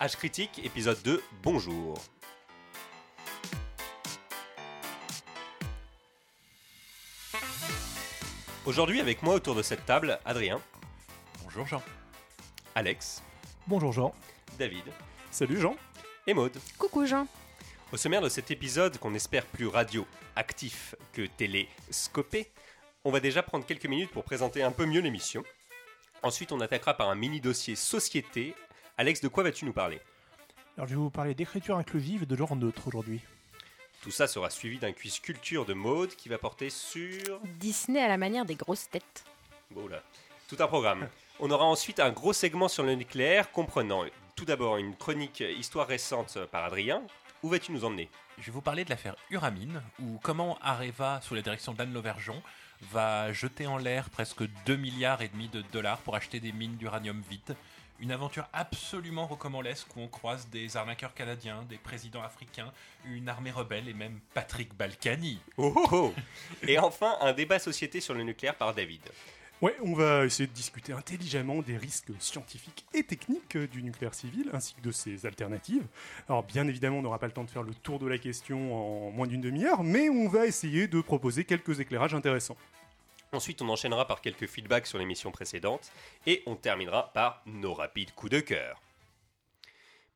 H Critique, épisode 2, bonjour. Aujourd'hui avec moi autour de cette table, Adrien, Bonjour Jean. Alex, Bonjour Jean. David Salut Jean. et Maude. Coucou Jean. Au sommaire de cet épisode qu'on espère plus radio-actif que téléscopé, on va déjà prendre quelques minutes pour présenter un peu mieux l'émission. Ensuite, on attaquera par un mini dossier société. Alex, de quoi vas-tu nous parler? Alors je vais vous parler d'écriture inclusive et de genre neutre aujourd'hui. Tout ça sera suivi d'un quiz culture de mode qui va porter sur... Disney à la manière des grosses têtes. Bon là, tout un programme. On aura ensuite un gros segment sur le nucléaire comprenant tout d'abord une chronique histoire récente par Adrien. Où vas-tu nous emmener? Je vais vous parler de l'affaire Uramine, ou comment Areva, sous la direction d'Anne Lauvergeon, va jeter en l'air presque 2 milliards et demi de dollars pour acheter des mines d'uranium vide. Une aventure absolument rocambolesque où on croise des arnaqueurs canadiens, des présidents africains, une armée rebelle et même Patrick Balkany. Oh, oh, oh. Et enfin, un débat société sur le nucléaire par David. Ouais, on va essayer de discuter intelligemment des risques scientifiques et techniques euh, du nucléaire civil ainsi que de ses alternatives. Alors bien évidemment, on n'aura pas le temps de faire le tour de la question en moins d'une demi-heure, mais on va essayer de proposer quelques éclairages intéressants. Ensuite, on enchaînera par quelques feedbacks sur l'émission précédente et on terminera par nos rapides coups de cœur.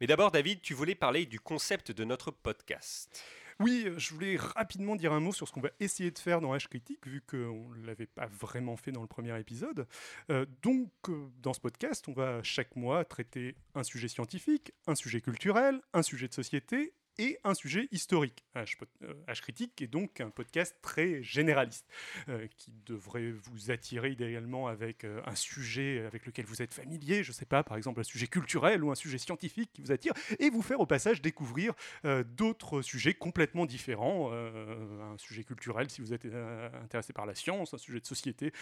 Mais d'abord, David, tu voulais parler du concept de notre podcast. Oui, je voulais rapidement dire un mot sur ce qu'on va essayer de faire dans H Critique, vu qu'on ne l'avait pas vraiment fait dans le premier épisode. Euh, donc, euh, dans ce podcast, on va chaque mois traiter un sujet scientifique, un sujet culturel, un sujet de société et un sujet historique. H, pod- euh, est donc un podcast très généraliste, euh, qui devrait vous attirer idéalement avec euh, un sujet avec lequel vous êtes familier, je ne sais pas, par exemple un sujet culturel ou un sujet scientifique qui vous attire, et vous faire au passage découvrir d'autres sujets complètement différents. un sujet culturel si vous êtes intéressé par la science, un sujet de société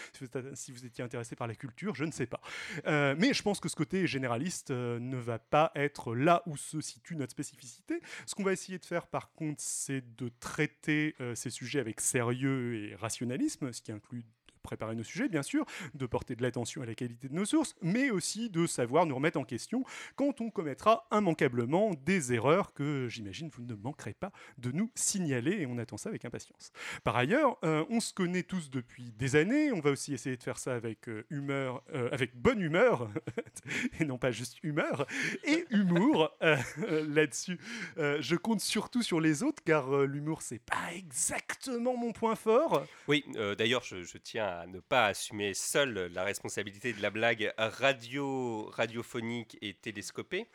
si vous, étiez intéressé par la culture, je ne sais pas. Mais je pense que ce côté généraliste ne va pas être là où se situe notre spécificité. Qu'on va essayer de faire par contre, c'est de traiter euh, ces sujets avec sérieux et rationalisme, ce qui inclut préparer nos sujets, bien sûr, de porter de l'attention à la qualité de nos sources, mais aussi de savoir nous remettre en question quand on commettra immanquablement des erreurs que j'imagine vous ne manquerez pas de nous signaler et on attend ça avec impatience. Par ailleurs, euh, on se connaît tous depuis des années, on va aussi essayer de faire ça avec euh, humeur, euh, avec bonne humeur, et non pas juste humeur, et humour là-dessus. Je compte surtout sur les autres car l'humour c'est pas exactement mon point fort. Oui, d'ailleurs, je, je tiens à ne pas assumer seul la responsabilité de la blague radio, radiophonique et télescopée.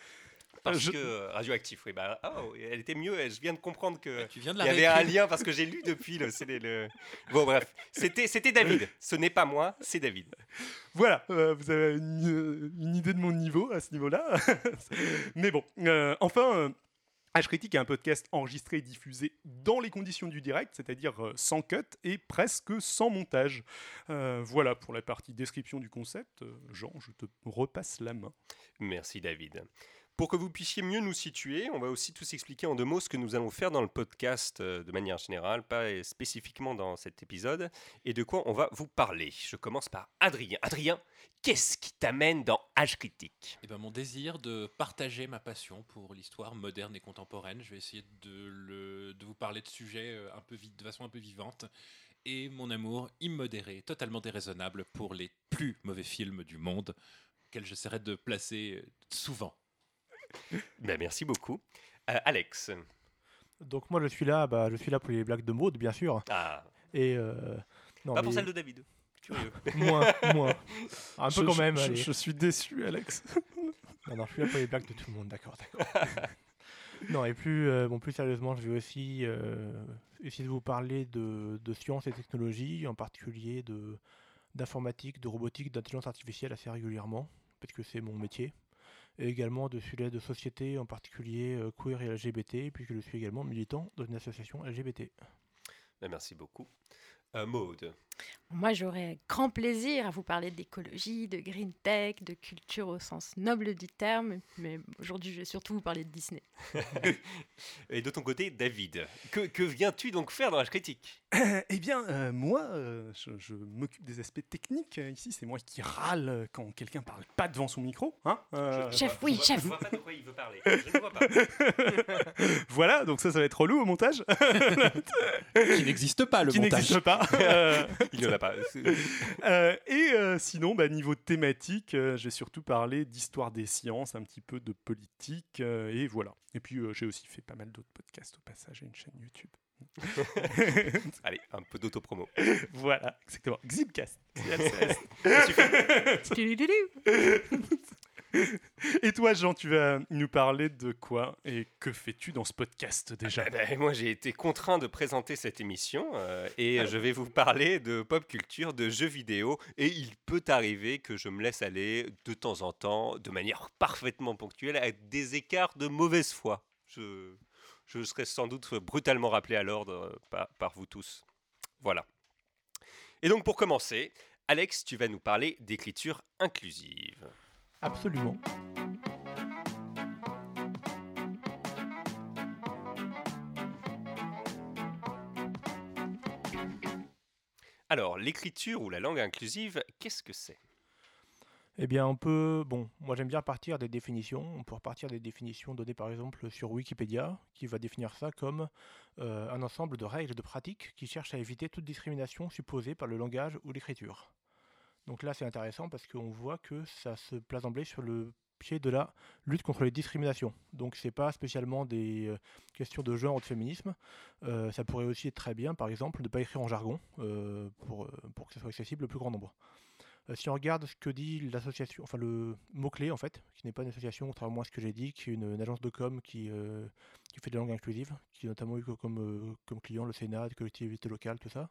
Parce Je- que euh, radioactif, oui, bah, oh, elle était mieux. Je viens de comprendre que Tu viens de il la y avait un lien parce que j'ai lu depuis le, le- Bon, bref, c'était c'était David. Ce n'est pas moi, c'est David. Voilà, euh, vous avez une, une idée de mon niveau à ce niveau-là. Mais bon, euh, enfin, euh, H Critique est un podcast enregistré et diffusé dans les conditions du direct, c'est-à-dire euh, sans cut et presque sans montage. Euh, voilà pour la partie description du concept. Euh, Jean, je te repasse la main. Merci David. Pour que vous puissiez mieux nous situer, on va aussi tous expliquer en deux mots ce que nous allons faire dans le podcast euh, de manière générale, pas spécifiquement dans cet épisode, et de quoi on va vous parler. Je commence par Adrien. Adrien, qu'est-ce qui t'amène dans H Critique? Eh ben, mon désir de partager ma passion pour l'histoire moderne et contemporaine. Je vais essayer de, vous parler de sujets euh, de façon un peu vivante. Et mon amour immodéré, totalement déraisonnable pour les plus mauvais films du monde, auxquels j'essaierai de placer euh, souvent. Ben, Merci beaucoup. Euh, Alex. Donc moi je suis là, bah, je suis là pour les blagues de mode bien sûr. Ah, Et euh, non, pas pour celle de David. Curieux. moins, moins. Un peu Je- quand même. je- suis déçu, Alex. Non, non, je suis là pour les blagues de tout le monde, d'accord, d'accord. non, et plus, euh, bon, plus sérieusement, je vais aussi euh, essayer de vous parler de, de sciences et technologies, en particulier de d'informatique, de robotique, d'intelligence artificielle assez régulièrement, parce que c'est mon métier. Et également de sujets de société, en particulier euh, queer et LGBT, puisque je suis également militant dans une association LGBT. Ben, merci beaucoup. Euh, Maude. Moi, j'aurais grand plaisir à vous parler d'écologie, de green tech, de culture au sens noble du terme, mais aujourd'hui, je vais surtout vous parler de Disney. Et de ton côté, David, que, que viens-tu donc faire dans la critique? Eh bien, euh, moi, euh, je, je m'occupe des aspects techniques. Ici, c'est moi qui râle quand quelqu'un parle pas devant son micro. Hein Euh, Je- Chef, je vois- oui, chef. Je vois pas de quoi il veut parler. Je ne vois pas. voilà, donc ça, ça va être relou au montage, Qui n'existe pas, le qui montage. n'existe pas. Euh, Il n'y en a pas. Euh, et euh, sinon, bah, niveau thématique, euh, j'ai surtout parlé d'histoire des sciences, un petit peu de politique, et voilà. Et puis, j'ai aussi fait pas mal d'autres podcasts au passage et une chaîne YouTube. Allez, un peu d'autopromo. voilà, exactement. Xipcast. Et toi, Jean, tu vas nous parler de quoi et que fais-tu dans ce podcast déjà Eh ben, moi, j'ai été contraint de présenter cette émission euh, et je vais vous parler de pop culture, de jeux vidéo. Et il peut arriver que je me laisse aller de temps en temps, de manière parfaitement ponctuelle, à des écarts de mauvaise foi. Je, je serai sans doute brutalement rappelé à l'ordre euh, par, par vous tous. Voilà. Et donc, pour commencer, Alex, tu vas nous parler d'écriture inclusive. Absolument. Alors, l'écriture ou la langue inclusive, qu'est-ce que c'est? Eh bien, on peut. Bon, moi j'aime bien partir des définitions. On peut repartir des définitions données par exemple sur Wikipédia, qui va définir ça comme euh, un ensemble de règles et de pratiques qui cherchent à éviter toute discrimination supposée par le langage ou l'écriture. Donc là, c'est intéressant parce qu'on voit que ça se place d'emblée sur le pied de la lutte contre les discriminations. Donc c'est pas spécialement des euh, questions de genre ou de féminisme. Euh, ça pourrait aussi être très bien, par exemple, de ne pas écrire en jargon euh, pour, pour que ce soit accessible au plus grand nombre. Si on regarde ce que dit l'association, enfin le mot-clé en fait, qui n'est pas une association, contrairement à ce que j'ai dit, qui est une, une agence de com qui, qui fait des langues inclusives, qui a notamment eu co- comme, comme client le Sénat, des collectivités locales, tout ça.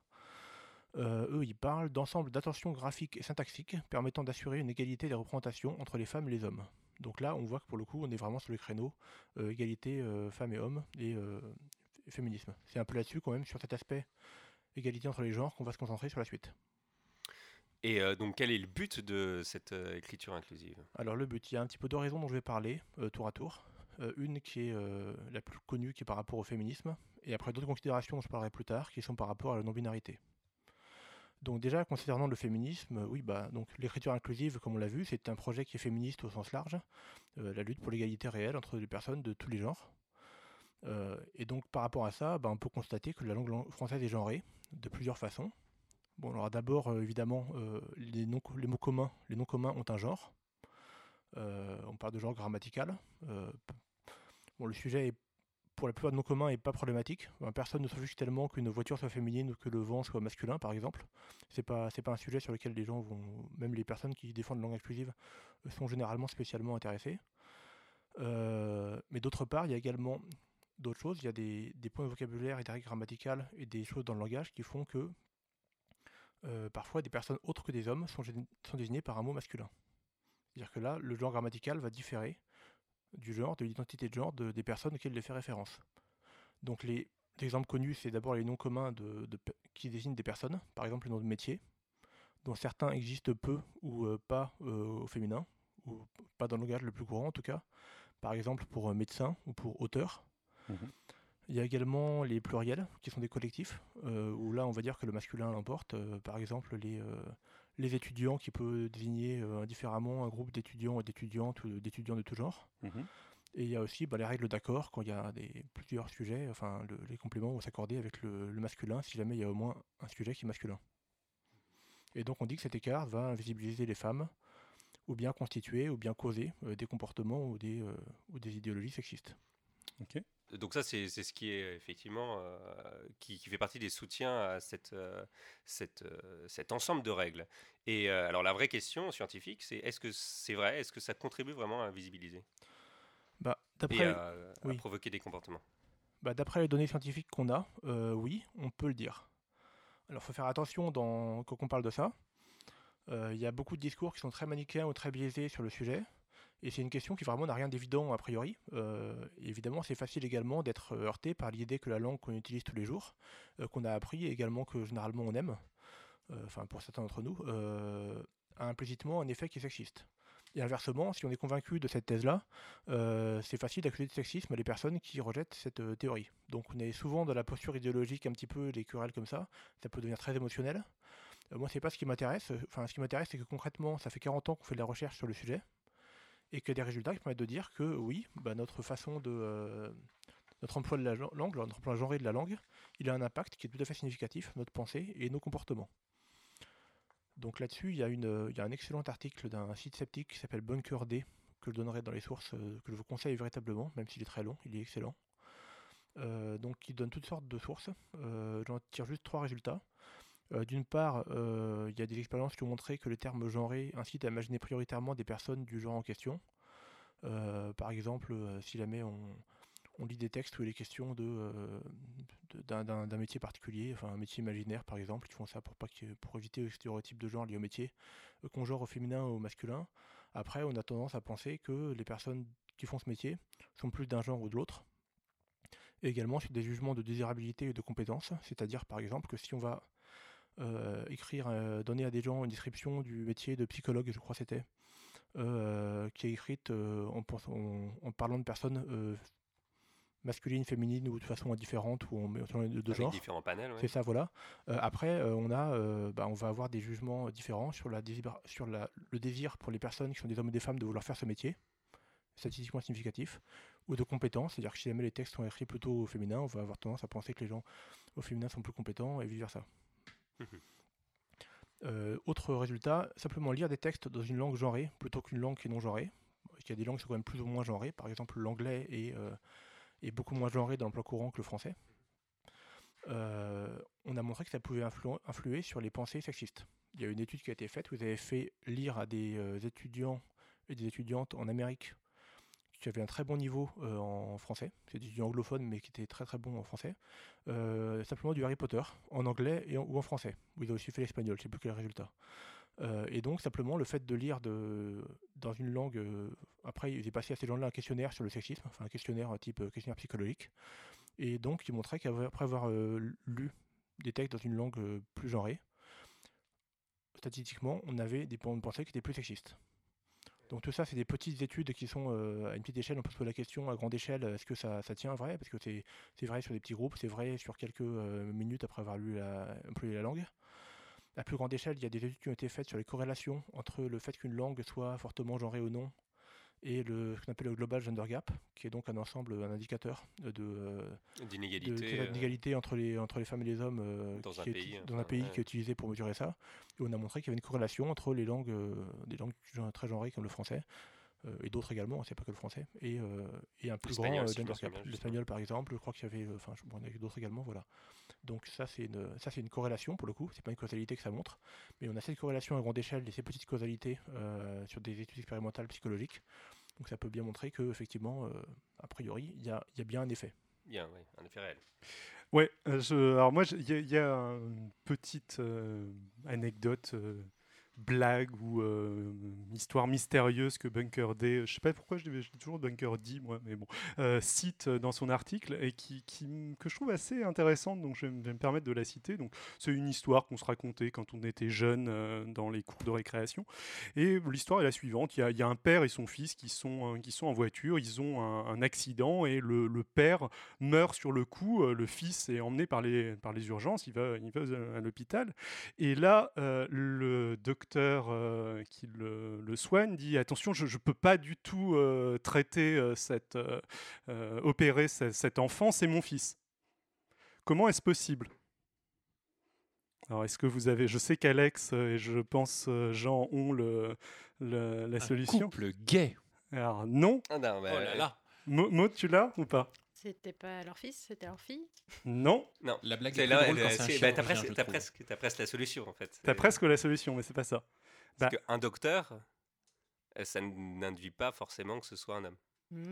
Euh, eux, ils parlent d'ensemble d'attention graphique et syntaxique permettant d'assurer une égalité des représentations entre les femmes et les hommes. Donc là, on voit que pour le coup, on est vraiment sur le créneau euh, égalité euh, femmes et hommes et féminisme. C'est un peu là-dessus quand même, sur cet aspect égalité entre les genres, qu'on va se concentrer sur la suite. Et donc, quel est le but de cette écriture inclusive? Alors le but, il y a un petit peu deux raisons dont je vais parler, tour à tour. Euh, une qui est euh, la plus connue, qui est par rapport au féminisme, et après d'autres considérations dont je parlerai plus tard, qui sont par rapport à la non-binarité. Donc déjà, concernant le féminisme, oui, bah, donc l'écriture inclusive, comme on l'a vu, c'est un projet qui est féministe au sens large, euh, la lutte pour l'égalité réelle entre les personnes de tous les genres. Euh, et donc par rapport à ça, bah, on peut constater que la langue lang- française est genrée de plusieurs façons. Bon, alors d'abord, euh, évidemment, les, mots communs, les noms communs ont un genre. On parle de genre grammatical. Le sujet est, pour la plupart de nos communs est pas problématique. Personne ne se fiche tellement qu'une voiture soit féminine ou que le vent soit masculin, par exemple. C'est pas c'est pas un sujet sur lequel les gens vont, même les personnes qui défendent la langue inclusive, euh, sont généralement spécialement intéressées. Euh, mais d'autre part, il y a également d'autres choses. Il y a des, points de vocabulaire et des règles grammaticales et des choses dans le langage qui font que euh, parfois des personnes autres que des hommes sont désignées par un mot masculin. C'est-à-dire que là, le genre grammatical va différer du genre, de l'identité de genre de- des personnes auxquelles il fait référence. Donc les exemples connus, c'est d'abord les noms communs de, de pe- qui désignent des personnes, par exemple le nom de métier, dont certains existent peu ou euh, pas euh, au féminin, ou pas dans le langage le plus courant en tout cas. Par exemple pour euh, médecin ou pour auteur. Mhm. Il y a également les pluriels, qui sont des collectifs, euh, où là on va dire que le masculin l'emporte. euh, par exemple les, euh, les étudiants qui peut désigner euh, indifféremment un groupe d'étudiants et d'étudiantes ou d'étudiants de tout genre. Mhm. Et il y a aussi bah, les règles d'accord quand il y a des, plusieurs sujets, enfin le- les compléments vont s'accorder avec le, le masculin si jamais il y a au moins un sujet qui est masculin. Et donc on dit que cet écart va invisibiliser les femmes, ou bien constituer, ou bien causer euh, des comportements ou des, euh, ou des idéologies sexistes. Donc ça, c'est ce qui est effectivement euh, qui, qui fait partie des soutiens à cette, euh, cette, euh, cet ensemble de règles. Et alors la vraie question scientifique, c'est est-ce que c'est vrai? Est-ce que ça contribue vraiment à visibiliser Bah, et à, oui. provoquer des comportements Bah, D'après les données scientifiques qu'on a, oui, on peut le dire. Alors, il faut faire attention dans, quand on parle de ça. Il y a beaucoup de discours qui sont très manichéens ou très biaisés sur le sujet. Et c'est une question qui vraiment n'a rien d'évident a priori. Euh, évidemment, c'est facile également d'être heurté par l'idée que la langue qu'on utilise tous les jours, euh, qu'on a appris et également que généralement on aime, euh, enfin pour certains d'entre nous, euh, a implicitement un effet qui est sexiste. Et inversement, si on est convaincu de cette thèse-là, euh, c'est facile d'accuser de sexisme les personnes qui rejettent cette euh, théorie. Donc on est souvent dans la posture idéologique un petit peu des querelles comme ça, ça peut devenir très émotionnel. Euh, moi, c'est pas ce qui m'intéresse. Enfin, ce qui m'intéresse, c'est que concrètement, ça fait 40 ans qu'on fait de la recherche sur le sujet et qu'il y a des résultats qui permettent de dire que oui, bah, notre façon de. euh, notre emploi de la langue, notre emploi genré de la langue, il a un impact qui est tout à fait significatif, notre pensée et nos comportements. Donc là-dessus, il y, a un excellent article d'un site sceptique qui s'appelle Bunker D, que je donnerai dans les sources, euh, que je vous conseille véritablement, même s'il est très long, il est excellent. Euh, donc il donne toutes sortes de sources. J'en tire juste trois résultats. Euh, D'une part, euh, il y a des expériences qui ont montré que le terme genré incite à imaginer prioritairement des personnes du genre en question. Euh, par exemple, si jamais on, lit des textes où il est question d'un, métier particulier, enfin un métier imaginaire par exemple, ils font ça pour, éviter les stéréotypes de genre liés au métier, qu'on genre au féminin ou au masculin. Après, on a tendance à penser que les personnes qui font ce métier sont plus d'un genre ou de l'autre. Et également sur des jugements de désirabilité et de compétence, c'est-à-dire par exemple que si on va écrire, euh, donner à des gens une description du métier de psychologue, je crois que c'était, euh, qui est écrite euh, en, en- en parlant de personnes euh, masculines, féminines ou de façon indifférente ou en mettant les deux genres. différents panels, ouais. C'est ça, voilà. Euh, après, euh, on, a, euh, bah, on va avoir des jugements différents sur, la désir, sur la- le désir pour les personnes qui sont des hommes et des femmes de vouloir faire ce métier, statistiquement significatif, ou de compétences, c'est-à-dire que si jamais les textes sont écrits plutôt au féminin, on va avoir tendance à penser que les gens au féminin sont plus compétents et vice-versa. Euh, autre résultat, simplement lire des textes dans une langue genrée plutôt qu'une langue qui est non genrée. Il y a des langues qui sont quand même plus ou moins genrées. Par exemple, l'anglais est, euh, beaucoup moins genré dans l'emploi courant que le français. Euh, on a montré que ça pouvait influ- influer sur les pensées sexistes. Il y a une étude qui a été faite, vous avez fait lire à des étudiants et des étudiantes en Amérique qui avaient un très bon niveau euh, en français, c'est des étudiants anglophones mais qui étaient très très bons en français, euh, simplement du Harry Potter en anglais et ou en français. Ils ont aussi fait l'espagnol, je sais plus quel résultat. Euh, et donc simplement le fait de lire de, dans une langue, euh, après ils ont passé à ces gens-là un questionnaire sur le sexisme, enfin un questionnaire type questionnaire psychologique, et donc il montrait qu'après avoir lu des textes dans une langue plus genrée, statistiquement on avait des points de pensée qui étaient plus sexistes. Donc tout ça, c'est des petites études qui sont euh, à une petite échelle. On peut se poser la question à grande échelle, est-ce que ça, ça tient vrai? Parce que c'est vrai sur des petits groupes, c'est vrai sur quelques euh, minutes après avoir lu la, employé la langue. À plus grande échelle, il y a des études qui ont été faites sur les corrélations entre le fait qu'une langue soit fortement genrée ou non et le, ce qu'on appelle le Global Gender Gap, qui est donc un ensemble, un indicateur de, euh, D'inégalité. euh, d'inégalité entre les, entre les femmes et les hommes euh, Dans qui un est- pays, dans un pays ouais. qui est utilisé pour mesurer ça. Et on a montré qu'il y avait une corrélation entre les langues, euh, des langues très genrées comme le français, et d'autres également, c'est pas que le français, et, et un plus grand gender gap. L'espagnol par exemple, je crois qu'il y avait, enfin, je- bon, il y en a d'autres également, voilà. Donc ça c'est une, ça c'est une corrélation pour le coup, c'est pas une causalité que ça montre, mais on a cette corrélation à grande échelle et ces petites causalités sur des études expérimentales psychologiques. Donc ça peut bien montrer que effectivement, euh, a priori, il y a, il y a bien un effet. Bien, oui, un effet réel. Ouais, euh, je, alors moi, il y, a- il y a une petite euh, anecdote, euh, blague ou euh, histoire mystérieuse que Bunker D, je sais pas pourquoi je dis, toujours Bunker D, moi, mais bon, euh, cite dans son article et qui, qui que je trouve assez intéressante, donc je vais, me- permettre de la citer. Donc, c'est une histoire qu'on se racontait quand on était jeune euh, dans les cours de récréation. Et l'histoire est la suivante il y, a, il y a un père et son fils qui sont, qui sont en voiture, ils ont un, accident et le, le père meurt sur le coup. le fils est emmené par les, par les urgences, il va, il va à l'hôpital. Et là, le docteur euh, qui le, le soigne dit attention, je ne peux pas du tout euh, traiter euh, cette, opérer ce- cet enfant, c'est mon fils. Comment est-ce possible? Alors, est-ce que vous avez. Je sais qu'Alex et je pense Jean ont le, le- la Un solution. couple gay. Alors, non. Ah non, Oh là là Maud, tu l'as ou pas? C'était pas leur fils, c'était leur fille? Non. Non. La blague C'est est là, plus drôle elle- quand c'est un c'est- bah, t'as presque, presque, la solution en fait. T'as Euh, presque la solution, mais c'est pas ça. Parce bah- qu'un docteur, euh, ça n'induit pas forcément que ce soit un homme.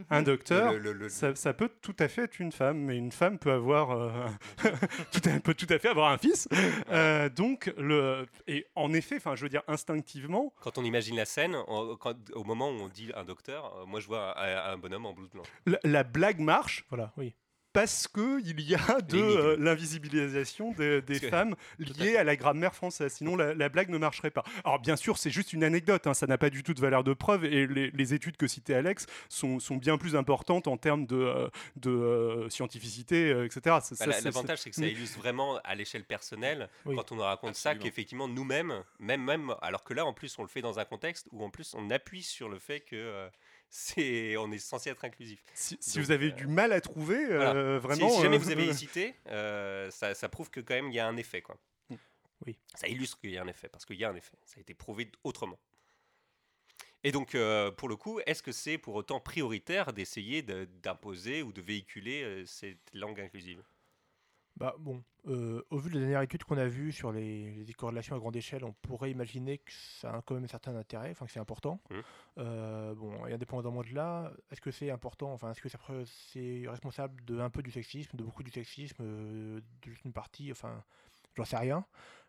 Un docteur, Le- le- le- ça, ça peut tout à fait être une femme, mais une femme peut avoir euh, tout à, peut tout à fait avoir un fils. Euh, donc le et en effet, enfin je veux dire instinctivement, Quand on imagine la scène, on- quand- au moment où on dit un docteur, euh, moi je vois un, un bonhomme en blouse blanche. la, la blague marche Voilà, oui. Parce que il y a de euh, l'invisibilisation des, femmes liées à la grammaire française. Sinon, la, la blague ne marcherait pas. Alors, bien sûr, c'est juste une anecdote. hein, ça n'a pas du tout de valeur de preuve. Et les, les études que citait Alex sont, sont bien plus importantes en termes de, euh, de euh, scientificité, etc. Bah, L'avantage, c'est que ça mais- illustre vraiment à l'échelle personnelle, Oui. quand on nous raconte ça, qu'effectivement, nous-mêmes, même, même, alors que là, en plus, on le fait dans un contexte où, en plus, on appuie sur le fait que c'est, on est censé être inclusif. Si, si Donc, vous avez euh, du mal à trouver, euh, Si- vraiment. si, jamais euh, vous avez hésité, ça, ça prouve que quand même, il y a un effet. Quoi. Mm. Oui. Ça illustre qu'il y a un effet, parce qu'il y a un effet. Ça a été prouvé autrement. Et donc, euh, pour le coup, est-ce que c'est pour autant prioritaire d'essayer de- d'imposer ou de véhiculer euh, cette langue inclusive? Bah bon, euh, au vu de la dernière étude qu'on a vue sur les, les corrélations à grande échelle, on pourrait imaginer que ça a quand même un certain intérêt, enfin que c'est important. Euh, bon, et indépendamment de là, est-ce que c'est important, enfin est-ce que c'est responsable de un peu du sexisme, de beaucoup du sexisme, euh, d'une partie, enfin j'en sais rien,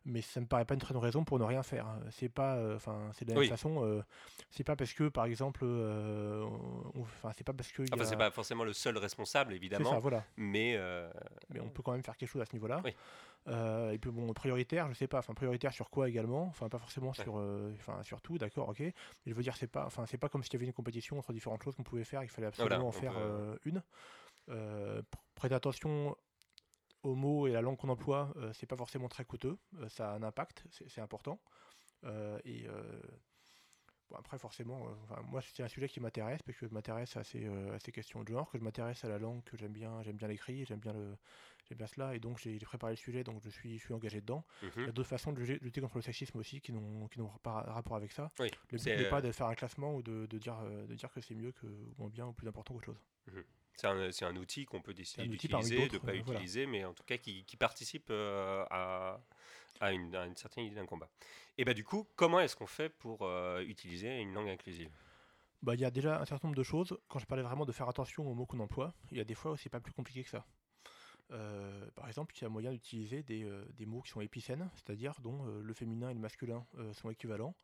mais ça me paraît pas une très bonne raison pour ne rien faire. hein. C'est pas, euh, enfin c'est de la même façon, euh, c'est pas parce que par exemple, euh, enfin c'est pas parce que y Enfin, a- c'est pas forcément le seul responsable, évidemment, ça, voilà. mais euh, Mais on peut quand même faire quelque chose à ce niveau-là. Oui. Et puis bon, prioritaire, je sais pas, enfin prioritaire sur quoi également, enfin pas forcément sur, enfin sur tout, d'accord, ok. Mais je veux dire, c'est pas, enfin c'est pas comme s'il y avait une compétition entre différentes choses qu'on pouvait faire, il fallait absolument Voilà, en faire peut- une. Euh, pr- prêter attention aux mots et à la langue qu'on emploie, euh, c'est pas forcément très coûteux, euh, ça a un impact, c'est important. Euh, et euh, bon, après, forcément, enfin, moi c'est un sujet qui m'intéresse parce que je m'intéresse à ces, à ces questions de genre, que je m'intéresse à la langue, que j'aime bien, j'aime bien l'écrit, j'aime bien le, j'aime bien cela, et donc j'ai préparé le sujet, donc je suis, je suis engagé dedans. Il y mhm. a d'autres façons de lutter, contre le sexisme aussi qui n'ont, qui n'ont pas rapport avec ça. Oui, Le but n'est pas de faire un classement ou de, de dire, de dire que c'est mieux que ou moins bien ou plus important qu'autre chose. un, c'est un outil qu'on peut décider d'utiliser, de ne pas euh, voilà. utiliser, mais en tout cas qui, qui participe euh, à, à, une, à une certaine idée d'un combat. Et bah du coup, comment est-ce qu'on fait pour euh, utiliser une langue inclusive? Bah, il y a déjà un certain nombre de choses. Quand je parlais vraiment de faire attention aux mots qu'on emploie, il y a des fois où c'est pas plus compliqué que ça. Euh, par exemple, il y a moyen d'utiliser des, euh, des mots qui sont épicènes, c'est-à-dire dont euh, le féminin et le masculin sont équivalents,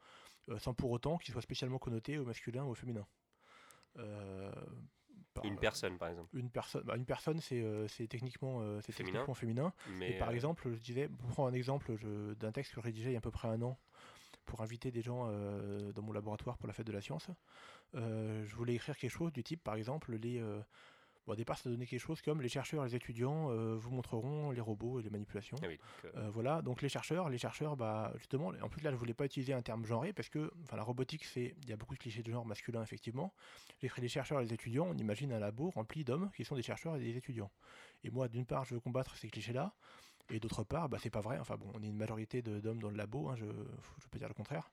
sans pour autant qu'ils soient spécialement connotés au masculin ou au féminin. Euh, par- Une personne, par exemple. Une personne, bah, une personne, c'est euh, techniquement, euh, c'est Féminin. techniquement féminin. Mais Et par euh, exemple, je disais, pour prendre un exemple d'un texte que je rédigeais il y a à peu près un an pour inviter des gens euh, dans mon laboratoire pour la fête de la science, euh, je voulais écrire quelque chose du type, par exemple, les. Bon, au départ, ça donnait quelque chose comme les chercheurs et les étudiants euh, vous montreront les robots et les manipulations. ah oui, donc, euh, Euh, voilà, donc les chercheurs, les chercheurs, bah justement, en plus là je voulais pas utiliser un terme genré parce que, la robotique c'est, il y a beaucoup de clichés de genre masculin effectivement. Les, les chercheurs et les étudiants, on imagine un labo rempli d'hommes qui sont des chercheurs et des étudiants. Et moi d'une part je veux combattre ces clichés là, et d'autre part bah c'est pas vrai. Enfin bon, on est une majorité d'hommes dans le labo, hein, je, je peux dire le contraire.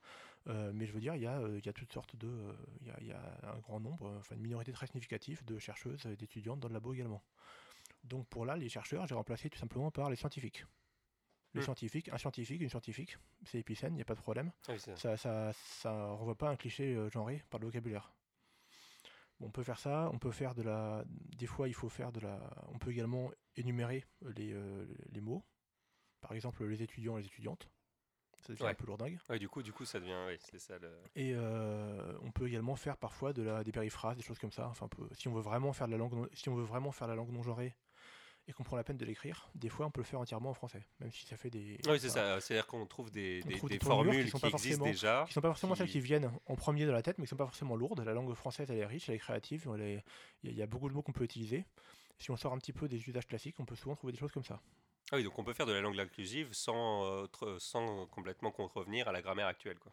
Euh, mais je veux dire, il y a, euh, il y a toutes sortes de, euh, il y, a, il y a un grand nombre, enfin une minorité très significative de chercheuses et d'étudiantes dans le labo également. Donc pour là, les chercheurs, j'ai remplacé tout simplement par les scientifiques. Les Hmm. scientifiques, un scientifique, une scientifique, c'est épicène, il n'y a pas de problème. ah oui, ça. Ça, ça, renvoie pas un cliché euh, genré par le vocabulaire. Bon, on peut faire ça, on peut faire de la. Des fois, il faut faire de la. On peut également énumérer les, euh, les mots. Par exemple, les étudiants et les étudiantes. Ça devient Ouais. un peu lourdingue. Ouais, du coup, du coup, ça devient, oui, c'est ça. Le... Et euh, on peut également faire parfois de la, des périphrases, des choses comme ça. Enfin, on peut- si on veut vraiment faire de la langue, non- si on veut vraiment faire la langue non genrée et qu'on prend la peine de l'écrire, des fois on peut le faire entièrement en français, même si ça fait des. Oui, c'est ça. C'est-à-dire qu'on trouve des, On des- trouve des des tournures qui formules sont qui, existent déjà. qui sont pas forcément celles qui- viennent en premier dans la tête, mais qui sont pas forcément lourdes. La langue française, elle est riche, elle est créative. est- y, il y a beaucoup de mots qu'on peut utiliser. Si on sort un petit peu des usages classiques, on peut souvent trouver des choses comme ça. Ah oui, donc on peut faire de la langue inclusive sans, euh, sans complètement contrevenir à la grammaire actuelle. Quoi.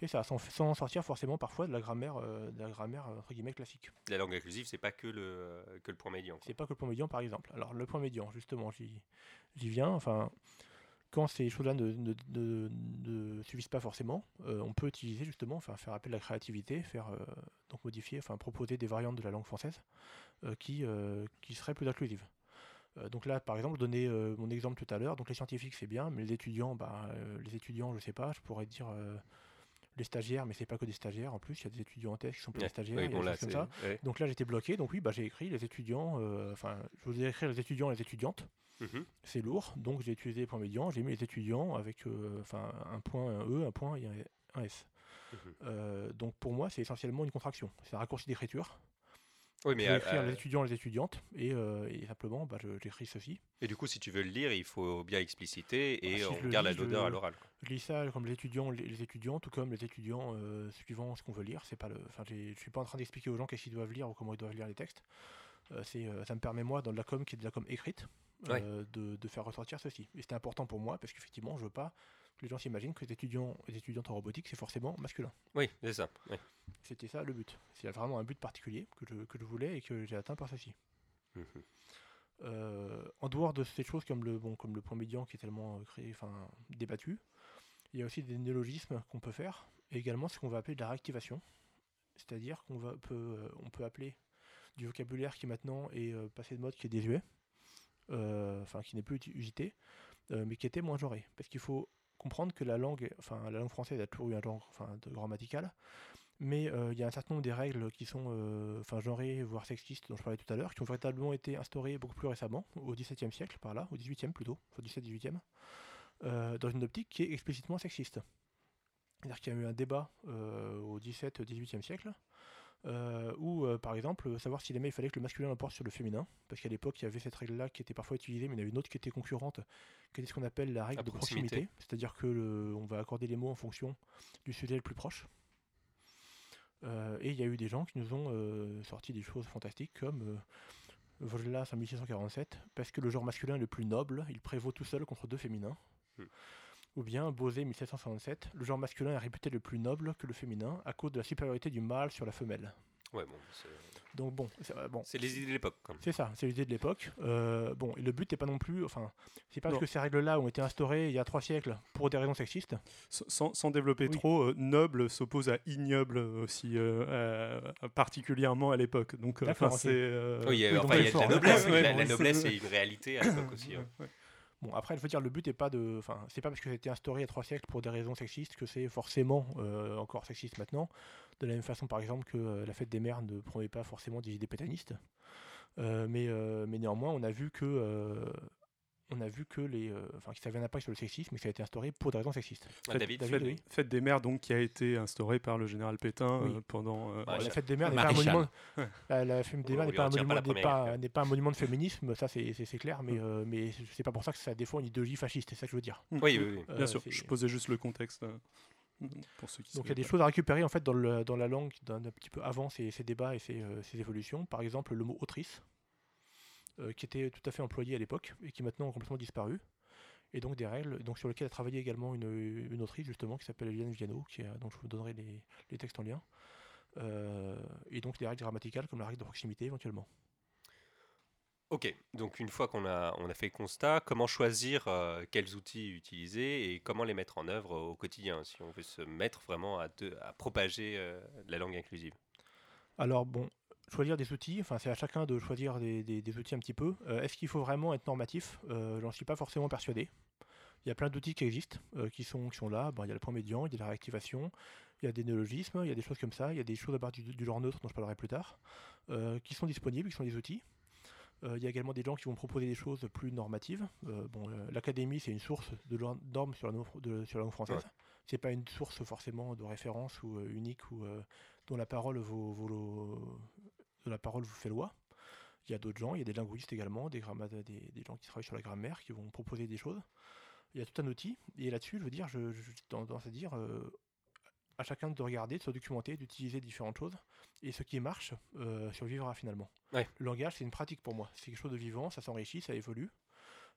C'est ça, sans, sans sortir forcément parfois de la grammaire, euh, de la grammaire entre guillemets classique. La langue inclusive, c'est pas que le, euh, que le point médian. C'est pas que le point médian, par exemple. Alors, le point médian, justement, j'y j'y viens. Enfin, quand ces choses-là ne, ne- ne- ne suffisent pas forcément, euh, on peut utiliser justement, enfin, faire appel à la créativité, faire euh, donc modifier, enfin, proposer des variantes de la langue française euh, qui, euh, qui seraient plus inclusives. Euh, donc là, par exemple, donner euh, mon exemple tout à l'heure. Donc les scientifiques, c'est bien, mais les étudiants, bah, euh, les étudiants, je sais pas, je pourrais dire euh, les stagiaires, mais c'est pas que des stagiaires en plus, il y a des étudiants en thèse qui sont pas Ouais. des stagiaires, Oui, bon, là, comme ça. ouais. Donc là j'étais bloqué, donc oui, bah, j'ai écrit les étudiants, euh, enfin je voulais écrire les étudiants et les étudiantes, Mhm. c'est lourd, donc j'ai utilisé les points médians, j'ai mis les étudiants avec enfin un point, un E, un point et un, S. Mhm. Donc pour moi c'est essentiellement une contraction, c'est un raccourci d'écriture. Oui, Je mais vais euh, écrire euh, les étudiants les étudiantes, et, euh, et simplement bah, je- j'écris ceci. et du coup, si tu veux le lire, il faut bien expliciter et Ah, si on je le garde la je- l'odeur à l'oral. Je lis ça comme les étudiants, les, les étudiants, tout comme les étudiants euh, suivant ce qu'on veut lire. C'est pas le, enfin, je suis pas en train d'expliquer aux gens qu'est-ce qu'ils doivent lire ou comment ils doivent lire les textes. Euh, c'est, euh, ça me permet moi, dans de la com qui est de la com écrite, Ouais. de, de faire ressortir ceci. Et c'était important pour moi parce qu'effectivement, je veux pas les gens s'imaginent que les étudiants, les étudiantes en robotique, c'est forcément masculin. Oui, c'est ça. oui. C'était ça le but. C'est vraiment un but particulier que je, que je voulais et que j'ai atteint par ceci. Mhm. Euh, en dehors de ces choses comme le, bon, comme le point médian qui est tellement euh, créé, enfin débattu, il y a aussi des néologismes qu'on peut faire, et également ce qu'on va appeler de la réactivation. C'est-à-dire qu'on va, peut, euh, on peut appeler du vocabulaire qui maintenant est euh, passé de mode, qui est désuet, euh, enfin qui n'est plus usité, mais qui était moins genré. Parce qu'il faut comprendre que la langue, enfin la langue française a toujours eu un genre enfin, de grammatical, mais euh, il y a un certain nombre des règles qui sont euh, enfin genrées, voire sexistes, dont je parlais tout à l'heure, qui ont véritablement été instaurées beaucoup plus récemment, au XVIIe siècle par là, au XVIIIe plutôt, au XVIIe-XVIIIe, euh, dans une optique qui est explicitement sexiste. C'est-à-dire qu'il y a eu un débat au XVIIe-XVIIIe siècle, euh, où, euh, par exemple, savoir si jamais il fallait que le masculin l'emporte sur le féminin, parce qu'à l'époque, il y avait cette règle-là qui était parfois utilisée, mais il y en avait une autre qui était concurrente, qui était ce qu'on appelle la règle La de proximité. proximité, c'est-à-dire que le- on va accorder les mots en fonction du sujet le plus proche. Euh, et il y a eu des gens qui nous ont sorti des choses fantastiques comme en 1647, parce que le genre masculin est le plus noble, il prévaut tout seul contre deux féminins. Ou bien Bosé 1767, le genre masculin est réputé le plus noble que le féminin à cause de la supériorité du mâle sur la femelle. Ouais, bon, c'est- Donc bon, c'est euh, bon, c'est les idées de l'époque. c'est ça, c'est l'idée de l'époque. Euh, bon, et le but n'est pas non plus, enfin, c'est pas Non. parce que ces règles-là ont été instaurées il y a trois siècles pour des raisons sexistes. S- Sans, sans développer Oui. trop, euh, noble s'oppose à ignoble aussi, euh, euh, particulièrement à l'époque. Donc, enfin, c'est. Oui, il y a- oui, donc enfin, il y a c'est de la noblesse. Ouais, la, ouais, la c'est- noblesse, c'est une réalité à l'époque aussi. hein. Bon, après, je veux dire, le but n'est pas de. Enfin, c'est pas parce que ça a été instauré il y a trois siècles pour des raisons sexistes que c'est forcément euh, encore sexiste maintenant. De la même façon, par exemple, que euh, la fête des mères ne promet pas forcément des idées pétanistes. Euh, mais, mais néanmoins, on a vu que. On a vu que les. euh, Enfin, que ça avait un impact sur le sexisme, mais que ça a été instauré pour des raisons sexistes. Ah, David, David, Fête, oui. fête des mères, donc, qui a été instaurée par le général Pétain Oui. euh, pendant. euh, Bon, la fête des mères n'est pas un monument. Ouais. La, la fête des On mères lui n'est pas, un pas monument- pas- un de féminisme, ça c'est clair, mais, euh, mais c'est pas pour ça que ça défend une idéologie fasciste, c'est ça que je veux dire. Oui, oui, oui. Euh, Bien sûr, je posais juste le contexte euh, pour ceux qui Donc il y a des pas. choses à récupérer en fait dans, le- dans la langue d'un un petit peu avant ces, ces débats et ces, euh, ces évolutions. Par exemple le mot autrice, euh, qui était tout à fait employé à l'époque et qui maintenant a complètement disparu. Et donc des règles donc, sur lesquelles a travaillé également une, une autrice justement qui s'appelle Eliane Viano, qui est- dont je vous donnerai les, les textes en lien. Euh, et donc des règles grammaticales comme la règle de proximité éventuellement. Ok, donc une fois qu'on a, on a fait le constat, comment choisir euh, quels outils utiliser et comment les mettre en œuvre au quotidien si on veut se mettre vraiment à, de- à propager euh, la langue inclusive? Alors bon, choisir des outils, enfin c'est à chacun de choisir des, des- des outils un petit peu. Euh, Est-ce qu'il faut vraiment être normatif? Euh, J'en suis pas forcément persuadé. Il y a plein d'outils qui existent, euh, qui, sont, qui sont là. Bon, il y a le point médian, il y a la réactivation, il y a des néologismes, il y a des choses comme ça, il y a des choses à partir du, du genre neutre dont je parlerai plus tard, qui sont disponibles, qui sont des outils. Il y a également des gens qui vont proposer des choses plus normatives. Bon, l'académie, c'est une source de normes sur la, de- sur la langue française. C'est pas une source forcément de référence ou unique ou dont la parole vaut, vaut le- de la parole vous fait loi. Il y a d'autres gens, il y a des linguistes également, des, des, des gens qui travaillent sur la grammaire, qui vont proposer des choses. Il y a tout un outil, et là-dessus, je veux dire, je, je, tendance à dire euh, à chacun de regarder, de se documenter, d'utiliser différentes choses, et ce qui marche euh, survivra finalement. Ouais. Le langage, c'est une pratique pour moi. C'est quelque chose de vivant, ça s'enrichit, ça évolue.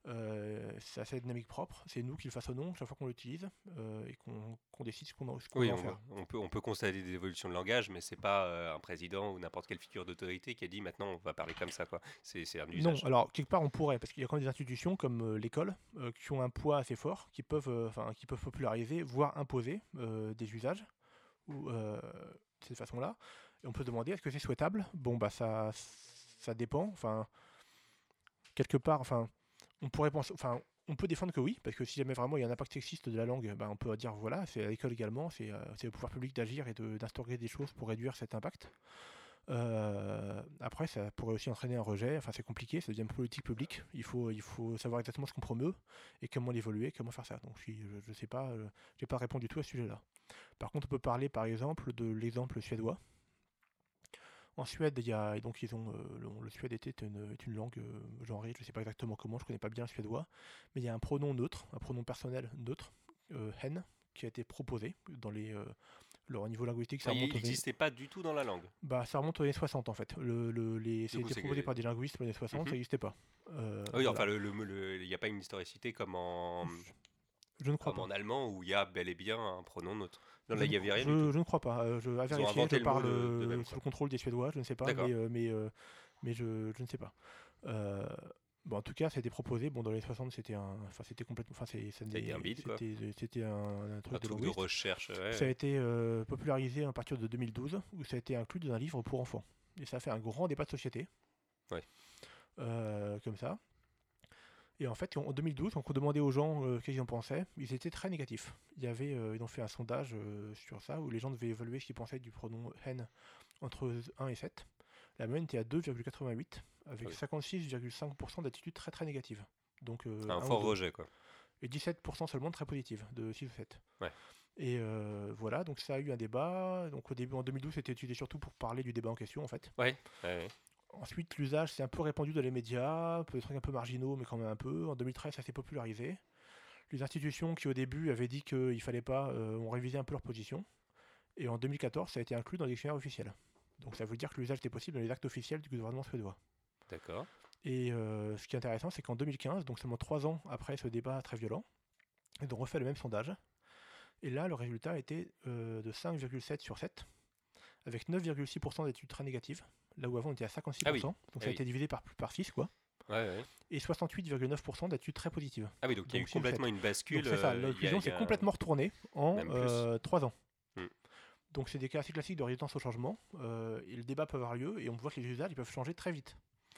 Euh, c'est assez dynamique propre, c'est nous qui le façonnons chaque fois qu'on l'utilise euh, et qu'on décide ce qu'on en- qu'on Oui, va on, faire. on peut, on peut constater des évolutions de langage, mais c'est pas euh, un président ou n'importe quelle figure d'autorité qui a dit maintenant on va parler comme ça. C'est un Non, usage. alors quelque part on pourrait, parce qu'il y a quand même des institutions comme l'école qui ont un poids assez fort, qui peuvent, qui peuvent populariser, voire imposer des usages ou de cette façon-là. Et on peut se demander est-ce que c'est souhaitable? Bon, bah ça, ça dépend. Enfin, quelque part, enfin, on peut défendre que oui, parce que si jamais vraiment il y a un impact sexiste de la langue, ben, on peut dire voilà, c'est à l'école également, c'est euh, au pouvoir public d'agir et d'instaurer des choses pour réduire cet impact. Euh, après, ça pourrait aussi entraîner un rejet. Enfin, c'est compliqué, ça devient politique publique. Il faut, il faut savoir exactement ce qu'on promeut et comment l'évoluer, comment faire ça. Donc, je ne sais pas, euh, j'ai pas répondu du tout à ce sujet-là. Par contre, on peut parler, par exemple, de l'exemple suédois. En Suède, il y a, et donc ils ont, euh, le, le suède était une, est une langue euh, genrée, je ne sais pas exactement comment, je connais pas bien le suédois, mais il y a un pronom neutre, un pronom personnel neutre, euh, hen, qui a été proposé dans les, euh, alors, au niveau linguistique, ça il remonte aux n'existait pas du tout dans la langue. bah, ça remonte aux années 60 en fait. Le, le- les, c'était proposé que- par des linguistes aux années 60, Mhm. ça n'existait pas. Euh, oui, voilà. enfin, il n'y a pas une historicité comme en, je ne crois comme pas. en allemand où il y a bel et bien un pronom neutre. Non, Je là, il n'y ne- avait rien je, du tout. je ne crois pas. Euh, je, vérifier, parle de- de euh, sous le contrôle des Suédois, je ne sais pas, mais, euh, mais, mais je, je ne sais pas. Bon, en tout cas, ça a été proposé. Bon, dans les 60, c'était un, enfin, c'était complètement, enfin, c'est, ça Ça a été un quoi. C'était, c'était un, un truc Un de truc de linguiste. recherche. ouais. Ça a été euh, popularisé à partir de 2012, où ça a été inclus dans un livre pour enfants. Et ça a fait un grand débat de société. Ouais. Euh, comme ça. Et en fait, en en 2012, quand on demandait aux gens euh, qu'est-ce qu'ils en pensaient, ils étaient très négatifs. Il y avait, euh, ils ont fait un sondage euh, sur ça, où les gens devaient évaluer ce qu'ils pensaient du pronom hen entre 1 et 7. La moyenne était à 2,88, avec Ah oui. 56,5% d'attitude très très négative. Donc, Un fort rejet, quoi. et 17% seulement de très positive, de 6 ou 7. Ouais. Et euh, voilà, donc ça a eu un débat. Donc au début, en 2012, c'était utilisé surtout pour parler du débat en question, en fait. Ouais, ouais. Ensuite, l'usage s'est un peu répandu dans les médias, des trucs un peu marginaux, mais quand même un peu. En 2013, ça s'est popularisé. Les institutions qui, au début, avaient dit qu'il fallait pas, euh, ont révisé un peu leur position. Et en 2014, ça a été inclus dans les dictionnaires officiels. Donc ça veut dire que l'usage était possible dans les actes officiels du gouvernement suédois. D'accord. Et euh, ce qui est intéressant, c'est qu'en 2015, donc seulement trois ans après ce débat très violent, ils ont refait le même sondage. Et là, le résultat était euh, de 5,7 sur 7, avec 9,6% d'études très négatives, là où avant on était à 56%. Ah oui. Donc Ah ça a oui. été divisé par, par 6, quoi. Ouais, ouais. Et 68,9% d'études très positives. Ah oui, donc il y a eu complètement une bascule. C'est ça, euh, l'inclusion s'est complètement retournée en plus. 3 ans. Hmm. Donc c'est des cas assez classiques de résistance au changement. euh, et le débat peut avoir lieu et on voit que les usages ils peuvent changer très vite.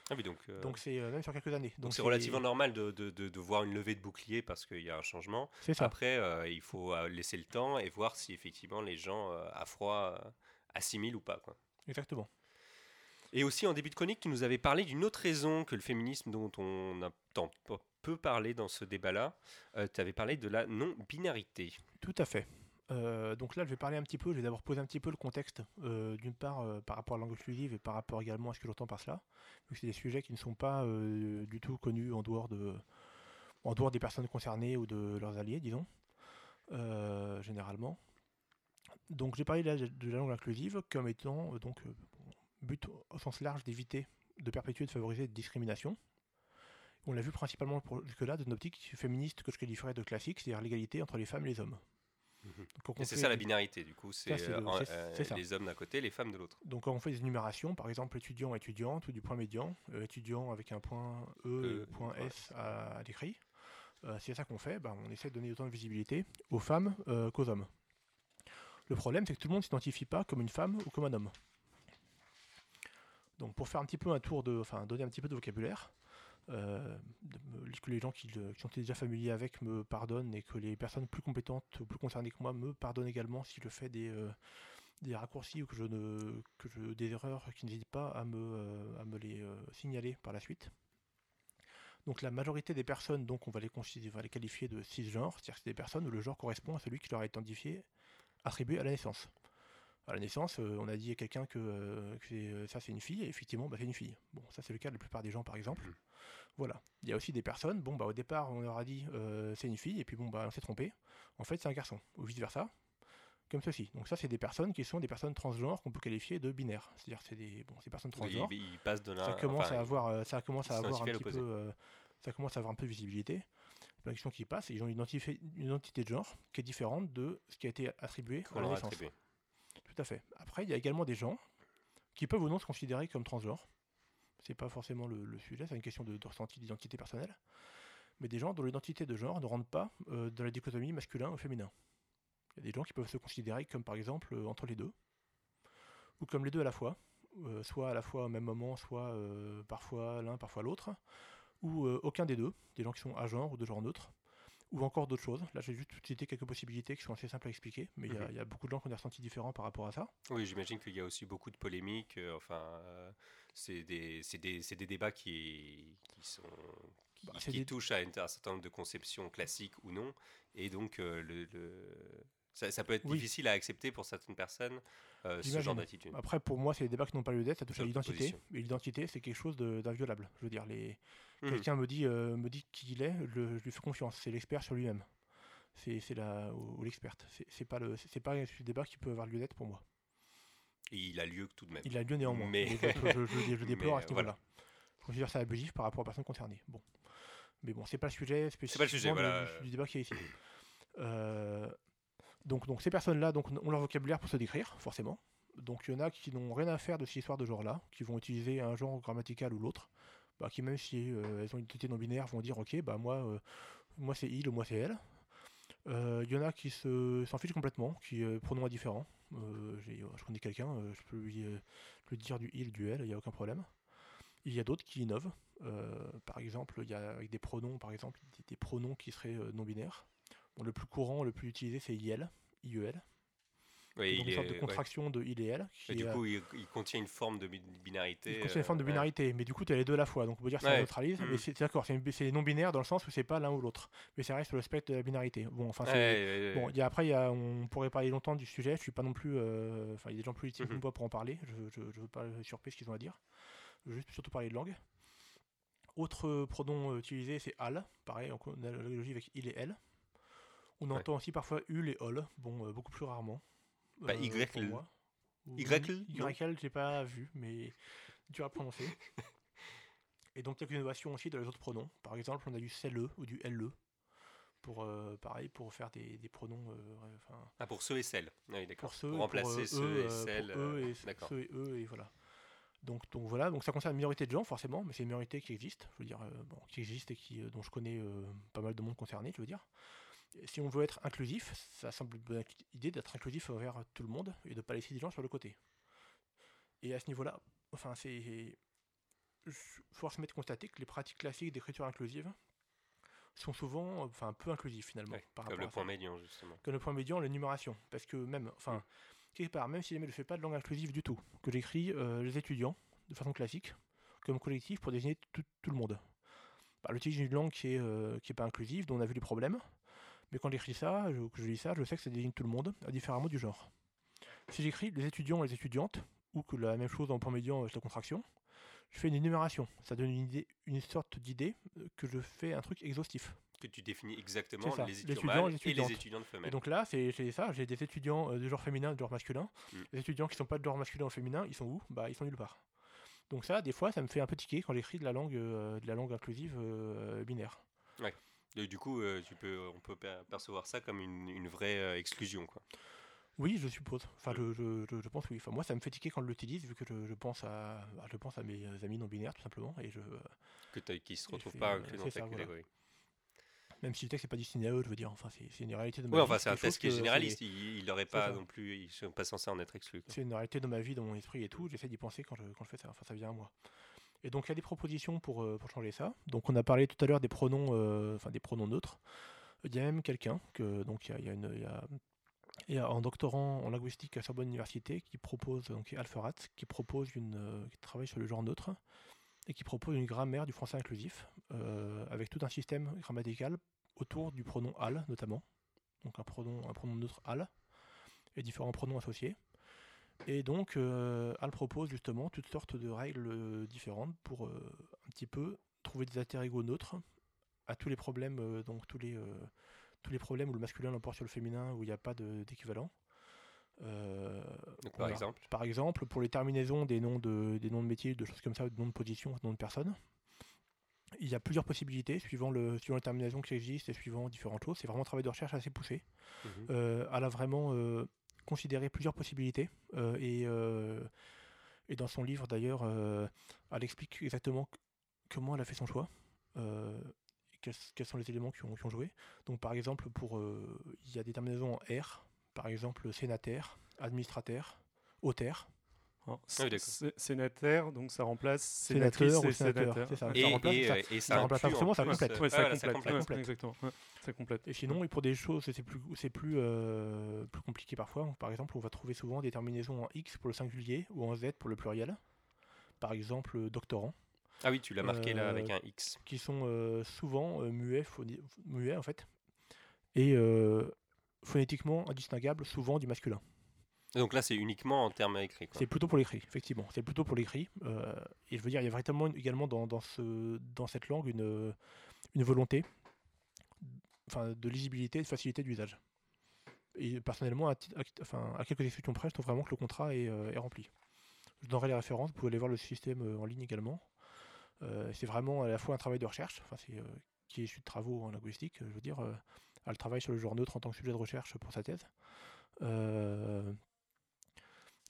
Ah oui, donc. euh, Donc c'est euh, même sur quelques années. Donc c'est relativement normal de, de, de, de voir une levée de bouclier parce qu'il y a un changement. C'est ça. Après, euh, il faut euh, laisser le temps et voir si effectivement les gens euh, à froid assimilent ou pas. Quoi. Exactement. Et aussi en début de chronique, tu nous avais parlé d'une autre raison que le féminisme dont on a tant peu- parlé dans ce débat-là. Euh, tu avais parlé de la non-binarité. Tout à fait. Euh, donc là, je vais parler un petit peu, je vais d'abord poser un petit peu le contexte, euh, d'une part par rapport à la langue inclusive et par rapport également à ce que j'entends par cela. vu que c'est des sujets qui ne sont pas du tout connus en dehors, de, en dehors des personnes concernées ou de leurs alliés, disons, généralement. Donc j'ai parlé de la, de la langue inclusive comme étant euh, donc euh, but au sens large d'éviter de perpétuer, de favoriser de discrimination. On l'a vu principalement jusque-là d'une optique féministe que je qualifierais de classique, c'est-à-dire l'égalité entre les femmes et les hommes. Donc, quand Et c'est fait ça la des- binarité, du coup. C'est euh, euh, les hommes d'un côté, les femmes de l'autre. Donc quand on fait des énumérations, par exemple étudiant, étudiante, ou du point médian, euh, étudiant avec un point E, E, et point. S à, à l'écrit, euh, c'est ça qu'on fait, ben, on essaie de donner autant de visibilité aux femmes qu'aux hommes. Le problème, c'est que tout le monde ne s'identifie pas comme une femme ou comme un homme. Donc pour faire un petit peu un tour de, enfin donner un petit peu de vocabulaire, euh, que les gens qui, sont déjà familiers avec me pardonnent et que les personnes plus compétentes ou plus concernées que moi me pardonnent également si je fais des, euh, des raccourcis ou que je ne que des erreurs qui n'hésitent pas à me, euh, à me les signaler par la suite. Donc la majorité des personnes, donc on va les on va les qualifier de cisgenres, c'est-à-dire que c'est des personnes où le genre correspond à celui qui leur est identifié, attribué à la naissance. À la naissance, euh, on a dit à quelqu'un que, euh, que euh, ça c'est une fille, et effectivement bah, c'est une fille. Bon, ça c'est le cas de la plupart des gens par exemple. Mhm. Voilà. Il y a aussi des personnes, bon bah au départ on leur a dit c'est une fille, et puis bon bah on s'est trompé. En fait c'est un garçon, ou vice versa comme ceci. Donc ça, c'est des personnes qui sont des personnes transgenres qu'on peut qualifier de binaires. C'est-à-dire c'est des bon, ces personnes transgenres. ils passent de l'un. ça commence enfin, à avoir, ça commence à avoir un petit peu, euh, ça commence à avoir un peu de visibilité. Questions qui passent. et Ils ont une identité de genre qui est différente de ce qui a été attribué à la naissance. Tout à fait. Après, il y a également des gens qui peuvent ou non se considérer comme transgenres. C'est pas forcément le, le sujet, c'est une question de, de ressenti d'identité personnelle. Mais des gens dont l'identité de genre ne rentre pas euh, dans la dichotomie masculin ou féminin. Il y a des gens qui peuvent se considérer comme par exemple euh, entre les deux, ou comme les deux à la fois, euh, soit à la fois au même moment, soit parfois l'un, parfois l'autre, ou euh, aucun des deux, des gens qui sont à genre ou de genre neutre, ou encore d'autres choses. Là, j'ai juste cité quelques possibilités qui sont assez simples à expliquer, mais il y a- y, a beaucoup de gens qui ont des ressentis différents par rapport à ça. Oui, j'imagine qu'il y a aussi beaucoup de polémiques. euh, enfin, euh, c'est des, débats qui, qui sont qui, Bah, c'est qui des- touchent à un certain nombre de conceptions classiques ou non, et donc le, le- ça, ça peut être Oui. difficile à accepter pour certaines personnes euh, ce genre d'attitude. Après, pour moi, c'est des débats qui n'ont pas lieu d'être, ça touche à l'identité, et l'identité, c'est quelque chose d'inviolable. Je veux dire, les... Mhm. quelqu'un me dit, euh, me dit qui il est, le- je lui fais confiance, c'est l'expert sur lui-même. C'est c'est la ou, ou l'experte. C'est c'est pas le, c'est pas un débat qui peut avoir lieu d'être pour moi. Et il a lieu tout de même. Il a lieu néanmoins. Mais- Mais je, je- je- je le déplore Mais, à ce voilà. niveau-là. Je considère ça abusif par rapport aux personnes concernées. Bon. Mais bon, c'est pas le sujet C'est pas le sujet, voilà. du, du débat qui est ici. Euh, donc, donc ces personnes-là donc, ont leur vocabulaire pour se décrire, forcément. Donc il y en a qui n'ont rien à faire de cette histoire de genre-là, qui vont utiliser un genre grammatical ou l'autre, bah, qui même si euh, elles ont une identité non binaire vont dire ok bah moi euh, moi c'est il ou moi c'est elle. Euh, Il y en a qui se s'en fichent complètement, qui euh, pronoms indifférents. Euh, je connais quelqu'un, euh, je peux lui, euh, dire du il, du elle, il n'y a aucun problème. Il y a d'autres qui innovent. Euh, par exemple, il y a avec des pronoms, par exemple, des, pronoms qui seraient euh, non binaires. Le plus courant, le plus utilisé, c'est IL, IEL. Oui, donc il une sorte est- de ouais. contraction de il et elle. Qui Et du est, euh, coup, il, il contient une forme de bi- binarité. il contient une forme de euh, binarité, mais du coup, tu as les deux à la fois. Donc, on peut dire que ça Ouais. neutralise, mais c'est d'accord, c'est une- c'est non binaire dans le sens où c'est pas l'un ou l'autre. Mais ça reste sur le spectre de la binarité. Bon, enfin, Bon, il y a, après, il y a, on pourrait parler longtemps du sujet. Je suis pas non plus. euh, Enfin, il y a des gens plus litiges que Mhm. moi pour en parler. Je ne veux pas surpris ce qu'ils ont à dire. Je veux juste surtout parler de langue. Autre euh, pronom euh, utilisé, c'est al. Pareil, on a la logique avec il et elle. On entend aussi parfois ul et ol. Bon, euh, beaucoup plus rarement. Bah, pour moi. YL, j'ai pas vu, mais dur à prononcer. Et donc quelques innovations aussi dans les autres pronoms. Par exemple, on a du CLE ou du LE pour euh, pareil pour faire des, des pronoms euh, enfin, Ah, pour ceux et celles. Ah Oui, pour ceux Pour pour, remplacer euh, ceux eux, et euh, pour celles. eux euh, et D'accord. ceux et eux et voilà. Donc, donc voilà, donc ça concerne une minorité de gens forcément, mais c'est une minorité qui existe, je veux dire, euh, bon, qui existe et qui, euh, dont je connais euh, pas mal de monde concerné, je veux dire. Si on veut être inclusif, ça semble une bonne idée d'être inclusif envers tout le monde et de pas laisser des gens sur le côté. Et à ce niveau-là, enfin c'est, force m'est de constater que les pratiques classiques d'écriture inclusive sont souvent, enfin peu inclusives finalement. Ouais, par Comme le à ça point médian, justement. que le point médian, l'énumération. Parce que même, enfin, Mm. quelque part, même si jamais je ne fais pas de langue inclusive du tout, que j'écris euh, les étudiants de façon classique, comme collectif pour désigner tout, tout le monde. Bah, L'utilise d'une langue qui est, euh, qui est pas inclusive, dont on a vu les problèmes, mais quand j'écris ça, je, que je lis ça, je sais que ça désigne tout le monde, indifféremment du genre. Si j'écris les étudiants et les étudiantes, ou que la même chose en point médian avec la contraction, je fais une énumération. Ça donne une, idée, une sorte d'idée euh, que je fais un truc exhaustif. Que tu définis exactement ça, les étudiants étudiants, mâles les et les étudiantes. femelles. Et donc là, c'est ça, j'ai des étudiants euh, de genre féminin, de genre masculin. Mm. Les étudiants qui sont pas de genre masculin ou féminin, ils sont où? Bah, ils sont nulle part. Donc ça, des fois, ça me fait un peu tiquer quand j'écris de la langue, euh, de la langue inclusive euh, binaire. Et du coup, euh, tu peux, on peut per- percevoir ça comme une, une vraie euh, exclusion. Quoi. Oui, je suppose. Enfin, je, je, je, je pense oui. Enfin, moi, ça me fait tiquer quand je l'utilise, vu que je, pense à, je pense à mes amis non binaires, tout simplement. Et je, Que qui se Et retrouvent pas inclus dans ta ça, voilà. catégorie. même si le texte n'est pas destiné à eux, je veux dire, enfin, c'est une réalité de ma Oui, vie. enfin, c'est un test qui est généraliste. c'est- Il n'aurait pas non plus. Ils sont pas censés en être exclus. C'est une réalité de ma vie, dans mon esprit et tout. J'essaie d'y penser quand je, quand je fais ça. Enfin, ça vient à moi. Et donc, il y a des propositions pour, euh, pour changer ça. Donc, on a parlé tout à l'heure des pronoms, euh, des pronoms neutres. Il y a même quelqu'un, que, donc, il y a, un doctorant en linguistique à Sorbonne Université qui propose, donc, Alferat, qui propose une, euh, qui travaille sur le genre neutre et qui propose une grammaire du français inclusif avec tout un système grammatical autour du pronom al, notamment. Donc, un pronom neutre al et différents pronoms associés. Et donc, euh, Al propose justement toutes sortes de règles euh, différentes pour euh, un petit peu trouver des alter ego neutres à tous les problèmes, euh, donc tous les, tous les problèmes où le masculin l'emporte sur le féminin, où il n'y a pas d'équivalent. Par a- exemple. par exemple, pour les terminaisons des noms de, des noms de métiers, de choses comme ça, de noms de position, de noms de personnes, il y a plusieurs possibilités suivant, le, suivant les terminaisons qui existent et suivant différentes choses. C'est vraiment un travail de recherche assez poussé. Euh, elle a vraiment considéré plusieurs possibilités euh, et, euh, et dans son livre d'ailleurs, euh, elle explique exactement comment elle a fait son choix, quels, quels sont les éléments qui ont, joué. Donc par exemple, pour il y a des terminaisons en R, par exemple sénataire, administrateur, auteur. Hein, Ah oui, d'accord. sé- sénataire, donc ça remplace Sénateur sénatrice et sénateur, sénateur. c'est ça. Et, ça remplace, et, ça- euh, et ça remplace pas inclut en forcément, ça complète. Ouais, ça voilà, complète. complète. ouais, complète. exactement. ouais, ça complète. Et sinon, et pour des choses, c'est plus, c'est plus, euh, plus compliqué parfois. Par exemple, on va trouver souvent des terminaisons en X pour le singulier ou en Z pour le pluriel. Par exemple, euh, doctorant, Ah oui, tu l'as marqué là avec un X. qui sont euh, souvent muets, en fait, et phonétiquement indistinguables, souvent du masculin. Donc là, c'est uniquement en termes écrits. C'est plutôt pour l'écrit, effectivement. C'est plutôt pour l'écrit. euh, et je veux dire, il y a véritablement également dans, dans, ce, dans cette langue une, euh, une volonté enfin, de lisibilité de facilité d'usage. Et personnellement, à, quelques exceptions près, je trouve vraiment que le contrat est, euh, est rempli. Je donnerai les références, vous pouvez aller voir le système en ligne également. C'est vraiment à la fois un travail de recherche, enfin, c'est, qui est issu de travaux en linguistique, je veux dire. elle travaille sur le genre neutre en tant que sujet de recherche pour sa thèse.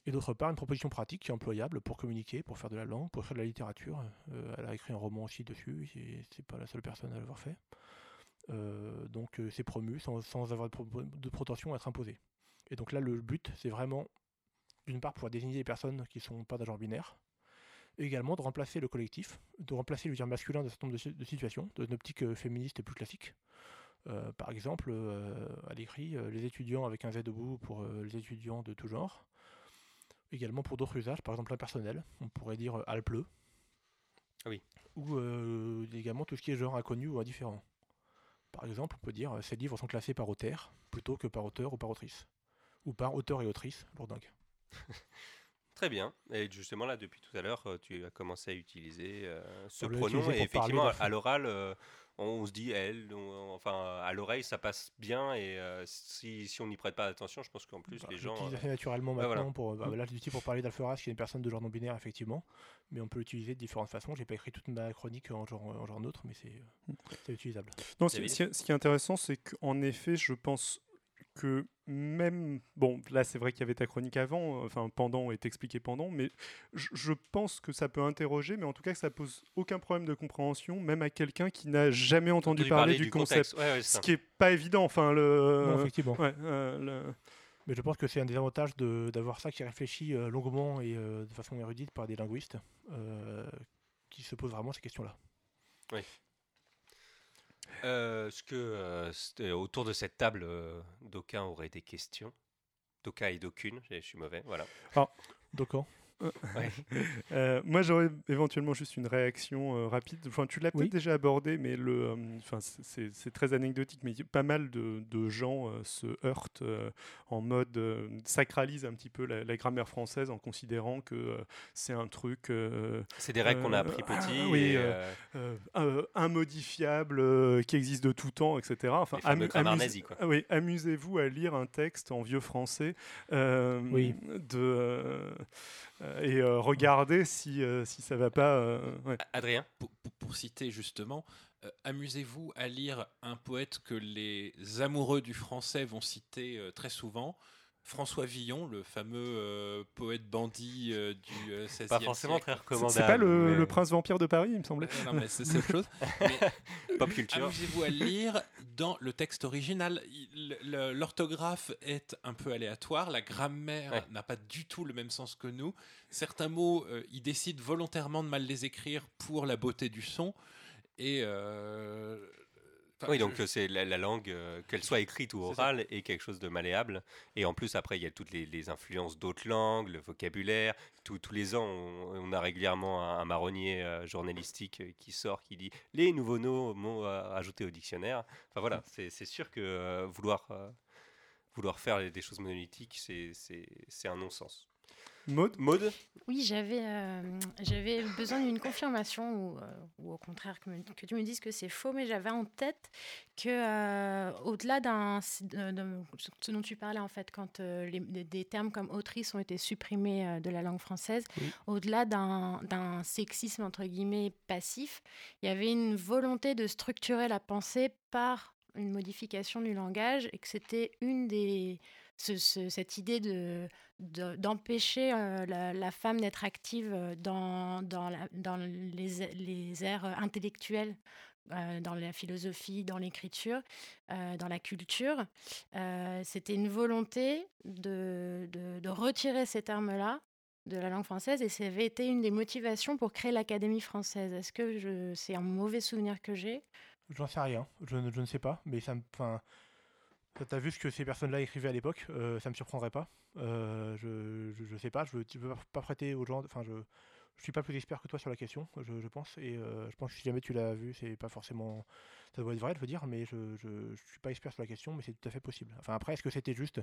Et d'autre part, une proposition pratique qui est employable pour communiquer, pour faire de la langue, pour faire de la littérature. Euh, elle a écrit un roman aussi dessus, et c'est pas la seule personne à l'avoir fait. Euh, donc euh, c'est promu sans, avoir de, de à être imposé. Et donc là, le but, c'est vraiment, d'une part, pouvoir désigner des personnes qui ne sont pas d'un genre binaire, et également de remplacer le collectif, de remplacer le dire masculin d'un certain nombre de, si- de situations, dans une optique féministe plus classique. Par exemple, l'écrit, euh, les étudiants avec un Z debout pour les étudiants de tout genre. Également pour d'autres usages, par exemple impersonnel, on pourrait dire euh, Alpleu. Ah oui. Ou euh, également tout ce qui est genre inconnu ou indifférent. Par exemple, on peut dire euh, ces livres sont classés par auteur plutôt que par auteur ou par autrice. Ou par auteur et autrice, lourdingue. Très bien. Et justement, là, depuis tout à l'heure, euh, tu as commencé à utiliser euh, ce On l'a pronom. Et effectivement, à l'oral, euh, on se dit elle. on- enfin, à l'oreille, ça passe bien. Et euh, si, si on n'y prête pas attention, je pense qu'en plus, Bah, les gens. l'utilise euh, assez naturellement maintenant. voilà. Pour, bah, là, je l'utilise pour parler d'Alpharas, qui est une personne de genre non binaire, effectivement. Mais on peut l'utiliser de différentes façons. J'ai pas écrit toute ma chronique en genre, en genre neutre, mais c'est euh, c'est utilisable. Non, ce qui est intéressant, c'est qu'en effet, je pense que même. Bon, là, c'est vrai qu'il y avait ta chronique avant, euh, enfin, pendant est expliqué pendant, mais je, je pense que ça peut interroger, mais en tout cas, que ça pose aucun problème de compréhension, même à quelqu'un qui n'a jamais entendu, entendu parler, du, concept. Ouais, ouais, Ce qui est pas évident, enfin, le. Non, effectivement. ouais, euh, le- Mais je pense que c'est un des avantages de- d'avoir ça qui est réfléchi euh, longuement et euh, de façon érudite par des linguistes euh, qui se posent vraiment ces questions-là. Euh, Est-ce que euh, c'était autour de cette table, euh, d'aucuns auraient des questions D'aucuns et d'aucune, je suis mauvais, voilà. Donc, hein, Euh, moi, j'aurais éventuellement juste une réaction euh, rapide. Enfin, tu l'as peut-être Oui. déjà abordé, mais le, euh, enfin, c'est- c'est c'est très anecdotique, mais pas mal de, de gens euh, se heurtent euh, en mode euh, sacralise un petit peu la, la grammaire française en considérant que euh, c'est un truc euh, C'est des règles qu'on a appris ah, petit. oui, et, euh, euh, euh, euh, immodifiable euh, qui existe de tout temps, etc. Enfin, grammaires amuse- ah oui, amusez-vous à lire un texte en vieux français euh, Oui. de, et euh, regardez si, euh, si ça va pas. euh. Adrien Pour, citer justement, euh, amusez-vous à lire un poète que les amoureux du français vont citer euh, très souvent. François Villon, le fameux euh, poète bandit euh, du euh, 16e Pas forcément siècle. très C'est- recommandable. C'est pas le, mais le prince vampire de Paris, il me semblait. Euh, non, mais c'est autre chose. Mais Pop culture. Amusez-vous à le lire dans le texte original. L'orthographe est un peu aléatoire, la grammaire Ouais. n'a pas du tout le même sens que nous. Certains mots, euh, ils décident volontairement de mal les écrire pour la beauté du son. Et euh, Oui, donc c'est la, la langue, euh, qu'elle soit écrite ou orale, est quelque chose de malléable. Et en plus, après, il y a toutes les, les influences d'autres langues, le vocabulaire. Tous- tous les ans, on, on a régulièrement un, un marronnier euh, journalistique euh, qui sort, qui dit les nouveaux no- mots à ajouter au dictionnaire. Enfin voilà, c'est c'est sûr que vouloir, vouloir faire des choses monolithiques, c'est un non-sens. Maude Maude Oui, j'avais euh, j'avais besoin d'une confirmation ou, euh, ou au contraire que, me- que tu me dises que c'est faux, mais j'avais en tête que euh, au-delà d'un de- ce dont tu parlais en fait quand les- des, termes comme autrice ont été supprimés de la langue française, Oui. au-delà d'un d'un sexisme entre guillemets passif, il y avait une volonté de structurer la pensée par une modification du langage et que c'était une des ce- ce- cette idée de de- d'empêcher euh, la, femme d'être active euh, dans, les, les aires intellectuelles, euh, dans la philosophie, dans l'écriture, euh, dans la culture. Euh, C'était une volonté de, retirer ces termes-là de la langue française et ça avait été une des motivations pour créer l'Académie française. Est-ce que c'est un mauvais souvenir que j'ai? J'en sais rien, je ne sais pas, mais ça me. T'as vu ce que ces personnes-là écrivaient à l'époque, euh, ça me surprendrait pas. Euh, je, je, sais pas, je ne pas prêter aux gens. Enfin, je, je suis pas plus expert que toi sur la question, je, je pense, et euh, je pense que si jamais tu l'as vu, c'est pas forcément. Ça doit être vrai, je veux dire, mais je, je, je suis pas expert sur la question, mais c'est tout à fait possible. Enfin, après, est-ce que c'était juste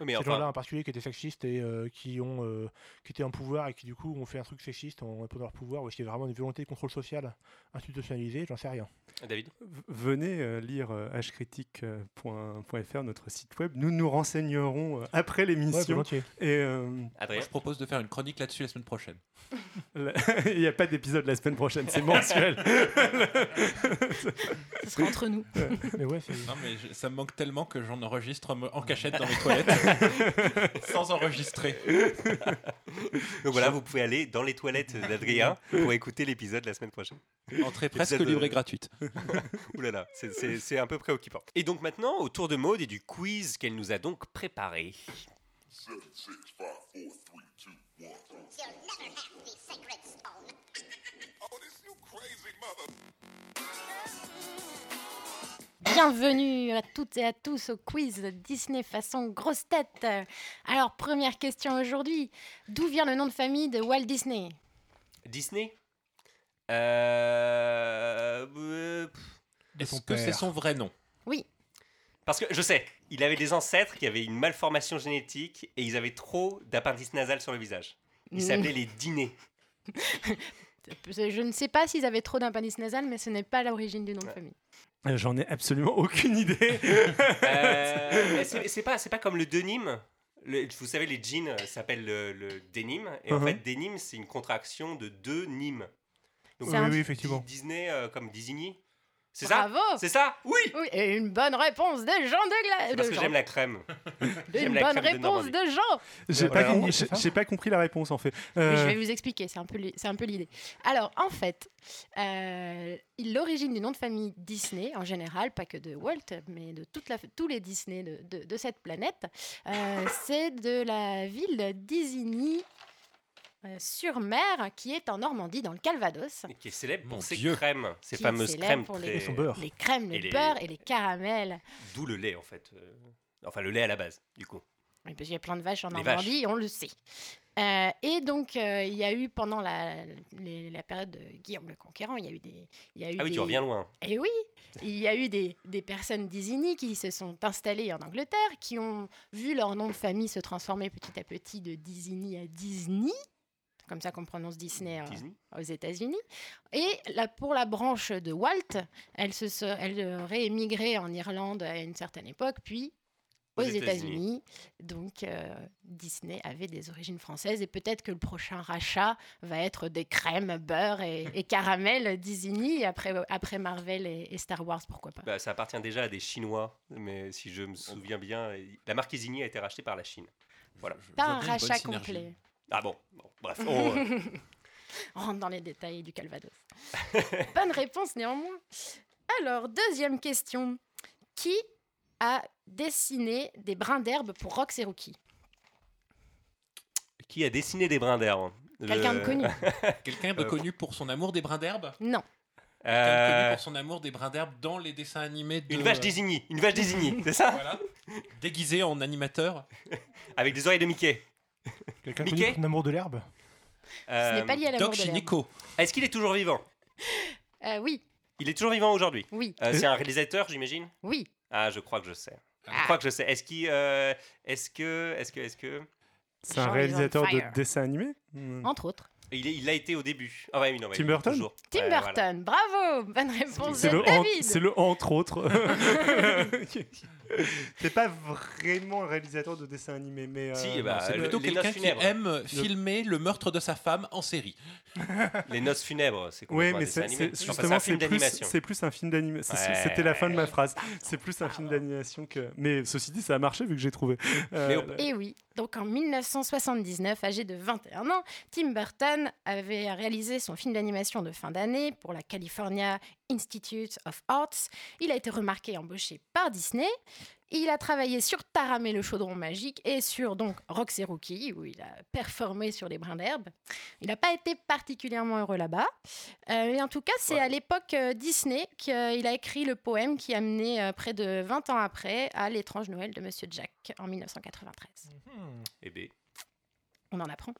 Mais ces enfin, gens-là en particulier qui étaient sexistes et euh, qui ont euh, qui étaient en pouvoir et qui du coup ont fait un truc sexiste en répondant à leur pouvoir ou est-ce qu'il y avait vraiment une volonté de contrôle social institutionnalisé? J'en sais rien David? V- Venez euh, lire euh, hcritique.fr, notre site web. Nous nous renseignerons euh, après ouais l'émission. volontiers et euh, Adrien? Je propose de faire une chronique là-dessus la semaine prochaine. il n'y a pas d'épisode la semaine prochaine, c'est mensuel. Ce sera entre nous. mais ouais c'est Non, mais je- ça me manque tellement que j'en enregistre en cachette dans mes toilettes sans enregistrer. Donc voilà, vous pouvez aller dans les toilettes d'Adrien pour écouter l'épisode la semaine prochaine. Entrée presque libre et gratuite. Ouh là là, c'est- un peu préoccupant. Et donc maintenant, au tour de mode et du quiz qu'elle nous a donc préparé. You'll never have the sacred stone. Bienvenue à toutes et à tous au quiz Disney façon grosse tête. Alors, première question aujourd'hui. D'où vient le nom de famille de Walt Disney? Disney? Euh... Est-ce que c'est son vrai nom? Oui, Parce que je sais, il avait des ancêtres qui avaient une malformation génétique et ils avaient trop d'appendices nasales sur le visage. Ils Mm. s'appelaient les dîners. je ne sais pas s'ils avaient trop d'appendice nasal, mais ce n'est pas l'origine du nom de famille. Euh, J'en ai absolument aucune idée. Euh, c'est pas, c'est pas comme le denim. Le- vous savez, les jeans s'appellent le, le denim. Et en Mhm. fait, denim, c'est une contraction de deux Nîmes. Donc, C'est oui un- oui effectivement Di- Disney euh, comme Disney. C'est ça? Bravo C'est ça? Oui Oui, et une bonne réponse de Jean de Gla... C'est parce de que Jean. j'aime la crème. Une bonne de réponse de Jean J'ai Voilà, pas, com- c'est j'ai- pas compris la réponse en fait. Oui, Euh, je vais vous expliquer, c'est un peu, li- c'est un peu l'idée. Alors, en fait, euh, l'origine du nom de famille Disney, en général, pas que de Walt, mais de toute la, tous les Disney de, de- de cette planète, euh, c'est de la ville d'Isigny. Euh, sur mer, qui est en Normandie, dans le Calvados. Qui est célèbre pour Mon ses Dieu. crèmes, ces Qui est fameuses célèbre crèmes pour les- son beurre Les crèmes, le Et les- beurre et les caramels. D'où le lait en fait. euh, Enfin, le lait à la base, du coup. Oui, parce qu'il y a plein de vaches en Les Normandie, on le sait. Euh, et donc, euh, il y a eu pendant la, les- la période de Guillaume le Conquérant, il y a eu des. Il y a eu Ah oui, des- tu reviens loin. Et oui, il y a eu des, des personnes d'Isigny qui se sont installées en Angleterre, qui ont vu leur nom de famille se transformer petit à petit de d'Isigny à Disney. Comme ça qu'on prononce Disney euh, Disney. aux États-Unis. Et pour la branche de Walt, elle, se, se- elle aurait émigré en Irlande à une certaine époque, puis aux, Aux États-Unis. Donc euh, Disney avait des origines françaises et peut-être que le prochain rachat va être des crèmes, beurre et, et caramel Disney après, après Marvel et, et Star Wars, pourquoi pas. Bah, ça appartient déjà à des Chinois, mais si je me souviens bien, la marque Isigny a été rachetée par la Chine. Voilà. Pas un rachat synergie. complet. Ah bon, bon, bref. on, euh, On rentre dans les détails du Calvados. Bonne réponse néanmoins. Alors, deuxième question. Qui a dessiné des brins d'herbe pour Rox et Rookie? Qui a dessiné des brins d'herbe? Quelqu'un de connu Quelqu'un de Euh, connu pour son amour des brins d'herbe? Non. Quelqu'un de connu Euh, pour son amour des brins d'herbe dans les dessins animés de... Une vache désignée, une vache désignée, c'est ça? Voilà. Déguisé en animateur. Avec des oreilles de Mickey. Quelqu'un pour son amour de l'herbe? Ce Euh, n'est pas lié à l'amour Doc de. Chinico. Est-ce qu'il est toujours vivant? Euh, oui, Il est toujours vivant aujourd'hui? oui, Euh, c'est un réalisateur, j'imagine? Oui. Ah, je crois que je sais. Je Ah. crois que je sais. Est-ce qu'il, euh, est-ce que, est-ce que, est-ce que, C'est un Jean réalisateur de fire. dessin animé Hmm. Entre autres. Il, est- il a été au début Ah ouais, oui, non, ouais, Tim Burton toujours. Tim Ouais, voilà. Burton, bravo Bonne réponse C'est le, en- David c'est le entre autres. c'est pas vraiment un réalisateur de dessin animé, mais. euh, Si, bah, c'est le- plutôt quelqu'un qui aime filmer le meurtre de sa femme en série. Les noces funèbres, c'est Oui, complètement un mais c'est justement, un c'est film plus, d'animation. c'est plus un film d'animation. Ouais. C'était la fin de ma phrase. C'est plus un film d'animation que. Mais ceci dit, ça a marché vu que j'ai trouvé. Euh, Et oui, donc en 1979, âgé de 21 ans, Tim Burton avait réalisé son film d'animation de fin d'année pour la California Institute of Arts. Il a été remarqué embauché par Disney Il a travaillé sur Taram et le chaudron magique et sur donc Rox et Rookie, où il a performé sur les brins d'herbe. Il n'a pas été particulièrement heureux là-bas. Euh, et en tout cas, c'est Ouais. à l'époque euh, Disney qu'il a écrit le poème qui a mené euh, près de 20 ans après à L'étrange Noël de Monsieur Jack en 1993. Eh ben. On en apprend.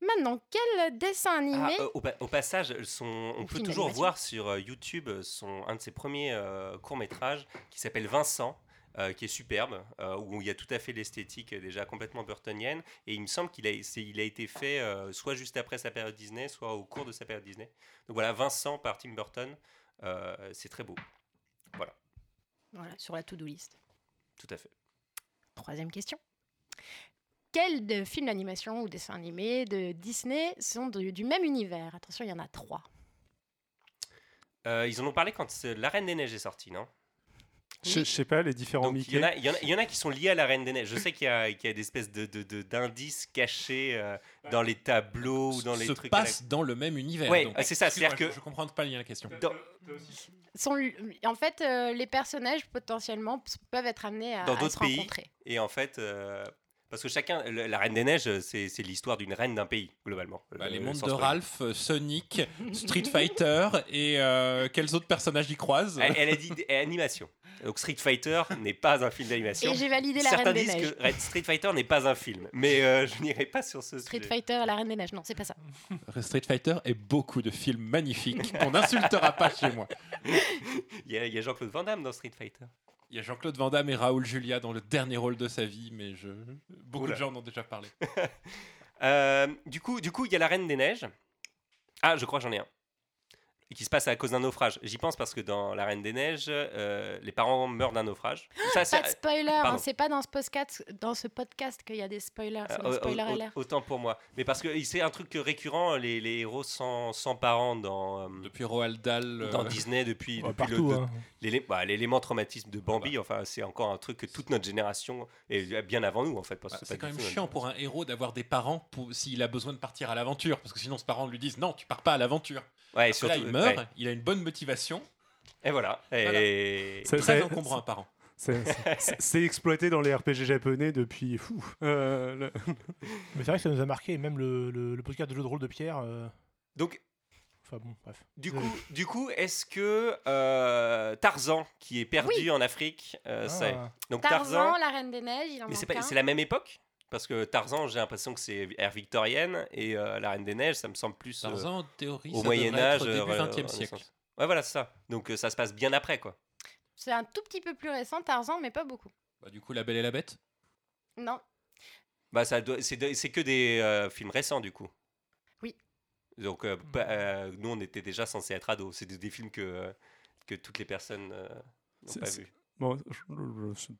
Maintenant, quel dessin Ah, animé euh, au, pa- au passage, son, on Ou peut toujours voir sur euh, YouTube son, un de ses premiers euh, courts-métrages qui s'appelle Vincent. Euh, qui est superbe, euh, où il y a tout à fait l'esthétique euh, déjà complètement burtonienne. Et il me semble qu'il a, c'est- il a été fait soit juste après sa période Disney, soit au cours de sa période Disney. Donc voilà, Vincent par Tim Burton, c'est très beau. Voilà, sur la to-do list. Tout à fait. Troisième question. Quels films d'animation ou dessins animés de Disney sont de- du même univers? Attention, il y en a trois. Euh, ils en ont parlé quand La Reine des Neiges est sortie, non? Je je sais pas, les différents Donc, il y, Mickey. en a, il, y en a, il y en a qui sont liés à la Reine des Neiges. Je sais qu'il y a, qu'il y a des espèces de, de- de- d'indices cachés euh, dans les tableaux ou dans les se trucs. la- passe dans le même univers. Ouais, c'est ça, Excuse-moi, c'est-à-dire je- que- Je comprends pas bien la question. Dans- Sont, en fait, euh, les personnages potentiellement peuvent être amenés à, Dans à d'autres se pays. rencontrer. Et en fait, euh, parce que chacun, la Reine des Neiges, c'est, l'histoire d'une reine d'un pays, globalement. Bah, Le- les le mondes de premier. Ralph, euh, Sonic, Street Fighter et euh, quels autres personnages y croisent Elle, elle a dit animation. Donc Street Fighter n'est pas un film d'animation. Et j'ai validé la Certains Reine des disent Neiges. que Red- Street Fighter n'est pas un film, mais euh, je n'irai pas sur ce Street sujet. Fighter et la Reine des Neiges. Non, c'est pas ça. Street Fighter et beaucoup de films magnifiques qu'on n'insultera pas chez moi. Il y a, il y a Jean-Claude Van Damme dans Street Fighter. Il y a Jean-Claude Van Damme et Raoul Julia dans le dernier rôle de sa vie, mais je... beaucoup Oula. de gens en ont déjà parlé. Euh, du coup, du coup, il y a la Reine des Neiges. Ah, je crois que j'en ai un. Et qui se passe à cause d'un naufrage. J'y pense parce que dans la Reine des Neiges, euh, les parents meurent d'un naufrage. Ça, c'est- Pas de spoiler. hein, c'est pas dans ce podcast, dans ce podcast qu'il y a des spoilers. Euh, des spoilers autant pour moi. Mais parce que c'est un truc récurrent, les, les héros sans, sans parents dans, euh, Depuis Roald Dahl, euh, dans Disney depuis, Ouais, depuis hein. bah, l'élément traumatisme de Bambi. Enfin, c'est encore un truc que toute notre génération, et bien avant nous en fait. Parce bah, que c'est quand même chiant pour un héros d'avoir des parents s'il a besoin de partir à l'aventure, parce que sinon ses parents lui disent non, tu pars pas à l'aventure. Ouais, là, surtout, il meurt, ouais. il a une bonne motivation, Et voilà. Et très encombrant un parent. C'est- c'est- C'est exploité dans les RPG japonais depuis. Fou. Euh, le- Mais c'est vrai que ça nous a marqué, même le, le, le podcast de jeu de rôle de Pierre. euh, donc, Enfin bon, bref. Du coup, du coup, est-ce que euh, Tarzan, qui est perdu Oui. en Afrique, euh, Ah. c'est donc Tarzan, Tarzan, la Reine des Neiges, il en mais c'est c'est la même époque? Parce que Tarzan, j'ai l'impression que c'est ère victorienne et euh, la Reine des Neiges, ça me semble plus euh, Tarzan, en théorie, au ça Moyen Âge, être début re- 20e siècle. Ouais, voilà, c'est ça. Donc euh, ça se passe bien après, quoi. C'est un tout petit peu plus récent, Tarzan, mais pas beaucoup. Bah, du coup, La Belle et la Bête? Non. Bah, ça doit- c'est de- c'est que des euh, films récents, du coup. Oui. Donc, euh, euh, nous, on était déjà censés être ados. C'est des, des films que, euh, que toutes les personnes euh, n'ont C'est- pas vus. Bon, je, je-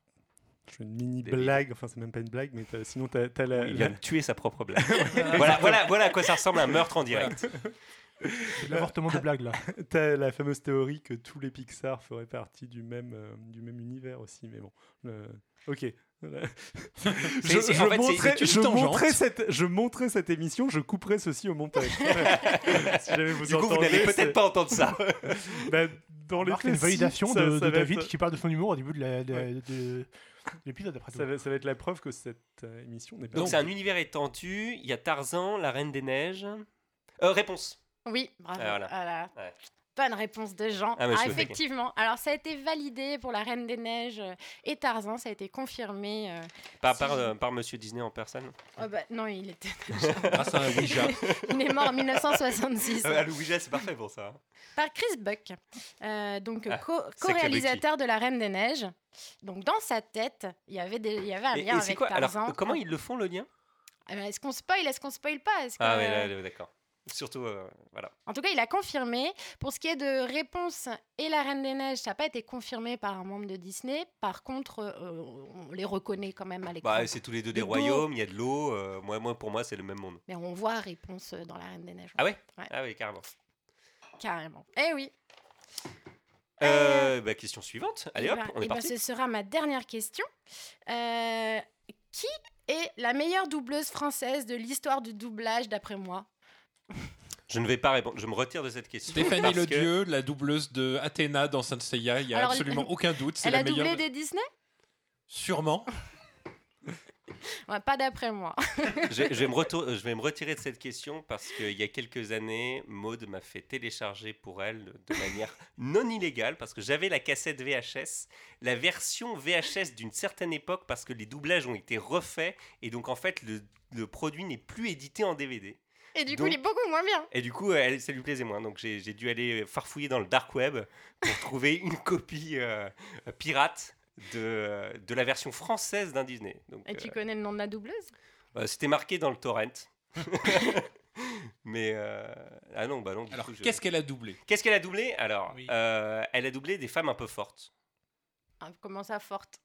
je- fais une mini Des- blague, enfin c'est même pas une blague, mais t'as- sinon t'as as la, Il la- vient de tuer sa propre blague. voilà, voilà, voilà à quoi ça ressemble un meurtre en direct. C'est de l'avortement de blague là. t'as la fameuse théorie que tous les Pixar feraient partie du même, euh, du même univers aussi, mais bon. Ok. Je, c'est- je en fait, c'est- montrais, je, cette, je montrais cette émission, je couperai ceci au montage. si jamais vous Du coup, vous n'allez c'est- peut-être pas entendre ça. bah, dans les une validation de, ça de va David être- qui parle de son humour au début de la- de- de- de l'épisode après tout. Ça va, ça va être la preuve que cette euh, émission n'est pas. Donc, c'est un univers étendu. Il y a Tarzan, la Reine des Neiges. Euh, réponse. Oui, bravo. Ah, voilà. Voilà. Ouais. Bonne réponse de Jean. Ah, Ah, effectivement. Alors, ça a été validé pour la Reine des Neiges euh, et Tarzan. Ça a été confirmé. euh, Par, Si. par, euh, par Monsieur Disney en personne. oh bah, non, il, était... grâce à un Ouija. il est mort en 1966 Ah, Louis c'est parfait pour ça. par Chris Buck, euh, donc Ah, co- co-réalisateur de la Reine des Neiges. Donc, dans sa tête, il y avait, des... il y avait un Et, lien et c'est avec quoi Alors, Tarzan. euh, comment ils le font le lien? Ah ben, Est-ce qu'on spoil Est-ce qu'on spoil pas? Ah, oui, d'accord. Surtout, euh, voilà. En tout cas, il a confirmé. Pour ce qui est de réponse et la Reine des Neiges, ça n'a pas été confirmé par un membre de Disney. Par contre, euh, on les reconnaît quand même à l'écran. Bah, c'est tous les deux des royaumes, il y a de l'eau. euh, moi, moi, pour moi, c'est le même monde. Mais on voit réponse dans la Reine des Neiges. Ah ouais, Ouais. Ah oui, carrément. Carrément. Eh oui. Bah, question suivante. Allez Eh hop, ben- on est eh ben, parti. ce sera ma dernière question. Qui est la meilleure doubleuse française de l'histoire du doublage d'après moi? Je ne vais pas répondre. Je me retire de cette question. Stéphanie que- Ledieu, la doubleuse de Athéna dans Saint Seiya, il n'y a Alors, absolument elle- aucun doute. C'est Elle la a meilleure. doublé des Disney? Sûrement. Ouais, pas d'après moi. je, je vais me retour- je vais me retirer de cette question parce qu'il y a quelques années, Maude m'a fait télécharger pour elle de manière non illégale parce que j'avais la cassette VHS, la version VHS d'une certaine époque parce que les doublages ont été refaits et donc en fait le, le produit n'est plus édité en DVD. Et du coup, Donc- il est beaucoup moins bien. Et du coup, elle, ça lui plaisait moins. Donc j'ai dû aller farfouiller dans le dark web pour trouver une copie euh, pirate de, de la version française d'un Disney. Donc, Et tu euh, connais le nom de la doubleuse? euh, C'était marqué dans le torrent. Mais euh, ah non, bah non. du Alors, je- qu'est-ce qu'elle a doublé? Qu'est-ce qu'elle a doublé? Alors, Oui. euh, elle a doublé des femmes un peu fortes. Ah, Comment ça, forte?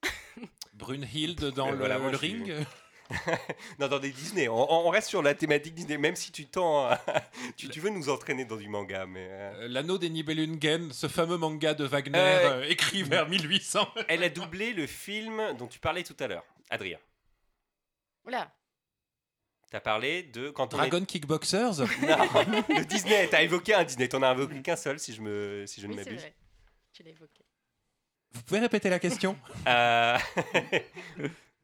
Brunhilde dans le, voilà, le ring? Non, dans des Disney. On, on reste sur la thématique Disney, même si tu tends, à- tu, tu veux nous entraîner dans du manga, mais euh, Euh, L'anneau des Nibelungen, ce fameux manga de Wagner Euh, écrit vers 1800. elle a doublé le film dont tu parlais tout à l'heure, Adrien. Oula. T'as parlé de quand on est- Dragon Kickboxers? Non, le Disney. T'as évoqué un Disney. T'en as évoqué qu'un seul, si je me, si je ne Oui, c'est m'abuse. vrai. Tu l'as évoqué. Vous pouvez répéter la question? Euh,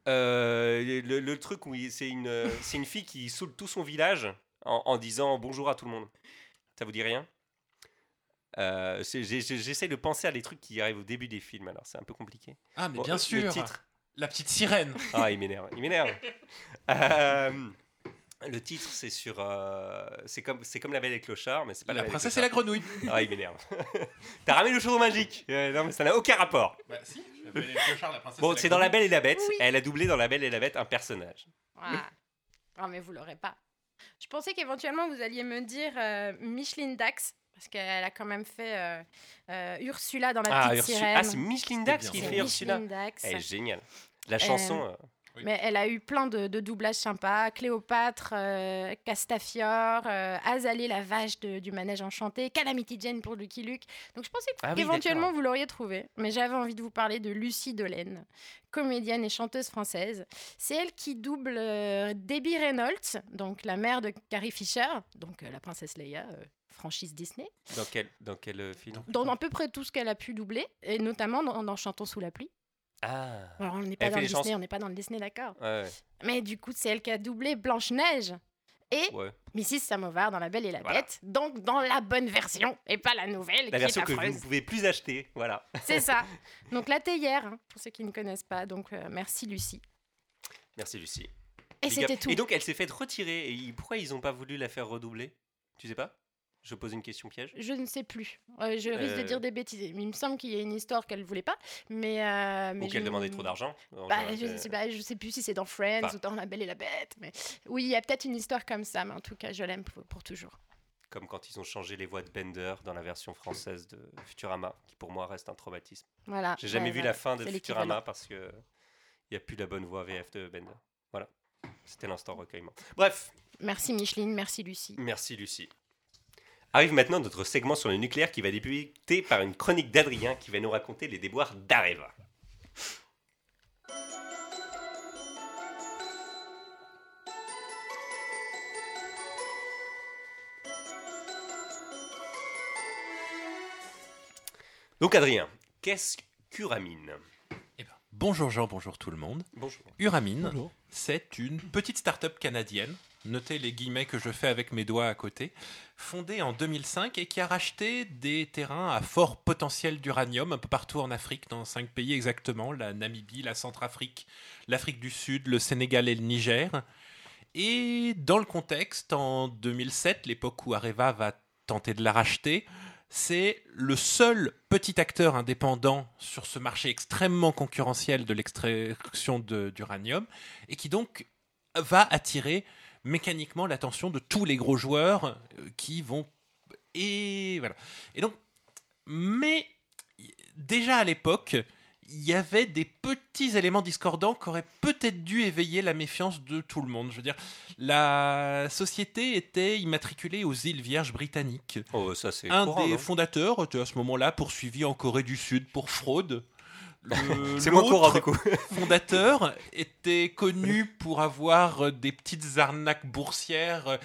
euh, le, le truc où c'est une, c'est une fille qui saoule tout son village en, en disant bonjour à tout le monde. Ça vous dit rien? Euh, J'essaie de penser à des trucs qui arrivent au début des films, alors c'est un peu compliqué. Ah, mais Bon, bien le sûr titre. La petite sirène Ah, il m'énerve. Il m'énerve. Euh, le titre, c'est sur. euh, c'est comme, c'est comme la Belle et le Clochard, mais c'est pas la, La Belle princesse et la grenouille. Ah, il m'énerve. T'as ramené le chaudron magique. Euh, non, mais ça n'a aucun rapport. Bah si, la Belle et le Clochard, la princesse Bon, c'est dans La Belle et la Bête. Oui. Elle a doublé dans La Belle et la Bête un personnage. Ah. Ah, mais vous l'aurez pas. Je pensais qu'éventuellement vous alliez me dire euh, Micheline Dax, parce qu'elle a quand même fait euh, euh, Ursula dans la Ah, petite Ursu- sirène. ah, c'est Micheline Dax qui fait Ursula. Micheline Dax. Elle est géniale. La chanson. Oui. Mais elle a eu plein de, de doublages sympas. Cléopâtre, euh, Castafiore, euh, Azalée, la vache de- du manège enchanté, Calamity Jane pour Lucky Luke. Donc je pensais Ah oui, qu'éventuellement vous l'auriez trouvé. Mais j'avais envie de vous parler de Lucie Dolène, comédienne et chanteuse française. C'est elle qui double euh, Debbie Reynolds, donc la mère de Carrie Fisher, donc euh, la princesse Leia. franchise Disney, dans quel, dans quel film? Dans à peu près tout ce qu'elle a pu doubler, et notamment dans, dans Chantons sous la pluie. Ah. Alors on n'est pas dans le Disney, on n'est pas dans le Disney, d'accord. Ouais, Mais du coup, c'est elle qui a doublé Blanche-Neige et ouais. Mrs. Samovar dans La Belle et la Voilà. Bête. Donc dans la bonne version et pas la nouvelle La qui version est que vous ne pouvez plus acheter. Voilà. C'est ça. Donc la théière, hein, pour ceux qui ne connaissent pas. Donc euh, merci Lucie. Merci, Lucie. Et c'était tout. Et donc, elle s'est faite retirer. Et pourquoi ils n'ont pas voulu la faire redoubler? Tu sais pas? Je pose une question piège? Je ne sais plus. Euh, je risque de Euh. dire des bêtises. Il me semble qu'il y a une histoire qu'elle voulait pas, mais euh, mais Ou qu'elle je- demandait trop d'argent en Bah, je, c'est- sais plus si c'est dans Friends Enfin. ou dans La Belle et la Bête, mais oui, il y a peut-être une histoire comme ça, mais en tout cas, je l'aime pour, pour toujours. Comme quand ils ont changé les voix de Bender dans la version française de Futurama, qui pour moi reste un traumatisme. Voilà. J'ai jamais Ouais, vu la fin de Futurama parce que il n'y a plus la bonne voix VF de Bender. Voilà. C'était l'instant recueillement. Bref, Merci Micheline, merci Lucie. merci Lucie. Arrive maintenant notre segment sur le nucléaire qui va débuter par une chronique d'Adrien qui va nous raconter les déboires d'Areva. Donc Adrien, qu'est-ce qu'Uramine? Eh ben, bonjour Jean, bonjour tout le monde. Bonjour. Uramine, c'est une petite start-up canadienne, notez les guillemets que je fais avec mes doigts à côté, fondée en 2005 et qui a racheté des terrains à fort potentiel d'uranium un peu partout en Afrique, dans cinq pays exactement, la Namibie, la Centrafrique, l'Afrique du Sud, le Sénégal et le Niger. Et dans le contexte, en 2007, l'époque où Areva va tenter de la racheter, c'est le seul petit acteur indépendant sur ce marché extrêmement concurrentiel de l'extraction d'uranium et qui donc va attirer mécaniquement l'attention de tous les gros joueurs euh, qui vont et voilà et donc mais déjà à l'époque il y avait des petits éléments discordants qui auraient peut-être dû éveiller la méfiance de tout le monde. Je veux dire, la société était immatriculée aux îles Vierges britanniques. Oh, ça c'est Un courant, des fondateurs était à ce moment-là poursuivi en Corée du Sud pour fraude. Le- C'est moins courant du coup. fondateur était connu pour avoir euh, des petites arnaques boursières euh,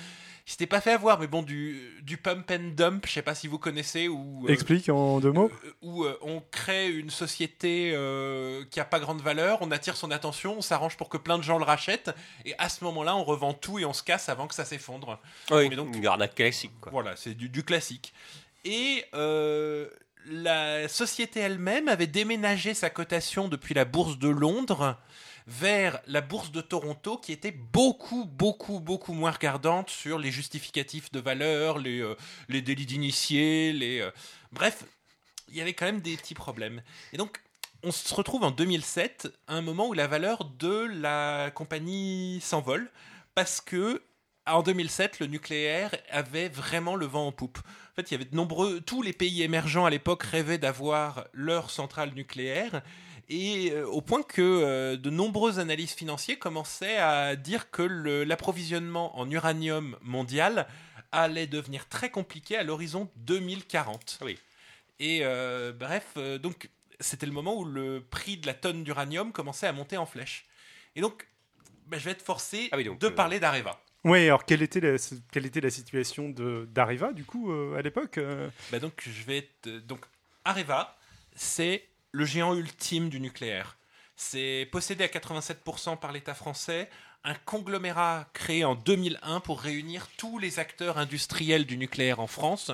il s'était pas fait avoir, mais bon, du, du pump and dump, je sais pas si vous connaissez, ou Explique en deux mots. où euh, on crée une société euh, qui a pas grande valeur, on attire son attention, on s'arrange pour que plein de gens le rachètent, et à ce moment-là, on revend tout et on se casse avant que ça s'effondre. Oui, Mais donc- une arnaque classique. Quoi. Voilà, c'est du, du classique. Et euh, la société elle-même avait déménagé sa cotation depuis la bourse de Londres vers la bourse de Toronto qui était beaucoup, beaucoup, beaucoup moins regardante sur les justificatifs de valeur, les, euh, délits d'initiés, les... euh, bref, il y avait quand même des petits problèmes. Et donc, on se retrouve en 2007, à un moment où la valeur de la compagnie s'envole, parce que en 2007, le nucléaire avait vraiment le vent en poupe. En fait, il y avait de nombreux, tous les pays émergents à l'époque rêvaient d'avoir leur centrale nucléaire, et euh, au point que euh, de nombreux analystes financiers commençaient à dire que l'approvisionnement en uranium mondial allait devenir très compliqué à l'horizon 2040. Oui. Et euh, bref, donc c'était le moment où le prix de la tonne d'uranium commençait à monter en flèche. Et donc, bah, je vais être forcé Ah oui, donc, de parler d'Areva. Oui, alors quelle était la, situation d'Areva, du coup, euh, à l'époque euh Bah donc je vais donc Areva, c'est le géant ultime du nucléaire. C'est possédé à 87% par l'État français, un conglomérat créé en 2001 pour réunir tous les acteurs industriels du nucléaire en France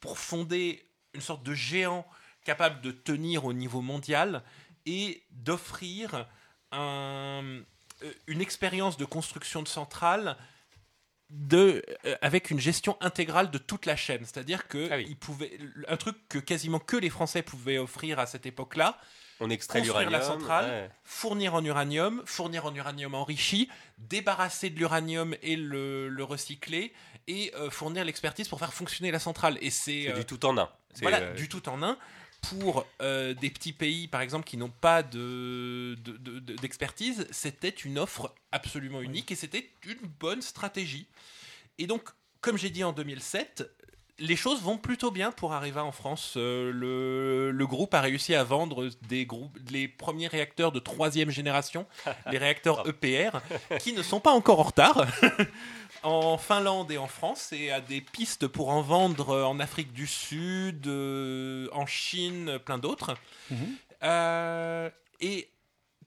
pour fonder une sorte de géant capable de tenir au niveau mondial et d'offrir euh, une expérience de construction de centrales de, euh, avec une gestion intégrale de toute la chaîne. C'est-à-dire que Ah oui. il pouvait, un truc que quasiment que les Français pouvaient offrir à cette époque-là, On extrait Construire la l'uranium. centrale. ouais. fournir en uranium, fournir en uranium enrichi, débarrasser de l'uranium et le, le recycler, et euh, fournir l'expertise pour faire fonctionner la centrale. Et c'est euh, du tout en un. Voilà, du tout en un. Pour euh, des petits pays, par exemple, qui n'ont pas de, de- de- de- d'expertise, c'était une offre absolument unique et c'était une bonne stratégie. Et donc, comme j'ai dit en 2007, les choses vont plutôt bien pour Areva en France. Euh, le, le groupe a réussi à vendre des groupes, les premiers réacteurs de troisième génération, les réacteurs EPR, qui ne sont pas encore en retard. en Finlande et en France et à des pistes pour en vendre euh, en Afrique du Sud, euh, en Chine, plein d'autres. Mhm. Euh, et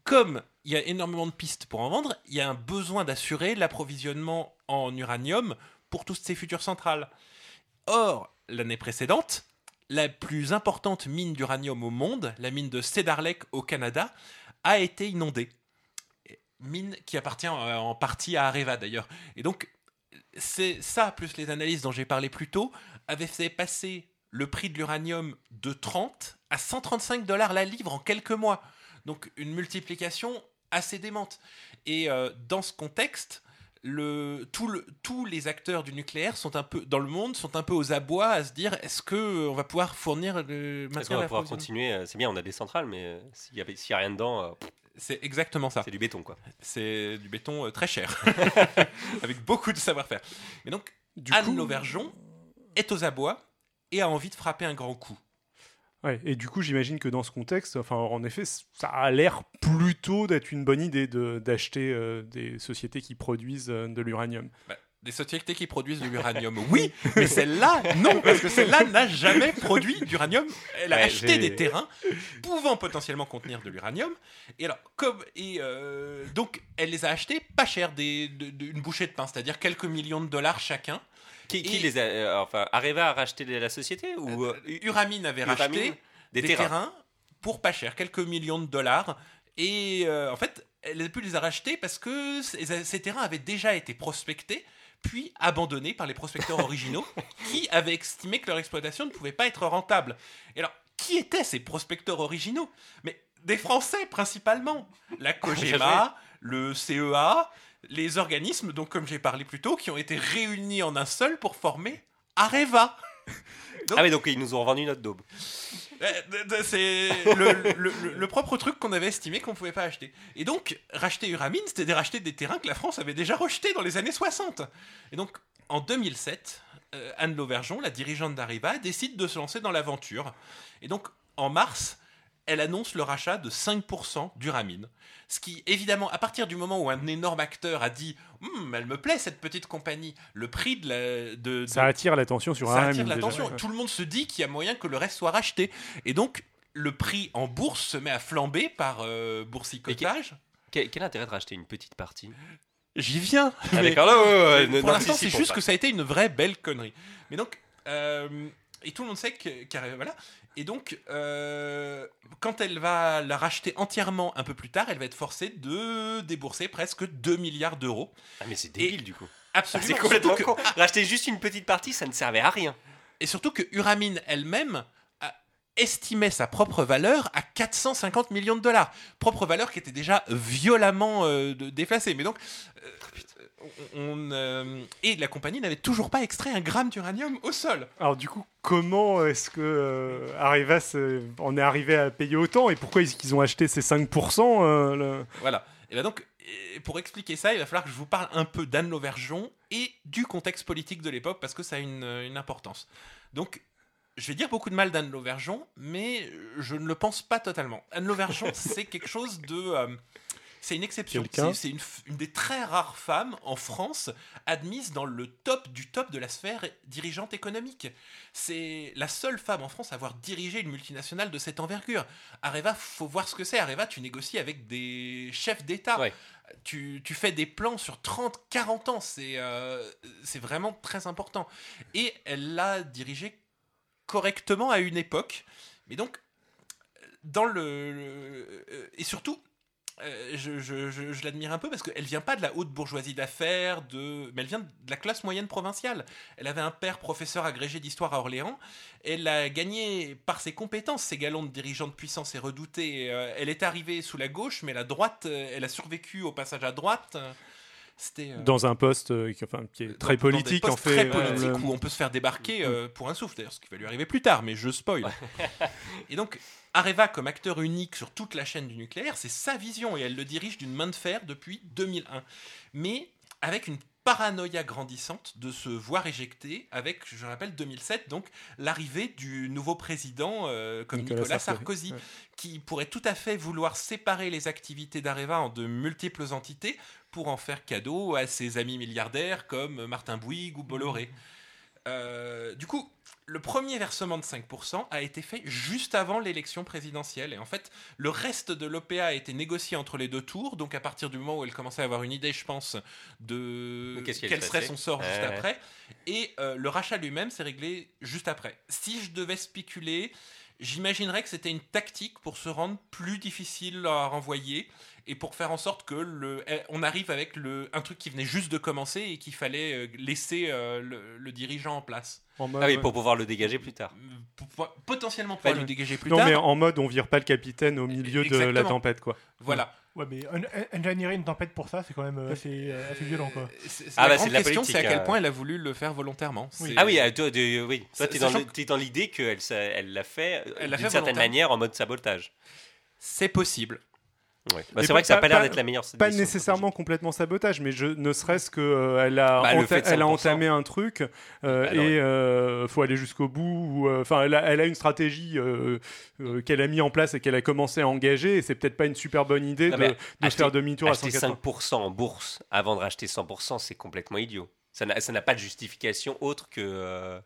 comme il y a énormément de pistes pour en vendre, il y a un besoin d'assurer l'approvisionnement en uranium pour toutes ces futures centrales. Or, l'année précédente, la plus importante mine d'uranium au monde, la mine de Cedar Lake au Canada, a été inondée. Mine qui appartient euh, en partie à Areva d'ailleurs. Et donc, c'est ça, plus les analyses dont j'ai parlé plus tôt, avaient fait passer le prix de l'uranium de 30 à 135 dollars la livre en quelques mois. Donc une multiplication assez démente. Et euh, dans ce contexte, le, tout le- tous les acteurs du nucléaire sont un peu dans le monde sont un peu aux abois à se dire est-ce que euh, on va pouvoir fournir le Est-ce qu'on va pouvoir continuer euh, C'est bien, on a des centrales, mais euh, s'il n'y a, s'il y a rien dedans, euh, C'est exactement ça. c'est du béton. quoi. C'est du béton euh, très cher, avec beaucoup de savoir-faire. Mais donc Du Anne coup- Lauvergeon est aux abois et a envie de frapper un grand coup. Ouais, et du coup, j'imagine que dans ce contexte, enfin, en effet, ça a l'air plutôt d'être une bonne idée de- d'acheter euh, des sociétés qui produisent euh, de l'uranium. Bah, des sociétés qui produisent de l'uranium, oui, mais celle-là, non, parce que celle-là n'a jamais produit d'uranium. Elle a Ouais, acheté des terrains pouvant potentiellement contenir de l'uranium. Et alors, comme et euh, donc, elle les a achetés pas cher, des, de- de- une bouchée de pain, c'est-à-dire quelques millions de dollars chacun. Qui, les a. euh, enfin, Areva a racheté la société ou euh, Uramine avait Uramine, racheté des, des, terrains, terrains. pour pas cher, quelques millions de dollars. Et euh, en fait, elle a pu les a rachetés parce que ces, ces terrains avaient déjà été prospectés, puis abandonnés par les prospecteurs originaux qui avaient estimé que leur exploitation ne pouvait pas être rentable. Et alors, qui étaient ces prospecteurs originaux? Mais des Français principalement. La COGEMA, le CEA, les organismes, donc comme j'ai parlé plus tôt, qui ont été réunis en un seul pour former Areva. Ah oui, donc ils nous ont vendu notre daube. Euh, C'est le, le- le- le propre truc qu'on avait estimé qu'on ne pouvait pas acheter. Et donc, racheter Uramine, c'était racheter des terrains que la France avait déjà rejetés dans les années 60. Et donc, en 2007, euh, Anne Lauvergeon, la dirigeante d'Arriva, décide de se lancer dans l'aventure. Et donc, en mars, elle annonce le rachat de 5% d'Uramine. Ce qui, évidemment, à partir du moment où un énorme acteur a dit Hum, elle me plaît cette petite compagnie, le prix de la. De, Ça attire l'attention sur ça un attire l'attention. Ouais. Tout le monde se dit qu'il y a moyen que le reste soit racheté. Et donc, le prix en bourse se met à flamber par euh, boursicotage. Quel, quel intérêt de racheter une petite partie? J'y viens. Ah, mais- d'accord, là, ouais, ouais, ouais, mais ne- pour l'instant, c'est juste pas. que ça a été une vraie belle connerie. Mais donc, euh, et tout le monde sait que, car- voilà. Et donc, euh, quand elle va la racheter entièrement un peu plus tard, elle va être forcée de débourser presque 2 milliards d'euros. Ah, mais c'est débile du coup. Absolument. C'est complètement que- con. Racheter juste une petite partie, ça ne servait à rien. Et surtout que Uramine elle-même estimait sa propre valeur à 450 millions de dollars. Propre valeur qui était déjà violemment euh, déplacée. Mais donc, euh, on, on, euh, et la compagnie n'avait toujours pas extrait un gramme d'uranium au sol. Alors du coup, comment est-ce que euh, Arevas euh, en est arrivé à payer autant et pourquoi est-ce qu'ils ont acheté ces 5% euh, le- Voilà. Et bien donc, pour expliquer ça, il va falloir que je vous parle un peu d'Anne Lauvergeon et du contexte politique de l'époque parce que ça a une, une importance. Donc, je vais dire beaucoup de mal d'Anne Lauvergeon, mais je ne le pense pas totalement. Anne Lauvergeon, c'est quelque chose de. euh, c'est une exception. C'est une, des très rares femmes en France admise dans le top du top de la sphère dirigeante économique. C'est la seule femme en France à avoir dirigé une multinationale de cette envergure. Areva, faut voir ce que c'est. Areva, tu négocies avec des chefs d'État. Ouais. Tu, tu fais des plans sur 30, 40 ans. C'est euh, c'est vraiment très important. Et elle l'a dirigé correctement à une époque. Mais donc, dans le. euh, et surtout. euh, je, l'admire un peu parce qu'elle vient pas de la haute bourgeoisie d'affaires, de... mais elle vient de la classe moyenne provinciale. Elle avait un père professeur agrégé d'histoire à Orléans. Elle a gagné par ses compétences ses galons de dirigeante puissance et redoutée. Euh, elle est arrivée sous la gauche, mais la droite, elle a survécu au passage à droite. Euh, euh, dans un poste euh, qui, enfin, qui est dans- très dans politique en postes fait. Très euh, politique le- où on peut se faire débarquer euh, pour un souffle. D'ailleurs, ce qui va lui arriver plus tard, mais je spoil. et donc, Areva, comme acteur unique sur toute la chaîne du nucléaire, c'est sa vision et elle le dirige d'une main de fer depuis 2001. Mais avec une paranoïa grandissante de se voir éjecté avec, je rappelle, 2007, donc l'arrivée du nouveau président euh, comme Nicolas Nicolas, Sarkozy, Sarkozy, ouais. qui pourrait tout à fait vouloir séparer les activités d'Areva en de multiples entités pour en faire cadeau à ses amis milliardaires comme Martin Bouygues ou Bolloré. Euh, du coup, le premier versement de 5% a été fait juste avant l'élection présidentielle. Et en fait, le reste de l'OPA a été négocié entre les deux tours. Donc, à partir du moment où elle commençait à avoir une idée, je pense, de quel serait son sort juste après. Et euh, le rachat lui-même s'est réglé juste après. Si je devais spéculer, j'imaginerais que c'était une tactique pour se rendre plus difficile à renvoyer et pour faire en sorte que le, eh, on arrive avec le, un truc qui venait juste de commencer et qu'il fallait euh, laisser euh, le, le dirigeant en place. en mode- Ah oui, pour pouvoir le dégager plus tard. Pour pouvoir- potentiellement pouvoir Ouais. le dégager plus non tard. mais en mode on vire pas le capitaine au milieu de la tempête quoi. Voilà. Ouais, mais ingénierer une tempête pour ça, c'est quand même euh, assez, euh, assez violent, quoi. Ah la bah, grande c'est de la question, c'est à quel point elle a voulu le faire volontairement. Oui. Ah oui, euh, toi, de- oui. Toi, C'est- t'es dans, l'idée qu'elle elle l'a fait euh, d'une certaine manière en mode sabotage. c'est possible. Ouais. Bah, c'est vrai que ça n'a pas l'air pas- d'être la meilleure Pas nécessairement complètement sabotage, mais je, ne serait-ce que euh, elle a, Bah, le enta- fait de elle a 5%. entamé un truc euh, Alors, et euh, faut aller jusqu'au bout. ou, Enfin, elle, a, elle a une stratégie qu'elle a mis en place et qu'elle a commencé à engager. Et c'est peut-être pas une super bonne idée Non, de, de faire demi-tour à Acheter 180. 5% en bourse avant de racheter 100%, c'est complètement idiot. Ça n'a pas de justification autre que.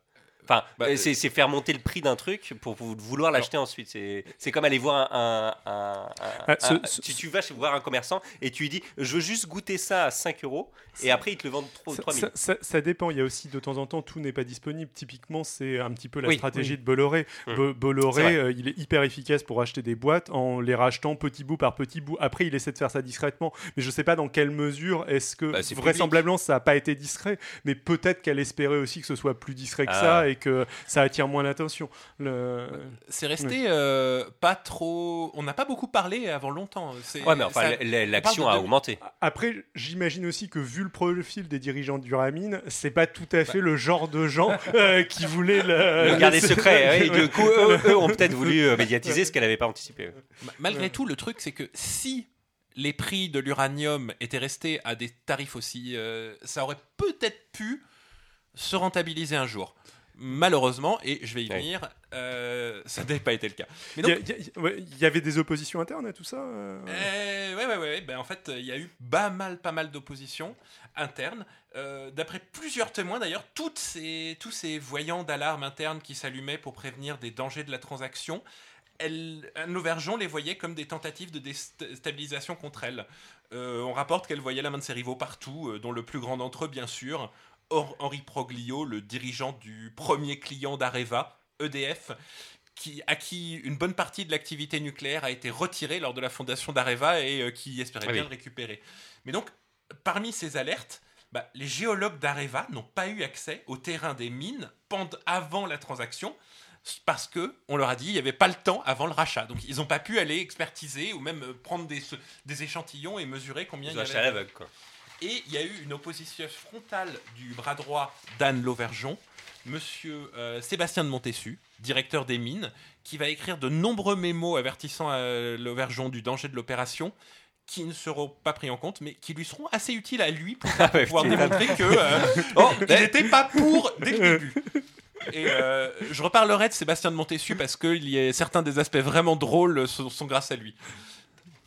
Euh, Enfin, Bah, euh, c'est c'est faire monter le prix d'un truc pour vou- vouloir l'acheter ensuite. C'est c'est comme aller voir un. un- un- un- Ah, ce- un- ce- tu, tu vas chez voir un commerçant et tu lui dis Je veux juste goûter ça à 5 euros et après ils te le vendent trop- Ça, 3000. ça- ça- ça dépend. Il y a aussi de temps en temps, tout n'est pas disponible. Typiquement, c'est un petit peu la Oui, stratégie oui. de Bolloré. Hum. Bo- Bolloré, euh, il est hyper efficace pour acheter des boîtes en les rachetant petit bout par petit bout. Après, il essaie de faire ça discrètement. Mais je sais pas dans quelle mesure est-ce que Bah, vraisemblablement ça n'a pas été discret. Mais peut-être qu'elle espérait aussi que ce soit plus discret que Ah. ça et que ça attire moins l'attention. Le... C'est resté euh, pas trop. On n'a pas beaucoup parlé avant longtemps. Ouais, mais enfin, ça- l'action a de- augmenté. Après, j'imagine aussi que vu le profil des dirigeants d'Uramine, c'est pas tout à fait le genre de gens euh, qui voulaient le, Le garder le- secret. Ouais. du coup, eux, eux ont peut-être voulu euh, médiatiser ce qu'elle n'avait pas anticipé. Ma- Malgré tout, le truc, c'est que si les prix de l'uranium étaient restés à des tarifs aussi, euh, ça aurait peut-être pu se rentabiliser un jour. Malheureusement, et je vais y Ouais. venir, euh, ça n'a pas été le cas. Il y, ouais, avait des oppositions internes à tout ça euh? Euh, ouais, ouais, ouais. Ben, en fait, il y a eu pas mal, pas mal d'opposition interne. Euh, D'après plusieurs témoins, d'ailleurs, toutes ces, tous ces voyants d'alarme interne qui s'allumaient pour prévenir des dangers de la transaction, elle, Anne Lauvergeon les voyait comme des tentatives de déstabilisation contre elle. Euh, on rapporte qu'elle voyait la main de ses rivaux partout, euh, dont le plus grand d'entre eux, bien sûr, Henri Proglio, le dirigeant du premier client d'Areva, EDF, qui, à qui une bonne partie de l'activité nucléaire a été retirée lors de la fondation d'Areva et euh, qui espérait Ah bien le récupérer. Mais donc, parmi ces alertes, bah, les géologues d'Areva n'ont pas eu accès au terrain des mines pendant, avant la transaction parce que on leur a dit il n'y avait pas le temps avant le rachat. Donc ils n'ont pas pu aller expertiser ou même euh, prendre des, des échantillons et mesurer combien Ils il y à avait. l'aveugle, quoi. Et il y a eu une opposition frontale du bras droit d'Anne Lauvergeon, monsieur euh, Sébastien de Montessu, directeur des mines, qui va écrire de nombreux mémos avertissant à Lauvergeon du danger de l'opération qui ne seront pas pris en compte, mais qui lui seront assez utiles à lui pour ouais, pouvoir démontrer que euh, oh, n'était pas pour dès le début. Et euh, je reparlerai de Sébastien de Montessu parce que il y a certains des aspects vraiment drôles sont, sont grâce à lui.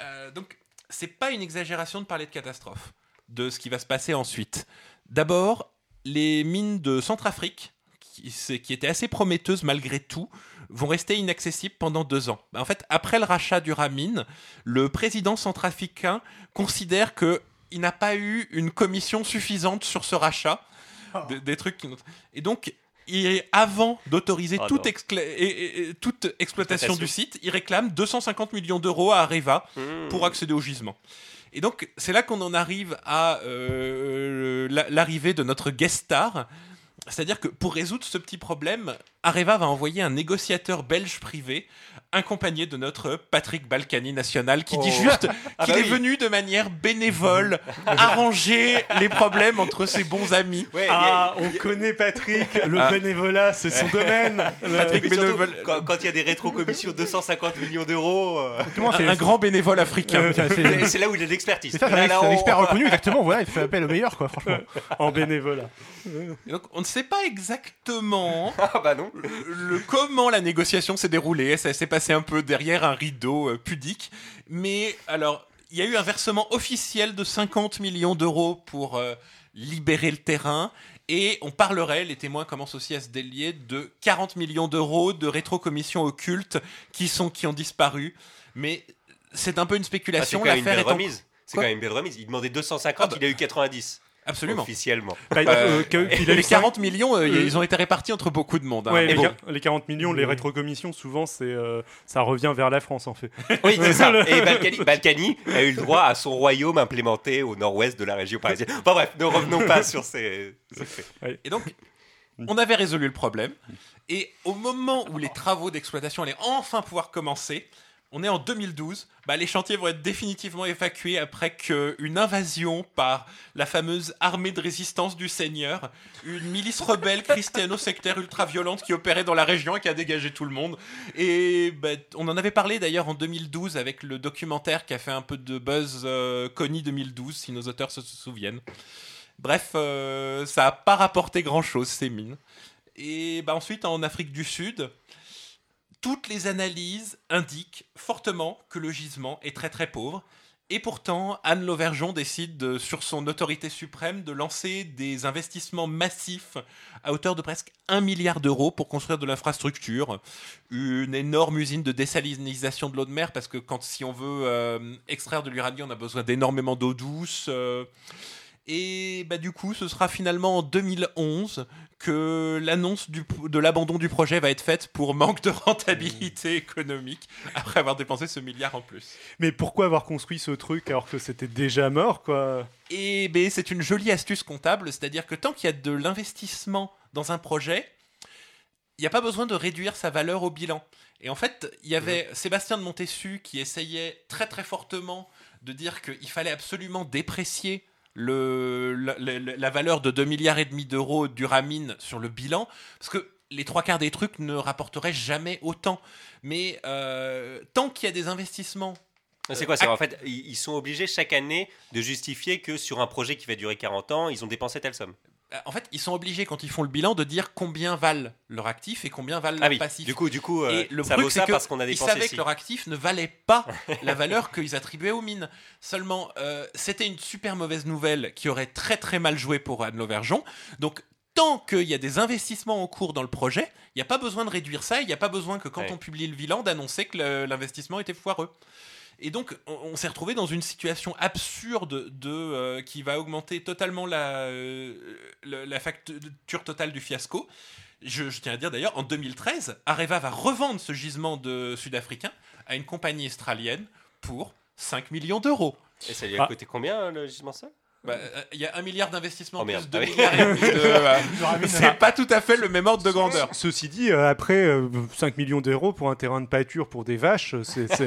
Euh, donc, c'est pas une exagération de parler de catastrophe, de ce qui va se passer ensuite. D'abord, les mines de Centrafrique, qui, étaient assez prometteuses malgré tout, vont rester inaccessibles pendant deux ans. En fait, après le rachat du Ramin, le président centrafricain considère que il n'a pas eu une commission suffisante sur ce rachat, des, des trucs qui- et donc il- avant d'autoriser Ah toute, non. excla- et- et- et toute exploitation Exploitation. du site, il réclame 250 millions d'euros à Areva Mmh. pour accéder au gisement. Et donc, c'est là qu'on en arrive à euh, la- l'arrivée de notre guest star. C'est-à-dire que pour résoudre ce petit problème, Areva va envoyer un négociateur belge privé accompagné de notre Patrick Balkany national qui dit Oh. juste Ah qu'il bah est oui. venu de manière bénévole arranger les problèmes entre ses bons amis. Ouais, Ah, a- on connaît Patrick, le Ah. bénévolat, c'est son domaine. Patrick bénévole, quand quand il y a des rétro-commissions de 250 millions d'euros, euh, Comment un, c'est un grand bénévole africain. Euh, c'est- là où il a de l'expertise. c'est un, expert reconnu, exactement. Voilà, il fait appel au meilleur, quoi, franchement. en bénévolat. Et donc, on ne sait pas exactement Ah bah non. le, comment la négociation s'est déroulée. Ça s'est passé un peu derrière un rideau euh, pudique. Mais alors, il y a eu un versement officiel de 50 millions d'euros pour euh, libérer le terrain. Et on parlerait, les témoins commencent aussi à se délier, de 40 millions d'euros de rétrocommissions occultes qui, sont, qui ont disparu. Mais c'est un peu une Ah, c'est spéculation. quand même une belle remise. C'est quand même une belle remise. Il demandait 250, Ah bah. il a eu 90. Absolument. Officiellement. Bah, Euh, euh, que- il a eu les cinq- 40 millions, euh, Euh, ils ont été répartis entre beaucoup de monde. hein. Ouais, les, bon. quar- les 40 millions, les rétrocommissions, souvent, c'est euh, ça revient vers la France, en fait. Oui, c'est ça. Et Balkany, Balkany a eu le droit à son royaume implémenté au nord-ouest de la région parisienne. Enfin bref, ne revenons pas sur ces, ces faits. Et donc, on avait résolu le problème. Et au moment où les travaux d'exploitation allaient enfin pouvoir commencer, on est en 2012, bah, les chantiers vont être définitivement évacués après qu'une invasion par la fameuse armée de résistance du Seigneur, une milice rebelle christiano-sectaire ultra-violente qui opérait dans la région et qui a dégagé tout le monde. Et bah, on en avait parlé d'ailleurs en 2012 avec le documentaire qui a fait un peu de buzz euh, Connie 2012, si nos auteurs se souviennent. Bref, euh, ça n'a pas rapporté grand-chose, ces mines. Et bah, ensuite, en Afrique du Sud, toutes les analyses indiquent fortement que le gisement est très très pauvre. Et pourtant, Anne Lauvergeon décide, de- sur son autorité suprême, de lancer des investissements massifs à hauteur de presque 1 milliard d'euros pour construire de l'infrastructure, une énorme usine de désalinisation de l'eau de mer, parce que quand si on veut euh, extraire de l'uranium, on a besoin d'énormément d'eau douce. euh, et bah, du coup, ce sera finalement en 2011 que l'annonce de l'abandon du projet va être faite pour manque de rentabilité économique, après avoir dépensé ce milliard en plus. Mais pourquoi avoir construit ce truc alors que c'était déjà mort, quoi? Et ben, c'est une jolie astuce comptable, c'est-à-dire que tant qu'il y a de l'investissement dans un projet, il n'y a pas besoin de réduire sa valeur au bilan. Et en fait, il y avait Sébastien de Montessu qui essayait très très fortement de dire qu'il fallait absolument déprécier le, la, la- la valeur de 2 milliards et demi d'euros du Ramin sur le bilan, parce que les trois quarts des trucs ne rapporteraient jamais autant. Mais euh, tant qu'il y a des investissements C'est quoi c'est En fait, ils ils sont obligés chaque année de justifier que sur un projet qui va durer 40 ans, ils ont dépensé telle somme. Euh, En fait, ils sont obligés, quand ils font le bilan, de dire combien valent leurs actifs et combien valent Ah leurs oui, passifs. du coup, du coup, euh, Et le ça truc, vaut c'est ça que parce qu'on a Ils savaient que leur actif ne valait pas la valeur qu'ils attribuaient aux mines. Seulement, euh, c'était une super mauvaise nouvelle qui aurait très très mal joué pour Anne Lauvergeon. Donc, tant qu'il y a des investissements en cours dans le projet, il n'y a pas besoin de réduire ça. Il n'y a pas besoin que quand Ouais. on publie le bilan, d'annoncer que l'investissement était foireux. Et donc, on, on s'est retrouvé dans une situation absurde de, euh, qui va augmenter totalement la, euh, la facture totale du fiasco. Je, je tiens à dire d'ailleurs, en 2013, Areva va revendre ce gisement de sud-africain à une compagnie australienne pour 5 millions d'euros. Et ça lui a Ah. coûté combien le gisement seul? Bah, euh, Il y a un milliard d'investissements Oh, merde. plus 2 Ah demi de... euh, c'est pas tout à fait le même ordre de grandeur. Ceci dit, euh, après euh, 5 millions d'euros pour un terrain de pâture pour des vaches, c'est. c'est-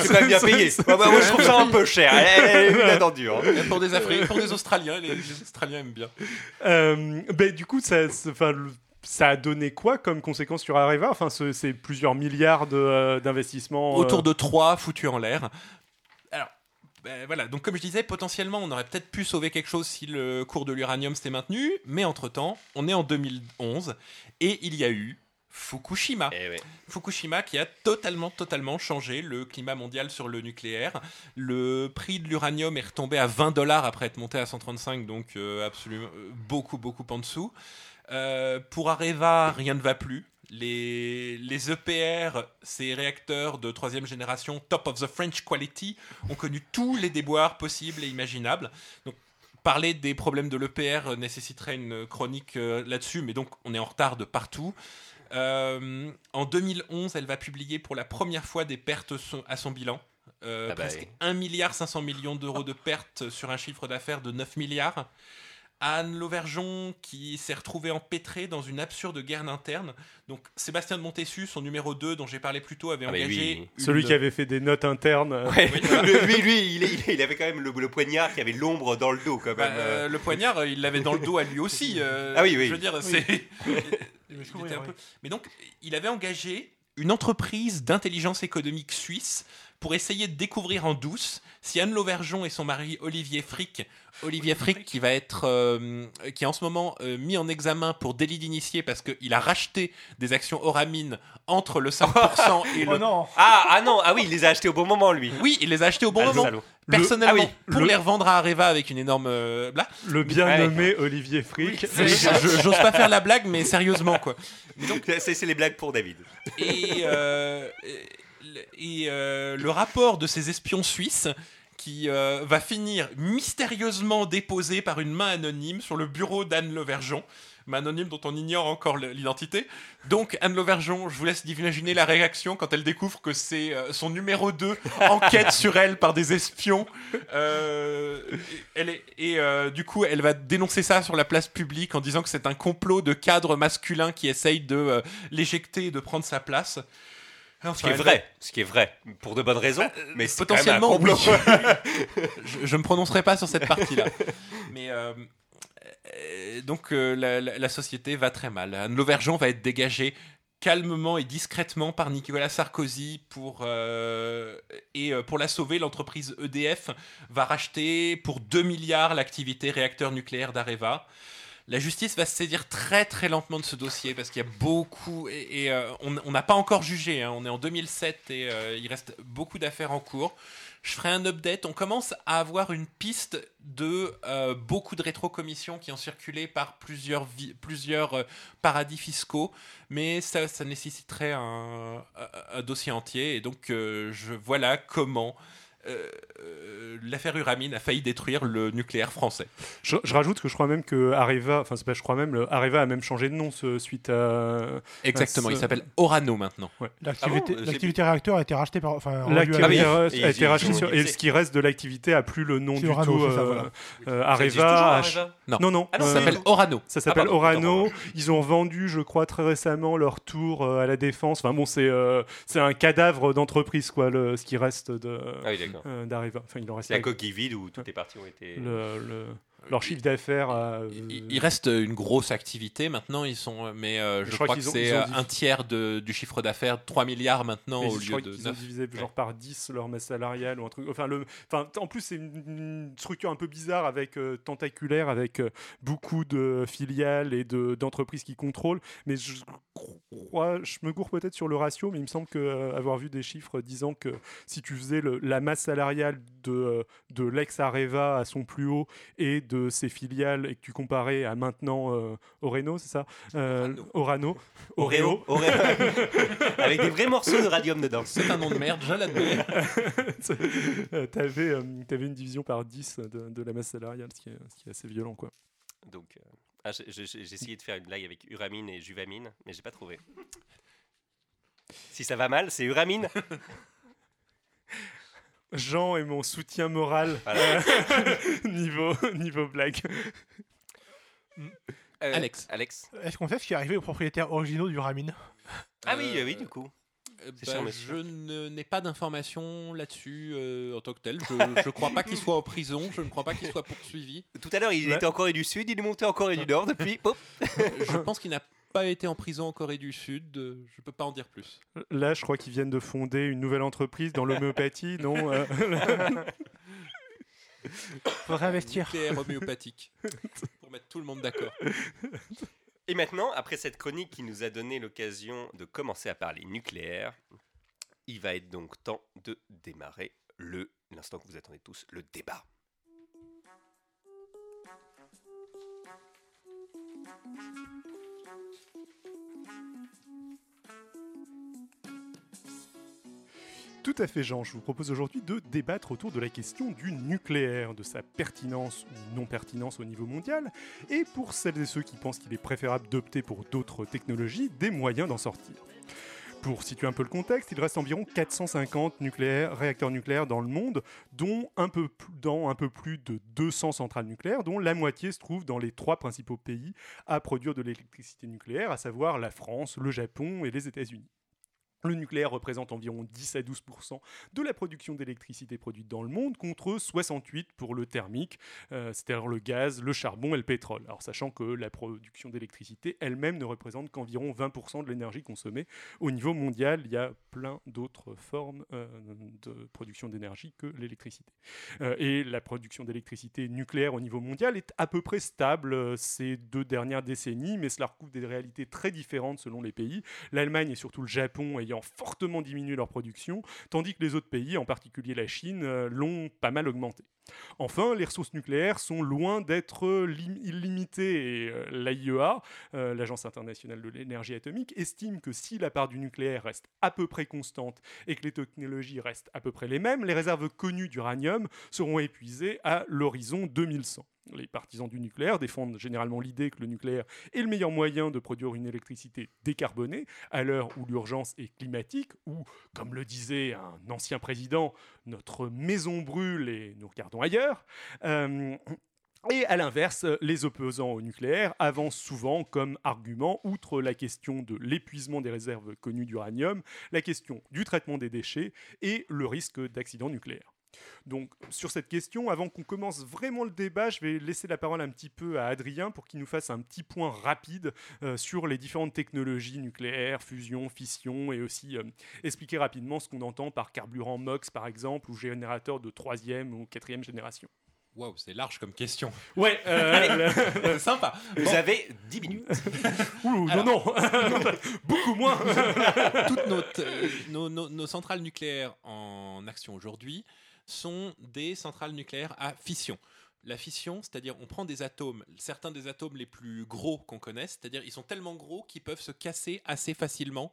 C'est pas bien payé. Bah, moi, je trouve ça un peu cher. Elle, elle inattendue. hein. Pour des, Afri- pour des Australiens, les, les Australiens aiment bien. Euh, ben, du coup, ça, enfin, a donné quoi comme conséquence sur Areva? Enfin, ce- c'est plusieurs milliards euh, d'investissements. euh, autour de 3 foutus en l'air. Ben voilà, donc comme je disais, potentiellement, on aurait peut-être pu sauver quelque chose si le cours de l'uranium s'était maintenu, mais entre-temps, on est en 2011 et il y a eu Fukushima. Eh ouais. Fukushima qui a totalement, totalement changé le climat mondial sur le nucléaire. Le prix de l'uranium est retombé à 20 dollars après être monté à 135, donc euh, absolument euh, beaucoup, beaucoup en dessous. Euh, pour Areva, rien ne va plus. Les, les EPR, ces réacteurs de troisième génération, top of the French quality, ont connu tous les déboires possibles et imaginables. Donc, parler des problèmes de l'EPR nécessiterait une chronique euh, là-dessus, mais donc on est en retard de partout. Euh, en 2011, elle va publier pour la première fois des pertes à son bilan. Euh, Ah bah presque oui. 1 milliard 500 millions d'euros de pertes sur un chiffre d'affaires de 9 milliards. Anne Lauvergeon qui s'est retrouvée empêtrée dans une absurde guerre interne. Donc Sébastien de Montessus, son numéro 2 dont j'ai parlé plus tôt, avait Ah bah engagé... lui, une- Celui qui avait fait des notes internes. euh, Ouais, Oui, voilà. le- lui, lui il, avait quand même le, le poignard qui avait l'ombre dans le dos, quand Bah, même. euh, le poignard, il l'avait dans le dos à lui aussi. euh, Ah oui, oui. Je veux dire, c'est... peu- Mais donc, il avait engagé une entreprise d'intelligence économique suisse pour essayer de découvrir en douce si Anne Lauvergeon et son mari Olivier Frick, Olivier Frick qui va être, euh, qui est en ce moment euh, mis en examen pour délit d'initié parce qu'il a racheté des actions Oramine entre le 5% et le... Oh non Ah, ah non, ah oui, il les a achetés au bon moment, lui. Oui, il les a achetés au bon Ah, moment. salaud. Le- Personnellement, Ah oui, pour le- les revendre à Areva avec une énorme euh, blague. Le bien Ouais. nommé Olivier Frick. J'ose pas faire la blague, mais sérieusement quoi. C'est c'est les blagues pour David. Et, euh, et, euh, le rapport de ces espions suisses qui euh, va finir mystérieusement déposé par une main anonyme sur le bureau d'Anne Lauvergeon. Main anonyme dont on ignore encore l'identité. Donc Anne Lauvergeon, je vous laisse imaginer la réaction quand elle découvre que c'est euh, son numéro 2 enquête sur elle par des espions. Euh, elle est, et du coup, elle va dénoncer ça sur la place publique en disant que c'est un complot de cadres masculins qui essayent de l'éjecter et de prendre sa place. Ce Enfin, qui est vrai, ce qui est vrai, pour de bonnes raisons, euh, mais potentiellement, complot. je, je me prononcerai pas sur cette partie-là. Mais euh, euh, donc euh, la, la- la société va très mal. Anne Lauvergeon va être dégagée calmement et discrètement par Nicolas Sarkozy pour euh, et pour la sauver l'entreprise EDF va racheter pour 2 milliards l'activité réacteur nucléaire d'Areva la justice va se saisir très très lentement de ce dossier parce qu'il y a beaucoup et, euh, on n'a pas encore jugé. hein. on est en 2007 et euh, il reste beaucoup d'affaires en cours. Je ferai un update. On commence à avoir une piste de euh, beaucoup de rétrocommissions qui ont circulé par plusieurs, plusieurs paradis fiscaux, mais ça, nécessiterait un, dossier entier. Et donc, je, voilà comment euh, euh, l'affaire Uramine a failli détruire le nucléaire français. Je, je rajoute que je crois même que Areva, enfin c'est pas je crois même, le Areva a même changé de nom ce- suite à Exactement, il s'appelle Orano maintenant. L'activité Ah bon, réacteur a été rachetée par. Enfin, L'activité Ah oui, a- été rachetée sur- et ce qui reste de l'activité a plus le nom du Orano, tout. ça, euh, voilà. euh, Areva. Non. Non non. Ah non, Ça euh, s'appelle Orano. Ça s'appelle Ah, Orano. Ils ont vendu, je crois, très récemment leur tour euh, à la défense. Enfin bon, c'est euh, c'est un cadavre d'entreprise quoi, le, ce qui reste de Ah oui. Enfin, il en reste la coquille vide où toutes les parties ont été. le, le- leur chiffre d'affaires. a, euh, Il, il reste une grosse activité maintenant, ils sont, mais euh, je, Je crois crois, que c'est ils euh, un tiers de- du chiffre d'affaires, 3 milliards maintenant Mais au je crois de qu'ils ont 9. divisé genre par 10 leur masse salariale ou un truc. Enfin, le, enfin en plus, c'est une, structure un peu bizarre avec euh, tentaculaire, avec euh, beaucoup de filiales et de- d'entreprises qui contrôlent. Mais je crois, je me cours peut-être sur le ratio, mais il me semble que, euh, avoir vu des chiffres disant que si tu faisais le- la masse salariale de, euh, de l'ex-Areva à son plus haut et de ses filiales et que tu comparais à maintenant euh, Oreno, c'est ça? Euh, Orano. Oreo. Oreo. Avec des vrais morceaux de radium dedans. C'est un nom de merde, je l'admets. Euh, T'avais euh, t'avais une division par 10 de, de la masse salariale, ce qui est, ce qui est assez violent. quoi. Donc, euh, ah, j'ai essayé de faire une blague avec uramine et juvamine, mais j'ai pas trouvé. Si ça va mal, c'est uramine. Jean est mon soutien moral Voilà. niveau, niveau blague. Euh, Alex. Alex. Est-ce qu'on sait ce qui est arrivé aux propriétaires originaux du Ramin Ah oui, Euh, euh, oui, du coup. Euh, C'est bah, je ne- n'ai pas d'informations là-dessus euh, en tant que tel. Je ne crois pas qu'il soit en prison, je ne crois pas qu'il soit poursuivi. Tout à l'heure, il Ouais. était en Corée du Sud, il est monté en Corée du Nord depuis. Je pense qu'il n'a pas été en prison en Corée du Sud, euh, je peux pas en dire plus. Là, je crois qu'ils viennent de fonder une nouvelle entreprise dans l'homéopathie, non euh, Faudrait investir. Nucléaire homéopathique. Pour mettre tout le monde d'accord. Et maintenant, après cette chronique qui nous a donné l'occasion de commencer à parler nucléaire, il va être donc temps de démarrer le l'instant que vous attendez tous, le débat. Tout à fait, Jean. Je vous propose aujourd'hui de débattre autour de la question du nucléaire, de sa pertinence ou non pertinence au niveau mondial, et pour celles et ceux qui pensent qu'il est préférable d'opter pour d'autres technologies, des moyens d'en sortir. Pour situer un peu le contexte, il reste environ 450 nucléaires, réacteurs nucléaires dans le monde, dont un peu plus de 200 centrales nucléaires, dont la moitié se trouve dans les trois principaux pays à produire de l'électricité nucléaire, à savoir la France, le Japon et les États-Unis. Le nucléaire représente environ 10 à 12% de la production d'électricité produite dans le monde, contre 68 pour le thermique, euh, c'est-à-dire le gaz, le charbon et le pétrole. Alors sachant que la production d'électricité elle-même ne représente qu'environ 20 de l'énergie consommée. Au niveau mondial, il y a plein d'autres formes euh, de production d'énergie que l'électricité. Euh, et la production d'électricité nucléaire au niveau mondial est à peu près stable ces deux dernières décennies, mais cela recouvre des réalités très différentes selon les pays. L'Allemagne et surtout le Japon ayant fortement diminué leur production, tandis que les autres pays, en particulier la Chine, euh, l'ont pas mal augmenté. Enfin, les ressources nucléaires sont loin d'être lim- illimitées et euh, l'AIEA, euh, l'Agence internationale de l'énergie atomique, estime que si la part du nucléaire reste à peu près constante et que les technologies restent à peu près les mêmes, les réserves connues d'uranium seront épuisées à l'horizon 2100. Les partisans du nucléaire défendent généralement l'idée que le nucléaire est le meilleur moyen de produire une électricité décarbonée à l'heure où l'urgence est climatique, ou, comme le disait un ancien président, notre maison brûle et nous regardons ailleurs. Euh, et à l'inverse, les opposants au nucléaire avancent souvent comme argument, outre la question de l'épuisement des réserves connues d'uranium, la question du traitement des déchets et le risque d'accident nucléaire. Donc sur cette question, avant qu'on commence vraiment le débat, je vais laisser la parole un petit peu à Adrien pour qu'il nous fasse un petit point rapide euh, sur les différentes technologies nucléaires, fusion, fission, et aussi euh, expliquer rapidement ce qu'on entend par carburant MOX par exemple, ou générateur de troisième ou quatrième génération. Waouh, c'est large comme question. Ouais, euh, C'est sympa. Vous avez 10 minutes. ouh, non, Alors. non, beaucoup moins. toutes nos, t- euh, nos, nos- nos centrales nucléaires en action aujourd'hui sont des centrales nucléaires à fission. La fission, c'est-à-dire on prend des atomes, certains des atomes les plus gros qu'on connaisse, c'est-à-dire ils sont tellement gros qu'ils peuvent se casser assez facilement.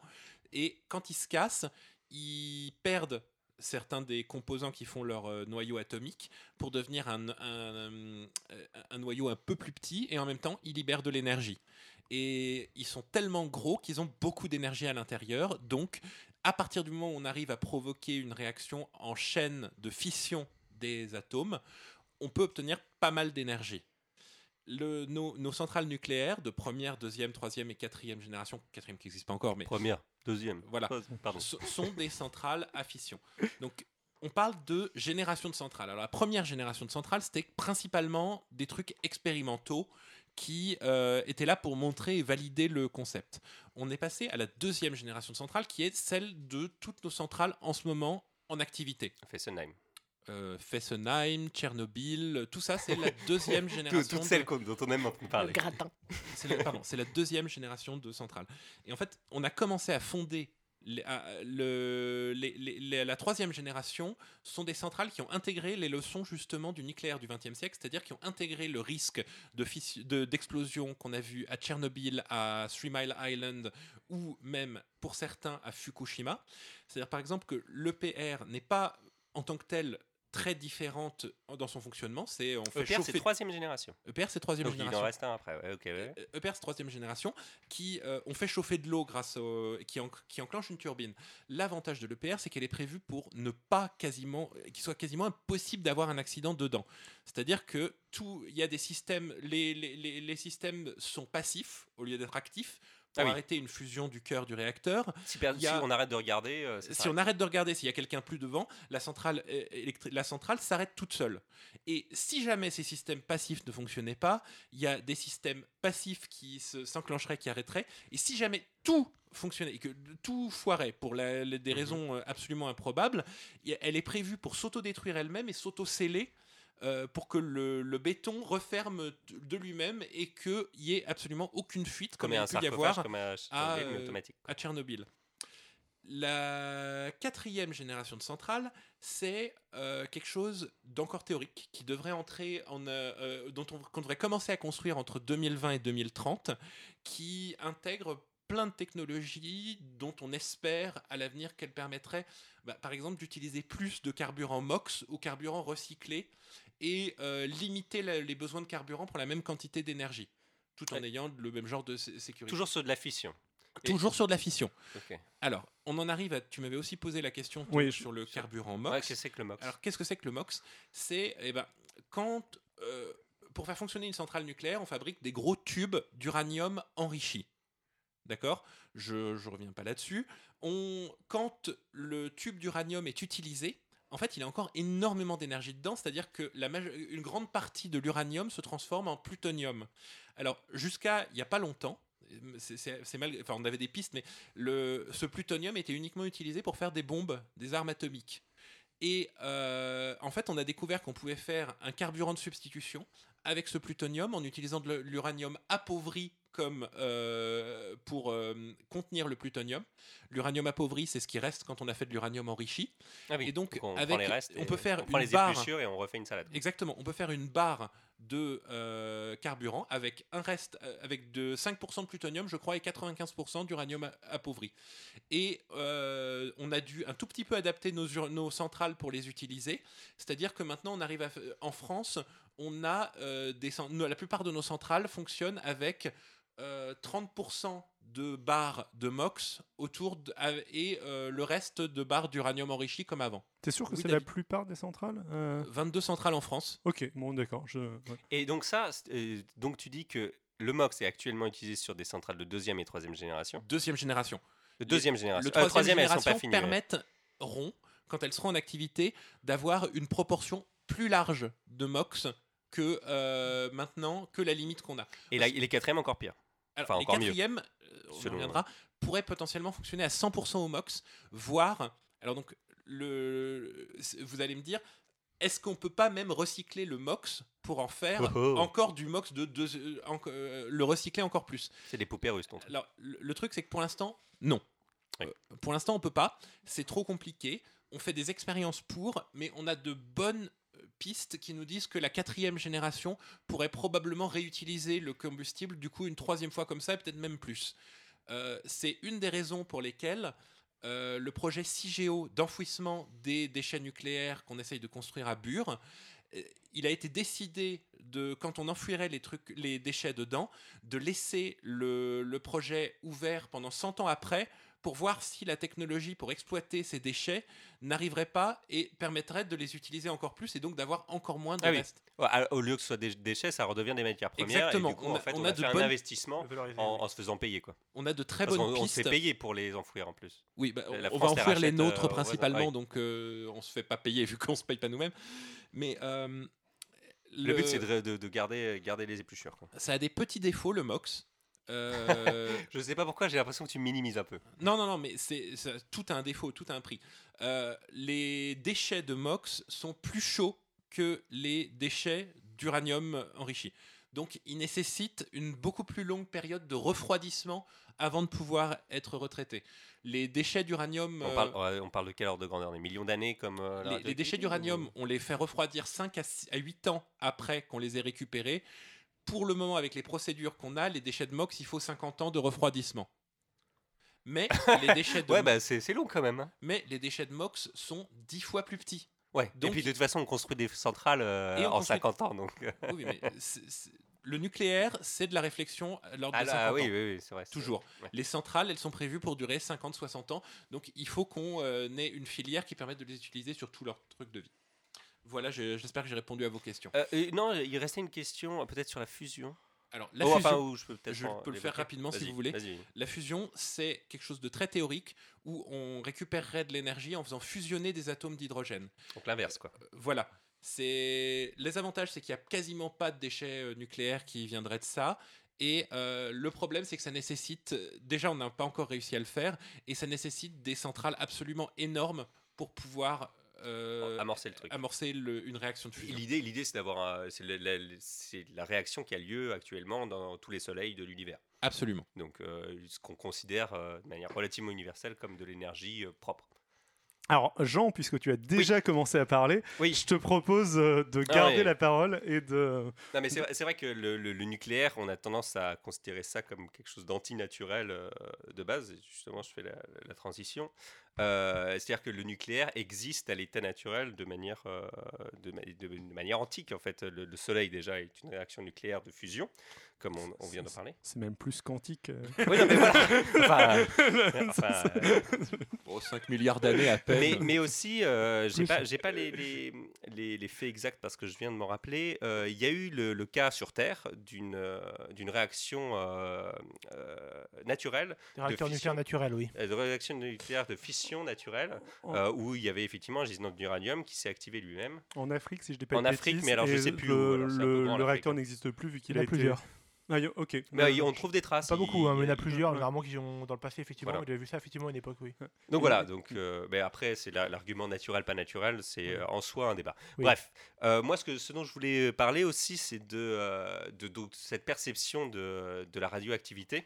Et quand ils se cassent, ils perdent certains des composants qui font leur euh, noyau atomique pour devenir un, un, un noyau un peu plus petit et en même temps ils libèrent de l'énergie. Et ils sont tellement gros qu'ils ont beaucoup d'énergie à l'intérieur, donc à partir du moment où on arrive à provoquer une réaction en chaîne de fission des atomes, on peut obtenir pas mal d'énergie. Le- nos, nos centrales nucléaires de première, deuxième, troisième et quatrième génération, quatrième qui n'existe pas encore, mais Première, deuxième. Voilà. Pardon. so- sont des centrales à fission. Donc on parle de génération de centrales. Alors la première génération de centrales, c'était principalement des trucs expérimentaux qui euh, étaient là pour montrer et valider le concept. On est passé à la deuxième génération de centrales, qui est celle de toutes nos centrales en ce moment en activité. Fessenheim. Euh, Fessenheim, Tchernobyl, tout ça, c'est la deuxième génération. Toutes de- celles dont on aime entendre Le parler. gratin. c'est la, pardon, c'est la deuxième génération de centrales. Et en fait, on a commencé à fonder. La troisième génération sont des centrales qui ont intégré les leçons justement du nucléaire du XXe siècle, c'est-à-dire qui ont intégré le risque de fissu- de- d'explosion qu'on a vu à Tchernobyl, à Three Mile Island ou même pour certains à Fukushima. C'est-à-dire par exemple que l'EPR n'est pas en tant que tel très différente dans son fonctionnement. C'est on fait EPR, c'est chauffer. troisième génération. EPR, c'est troisième Donc il génération. en reste un après. Ouais, ouais. Euh, EPR, c'est troisième génération, qui euh, ont fait chauffer de l'eau grâce au, qui, en- qui enclenche une turbine. L'avantage de l'EPR, c'est qu'elle est prévue pour ne pas quasiment, qu'il soit quasiment impossible d'avoir un accident dedans. C'est-à-dire que tout, il y a des systèmes, les, les, les, les systèmes sont passifs au lieu d'être actifs pour Ah oui. arrêter une fusion du cœur du réacteur. Si, a- on arrête de regarder, euh, Si on arrête de regarder s'il y a quelqu'un plus devant, la centrale, euh, la centrale s'arrête toute seule. Et si jamais ces systèmes passifs ne fonctionnaient pas, il y a des systèmes passifs qui se- s'enclencheraient, qui arrêteraient. Et si jamais tout fonctionnait et que tout foirait pour la- la- des Mhm. raisons euh, absolument improbables, elle est prévue pour s'autodétruire elle-même et s'auto-sceller. Euh, pour que le, le béton referme de- lui-même et qu'il n'y ait absolument aucune fuite comme, comme il a pu y avoir comme un à, euh, automatique. à Tchernobyl. La quatrième génération de centrales, c'est euh, quelque chose d'encore théorique qui devrait entrer en, euh, dont on qu'on devrait commencer à construire entre 2020 et 2030, qui intègre plein de technologies dont on espère à l'avenir qu'elles permettraient, bah, par exemple, d'utiliser plus de carburant MOX ou carburant recyclé et euh, limiter la- les besoins de carburant pour la même quantité d'énergie, tout en Ouais. ayant le même genre de sé- sécurité. Toujours sur de la fission. Toujours sur de la fission. Alors, on en arrive à. Tu m'avais aussi posé la question Oui, sur le carburant Ouais, MOX. qu'est-ce que c'est que le MOX? Alors, qu'est-ce que c'est que le MOX? C'est eh ben, quand euh, pour faire fonctionner une centrale nucléaire, on fabrique des gros tubes d'uranium enrichi. D'accord? Je ne reviens pas là-dessus. On, quand le tube d'uranium est utilisé, en fait, il y a encore énormément d'énergie dedans, c'est-à-dire que une grande partie de l'uranium se transforme en plutonium. Alors, jusqu'à il n'y a pas longtemps, c'est- mal, enfin, on avait des pistes, mais ce plutonium était uniquement utilisé pour faire des bombes, des armes atomiques. Et euh, en fait, on a découvert qu'on pouvait faire un carburant de substitution avec ce plutonium en utilisant de l'uranium appauvri comme euh, pour euh, contenir le plutonium. L'uranium appauvri, c'est ce qui reste quand on a fait de l'uranium enrichi. Ah oui, Et donc, on avec- prend les restes, on peut faire on prend une les barre- et on refait une salade. Exactement, on peut faire une barre de euh, carburant avec un reste avec de 5% de plutonium, je crois, et 95% d'uranium appauvri. Et on a dû un tout petit peu adapter nos, centrales pour les utiliser. C'est-à-dire que maintenant, on arrive à, en France, on a euh, des, la plupart de nos centrales fonctionnent avec euh, 30% de barres de MOX autour de- et euh, le reste de barres d'uranium enrichi comme avant. T'es sûr que Oui, c'est la plupart des centrales Euh, 22 centrales en France. Ok, bon d'accord. Je... ouais. Et donc ça, euh, donc tu dis que le MOX est actuellement utilisé sur des centrales de deuxième et troisième génération. Deuxième génération. De deuxième génération. Le Euh, troisième, elles sont génération pas permettront, quand elles seront en activité, d'avoir une proportion plus large de MOX que euh, maintenant, que la limite qu'on a. Et la- et les quatrièmes encore pire. Alors, Enfin, les encore mieux. quatrièmes, euh, on Selon- reviendra, pourraient potentiellement fonctionner à 100% au MOX, voire. Alors donc, le, vous allez me dire, est-ce qu'on peut pas même recycler le MOX pour en faire Oh oh. encore du MOX de deux, euh, enco- euh, le recycler encore plus? C'est des poupées russes, ton truc. alors, le, le truc, c'est que pour l'instant, non. Oui. Euh, pour l'instant, on peut pas. C'est trop compliqué. On fait des expériences pour, mais on a de bonnes pistes qui nous disent que la quatrième génération pourrait probablement réutiliser le combustible, du coup, une troisième fois comme ça, et peut-être même plus. Euh, c'est une des raisons pour lesquelles euh, le projet CIGEO d'enfouissement des déchets nucléaires qu'on essaye de construire à Bure, euh, il a été décidé de, quand on enfouirait les, trucs, les déchets dedans, de laisser le, le projet ouvert pendant 100 ans après pour voir si la technologie pour exploiter ces déchets n'arriverait pas et permettrait de les utiliser encore plus et donc d'avoir encore moins de Ah restes. Au lieu que ce soit des déchets, ça redevient des matières premières. Exactement. Et du coup, On en a- fait, on on, a a, de fait bonnes- un investissement en, en se faisant payer. Quoi. On a de très Parce bonnes qu'on on se pistes. fait payer pour les enfouir en plus. Oui, bah, La on France va enfouir les nôtres euh, principalement, donc euh, on se fait pas payer vu qu'on se paye pas nous-mêmes. Mais euh, Le, but, c'est de, de- de garder, garder les épluchures. Quoi. ça a des petits défauts le MOX. Euh, Je sais pas pourquoi, j'ai l'impression que tu minimises un peu. non, non, non, mais c'est ça- tout a un défaut, tout a un prix. Euh, les déchets de MOX sont plus chauds que les déchets d'uranium enrichi. Donc, ils nécessitent une beaucoup plus longue période de refroidissement avant de pouvoir être retraités. Les déchets d'uranium. On euh, parle, ouais, on parle de quelle ordre de grandeur? Des millions d'années comme euh, les, déchets d'uranium, ou- on les fait refroidir 5 à, 6 à 8 ans après qu'on les ait récupérés. Pour le moment, avec les procédures qu'on a, les déchets de MOX, il faut 50 ans de refroidissement. Mais les déchets de, Ouais, bah c'est c'est long quand même. mais les déchets de MOX sont 10 fois plus petits. Ouais. Donc, et puis de toute façon, on construit des centrales euh, en construit- 50 ans. Donc... euh, Oui, mais le nucléaire, c'est de la réflexion l'ordre Ah de là, 50 oui, ans. oui, oui, c'est vrai. Toujours. Les centrales, elles sont prévues pour durer 50-60 ans. Donc il faut qu'on euh, ait une filière qui permette de les utiliser sur tout leur truc de vie. Voilà, je- j'espère que j'ai répondu à vos questions. Euh, et non, il restait une question euh, peut-être sur la fusion. Alors, la Oh, fusion, enfin, où je peux peut-être je peux le faire rapidement si vous voulez. La fusion, c'est quelque chose de très théorique où on récupérerait de l'énergie en faisant fusionner des atomes d'hydrogène. Donc l'inverse, quoi. Euh, Voilà. C'est les avantages, c'est qu'il n'y a quasiment pas de déchets nucléaires qui viendraient de ça. Et euh, le problème, c'est que ça nécessite. Déjà, on n'a pas encore réussi à le faire, et ça nécessite des centrales absolument énormes pour pouvoir euh, Amorcer le truc. amorcer le- une réaction de fusion. L'idée, l'idée, c'est d'avoir, un- c'est la, la- c'est la réaction qui a lieu actuellement dans tous les soleils de l'univers. Absolument. Donc, euh, ce qu'on considère euh, de manière relativement universelle comme de l'énergie euh, propre. Alors, Jean, puisque tu as déjà commencé à parler, Oui. je te propose de Ah garder ouais. la parole et de. Non, mais c'est vrai, c'est vrai que le, le- le nucléaire, on a tendance à considérer ça comme quelque chose d'antinaturel euh, de base. Et justement, je fais la, la transition. Euh, C'est-à-dire que le nucléaire existe à l'état naturel de manière, euh, de, ma- de- de manière antique. En fait, le, le Soleil déjà est une réaction nucléaire de fusion, comme on, on vient de parler. C'est même plus quantique. euh. Oui, non, mais voilà. Enfin, enfin, euh, Bon, 5 milliards d'années à peine. mais, mais aussi, euh, j'ai pas, pas les, les, les- les faits exacts parce que je viens de m'en rappeler. Euh, Il y a eu le, le cas sur Terre d'une euh, d'une réaction euh, euh, naturelle, Des réacteurs fission. nucléaires naturels, oui. euh, de réaction nucléaire de fission naturelle, euh, où il y avait effectivement un gisement d'uranium qui s'est activé lui-même. En Afrique, si je dis pas En Afrique, bêtises, mais alors je et sais plus Le, où, alors le- grand, le réacteur n'existe plus vu Il qu'il y en a a été. plusieurs. Ah, y- ok. Mais Euh, euh, on trouve des traces. Pas beaucoup, hein, mais il y en a il- plusieurs, généralement, qui ont dans le passé, effectivement. Voilà. J'ai vu ça, effectivement, à une époque, oui. Donc voilà, donc euh, après c'est la- l'argument naturel pas naturel, c'est en soi un débat. Oui. Bref, euh, moi ce que ce dont je voulais parler aussi c'est de, euh, de, de cette perception de, de la radioactivité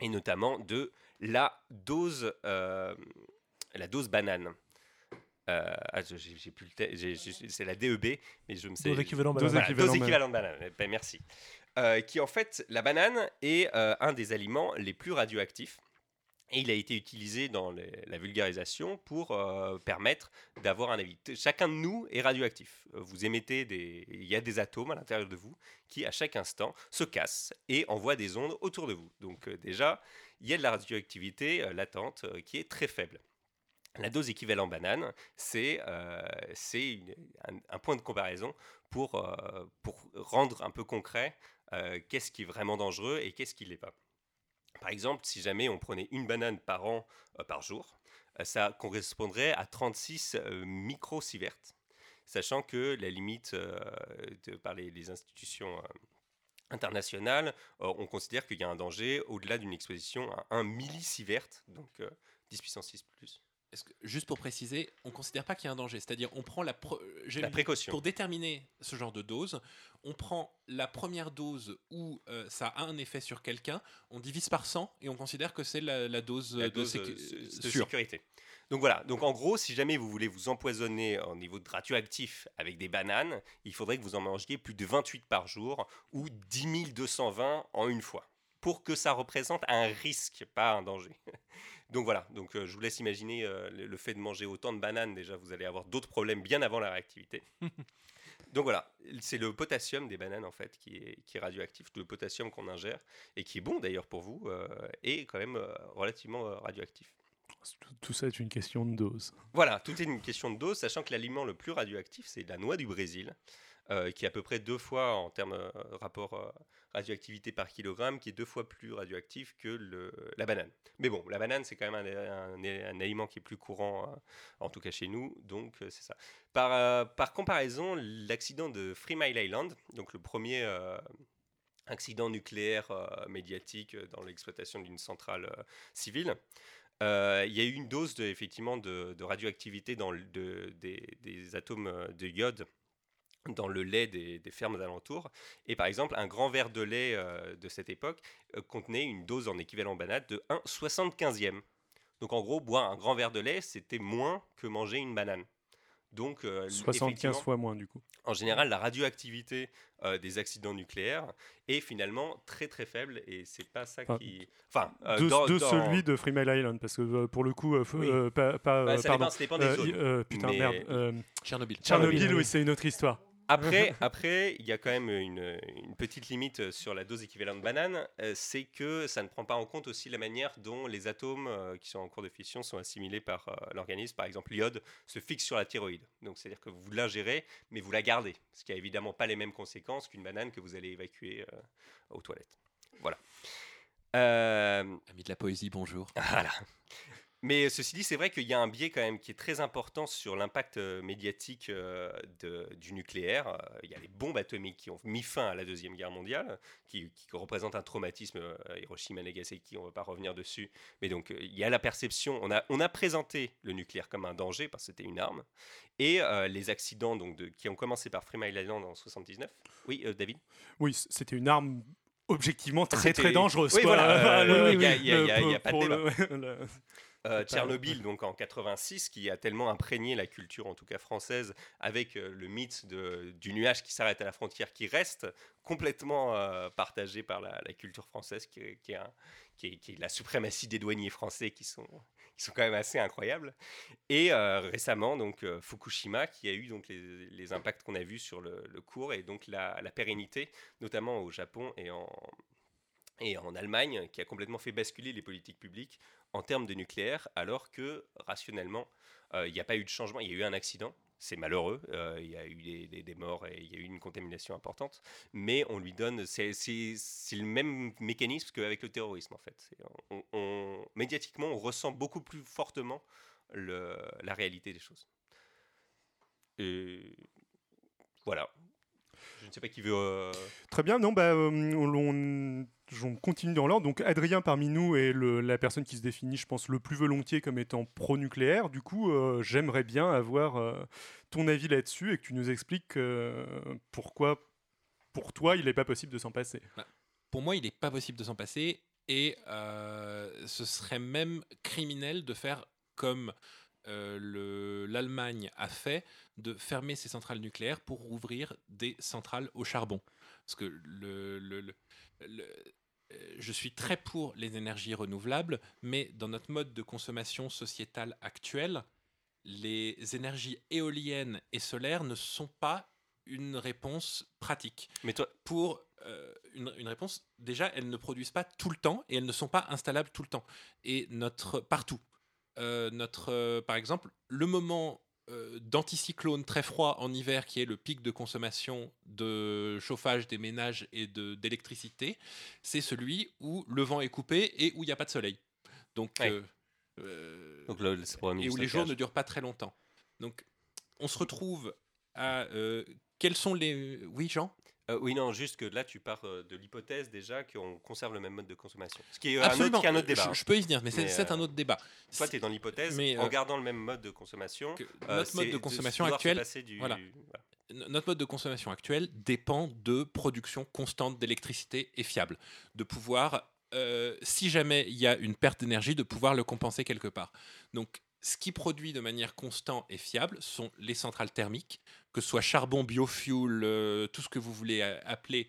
et notamment de la dose euh, la dose banane. Euh, ah, j'ai plus c'est la DEB, mais je me sais. Dose équivalent Dose banane. Voilà, équivalent dose équivalent banane. Ben, merci. Euh, qui en fait, la banane est euh, un des aliments les plus radioactifs. Et il a été utilisé dans les- la vulgarisation pour euh, permettre d'avoir un avis. Chacun de nous est radioactif. Vous émettez des. Il y a des atomes à l'intérieur de vous qui, à chaque instant, se cassent et envoient des ondes autour de vous. Donc, déjà, il y a de la radioactivité latente qui est très faible. La dose équivalent banane, c'est euh, un, point de comparaison pour, euh, rendre un peu concret euh, qu'est-ce qui est vraiment dangereux et qu'est-ce qui ne l'est pas. Par exemple, si jamais on prenait une banane par an, par jour, ça correspondrait à 36 euh, microsieverts, sachant que la limite par les, institutions internationales, on considère qu'il y a un danger au-delà d'une exposition à 1 millisievert, donc euh, 10 puissance 6 plus. Est-ce que- juste pour préciser, on ne considère pas qu'il y a un danger. C'est-à-dire, on prend la, pre- précaution. Pour déterminer ce genre de dose, on prend la première dose où euh, ça a un effet sur quelqu'un, on divise par 100 et on considère que c'est la, la dose, la de, dose, sécu- euh, de sûre. sécurité. Donc voilà, donc en gros, si jamais vous voulez vous empoisonner au niveau de radioactif avec des bananes, il faudrait que vous en mangiez plus de 28 par jour ou 10 220 en une fois pour que ça représente un risque, pas un danger. Donc voilà, donc euh, je vous laisse imaginer euh, le, le fait de manger autant de bananes, déjà vous allez avoir d'autres problèmes bien avant la réactivité. Donc voilà, c'est le potassium des bananes en fait qui est, qui est radioactif, le potassium qu'on ingère et qui est bon d'ailleurs pour vous euh, est quand même euh, relativement euh, radioactif. Tout, tout ça est une question de dose. Voilà, tout est une question de dose, sachant que l'aliment le plus radioactif, c'est la noix du Brésil, euh, qui est à peu près deux fois en termes euh, rapport euh, radioactivité par kilogramme, qui est deux fois plus radioactif que la banane. Mais bon, la banane, c'est quand même un, aliment qui est plus courant, euh, en tout cas chez nous, donc euh, c'est ça. Par, euh, par comparaison, l'accident de Three Mile Island, donc le premier accident nucléaire médiatique dans l'exploitation d'une centrale civile, il y a eu une dose de, effectivement de, radioactivité dans des, des atomes de iode dans le lait des, des fermes alentours. Et par exemple, un grand verre de lait euh, de cette époque euh, contenait une dose en équivalent banane de 1 75e. Donc en gros, boire un grand verre de lait, c'était moins que manger une banane. Donc, euh, 75 effectivement, fois moins, du coup. en général, la radioactivité euh, des accidents nucléaires est finalement très très faible et c'est pas ça Enfin, qui. Enfin, euh, de dans- de dans- celui de Three Mile Island, parce que euh, pour le coup, euh, Oui. euh, pas. pas, Bah, ça, pardon. dépend, ça dépend des Euh, zones. euh, putain, Mais- merde. euh, Tchernobyl. Tchernobyl, Tchernobyl, oui, oui. c'est une autre histoire. Après, après, il y a quand même une, une petite limite sur la dose équivalente de banane, euh, c'est que ça ne prend pas en compte aussi la manière dont les atomes euh, qui sont en cours de fission sont assimilés par euh, l'organisme. Par exemple, l'iode se fixe sur la thyroïde. Donc, c'est-à-dire que vous l'ingérez, mais vous la gardez. Ce qui a évidemment pas les mêmes conséquences qu'une banane que vous allez évacuer euh, aux toilettes. Voilà. Euh, Ami de la poésie, bonjour. voilà. Mais ceci dit, c'est vrai qu'il y a un biais quand même qui est très important sur l'impact euh, médiatique euh, de- du nucléaire. Euh, Il y a les bombes atomiques qui ont mis fin à la Deuxième Guerre mondiale, qui, qui représentent un traumatisme. Hiroshima, Nagasaki, on ne va pas revenir dessus. Mais donc, il y a la perception. On a, on a présenté le nucléaire comme un danger parce que c'était une arme. Et euh, les accidents donc, de, qui ont commencé par Three Mile Island en 79. Oui, euh, David? Oui, c'était une arme objectivement très très dangereuse. Oui, voilà, il y a- pas de débat. le- Euh, Tchernobyl, donc en 86, qui a tellement imprégné la culture, en tout cas française, avec euh, le mythe de- du nuage qui s'arrête à la frontière, qui reste complètement euh, partagé par la, la culture française, qui, est- qui est un- qui est- qui est la suprématie des douaniers français, qui sont, qui sont quand même assez incroyables. Et euh, récemment, donc euh, Fukushima, qui a eu donc les, les impacts qu'on a vus sur le, le cours et donc la, la pérennité, notamment au Japon et en, et en Allemagne, qui a complètement fait basculer les politiques publiques en termes de nucléaire, alors que rationnellement, euh, il n'y a pas eu de changement. Il y a eu un accident, c'est malheureux, euh, il y a eu des, morts et il y a eu une contamination importante, mais on lui donne, c'est le même mécanisme qu'avec le terrorisme en fait. On- on- médiatiquement, on ressent beaucoup plus fortement la réalité des choses. Et voilà. Je ne sais pas qui veut. euh, Très bien, non, bah, on- on continue dans l'ordre. Donc Adrien parmi nous est la personne qui se définit, je pense, le plus volontiers comme étant pro-nucléaire. Du coup, euh, j'aimerais bien avoir euh, ton avis là-dessus et que tu nous expliques euh, pourquoi, pour toi, il n'est pas possible de s'en passer. Pour moi, il n'est pas possible de s'en passer et ce serait même criminel de faire comme le- l'Allemagne a fait, de fermer ses centrales nucléaires pour ouvrir des centrales au charbon. Parce que le, je suis très pour les énergies renouvelables, mais dans notre mode de consommation sociétale actuel, les énergies éoliennes et solaires ne sont pas une réponse pratique Mais toi, pour euh, une, une réponse, déjà, elles ne produisent pas tout le temps et elles ne sont pas installables tout le temps. Et notre partout. Euh, notre, euh, par exemple, le moment euh, d'anticyclone très froid en hiver, qui est le pic de consommation de chauffage des ménages et de- d'électricité, c'est celui où le vent est coupé et où il n'y a pas de soleil. Donc, Ouais. euh, euh, donc et où les jours ne durent pas très longtemps. Donc, on se retrouve à quels sont les oui Jean? Euh, oui, non, juste que là, tu pars euh, de l'hypothèse déjà qu'on conserve le même mode de consommation. Ce qui est un Absolument. autre, qui est un autre débat. Je, hein. je peux y venir, mais c'est Mais, c'est un euh, autre débat. Toi, tu es dans l'hypothèse, Mais, en euh, gardant le même mode de consommation. Euh, notre mode de consommation actuel, passer du- voilà. voilà. n- notre mode de consommation actuel dépend de production constante d'électricité et fiable, de pouvoir, euh, si jamais il y a une perte d'énergie, de pouvoir le compenser quelque part. Donc, ce qui produit de manière constante et fiable sont les centrales thermiques, que ce soit charbon, biofuel, euh, tout ce que vous voulez appeler,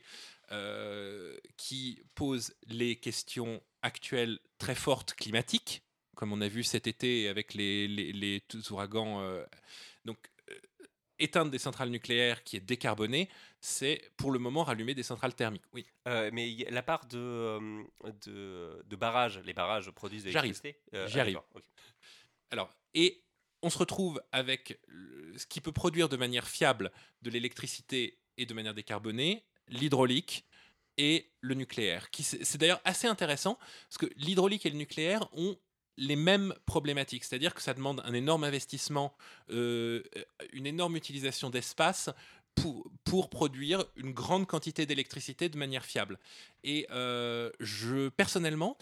euh, qui posent les questions actuelles très fortes climatiques, comme on a vu cet été avec les, les, ouragans. euh, donc, éteindre des centrales nucléaires qui est décarbonée, c'est pour le moment rallumer des centrales thermiques. Oui. Euh, mais la part de, de, de barrages, les barrages produisent de J'arrive. Euh, J'y ah. Alors, et on se retrouve avec ce qui peut produire de manière fiable de l'électricité et de manière décarbonée, l'hydraulique et le nucléaire. C'est d'ailleurs assez intéressant parce que l'hydraulique et le nucléaire ont les mêmes problématiques, c'est-à-dire que ça demande un énorme investissement, euh, une énorme utilisation d'espace pour, pour produire une grande quantité d'électricité de manière fiable. Et euh, je, personnellement,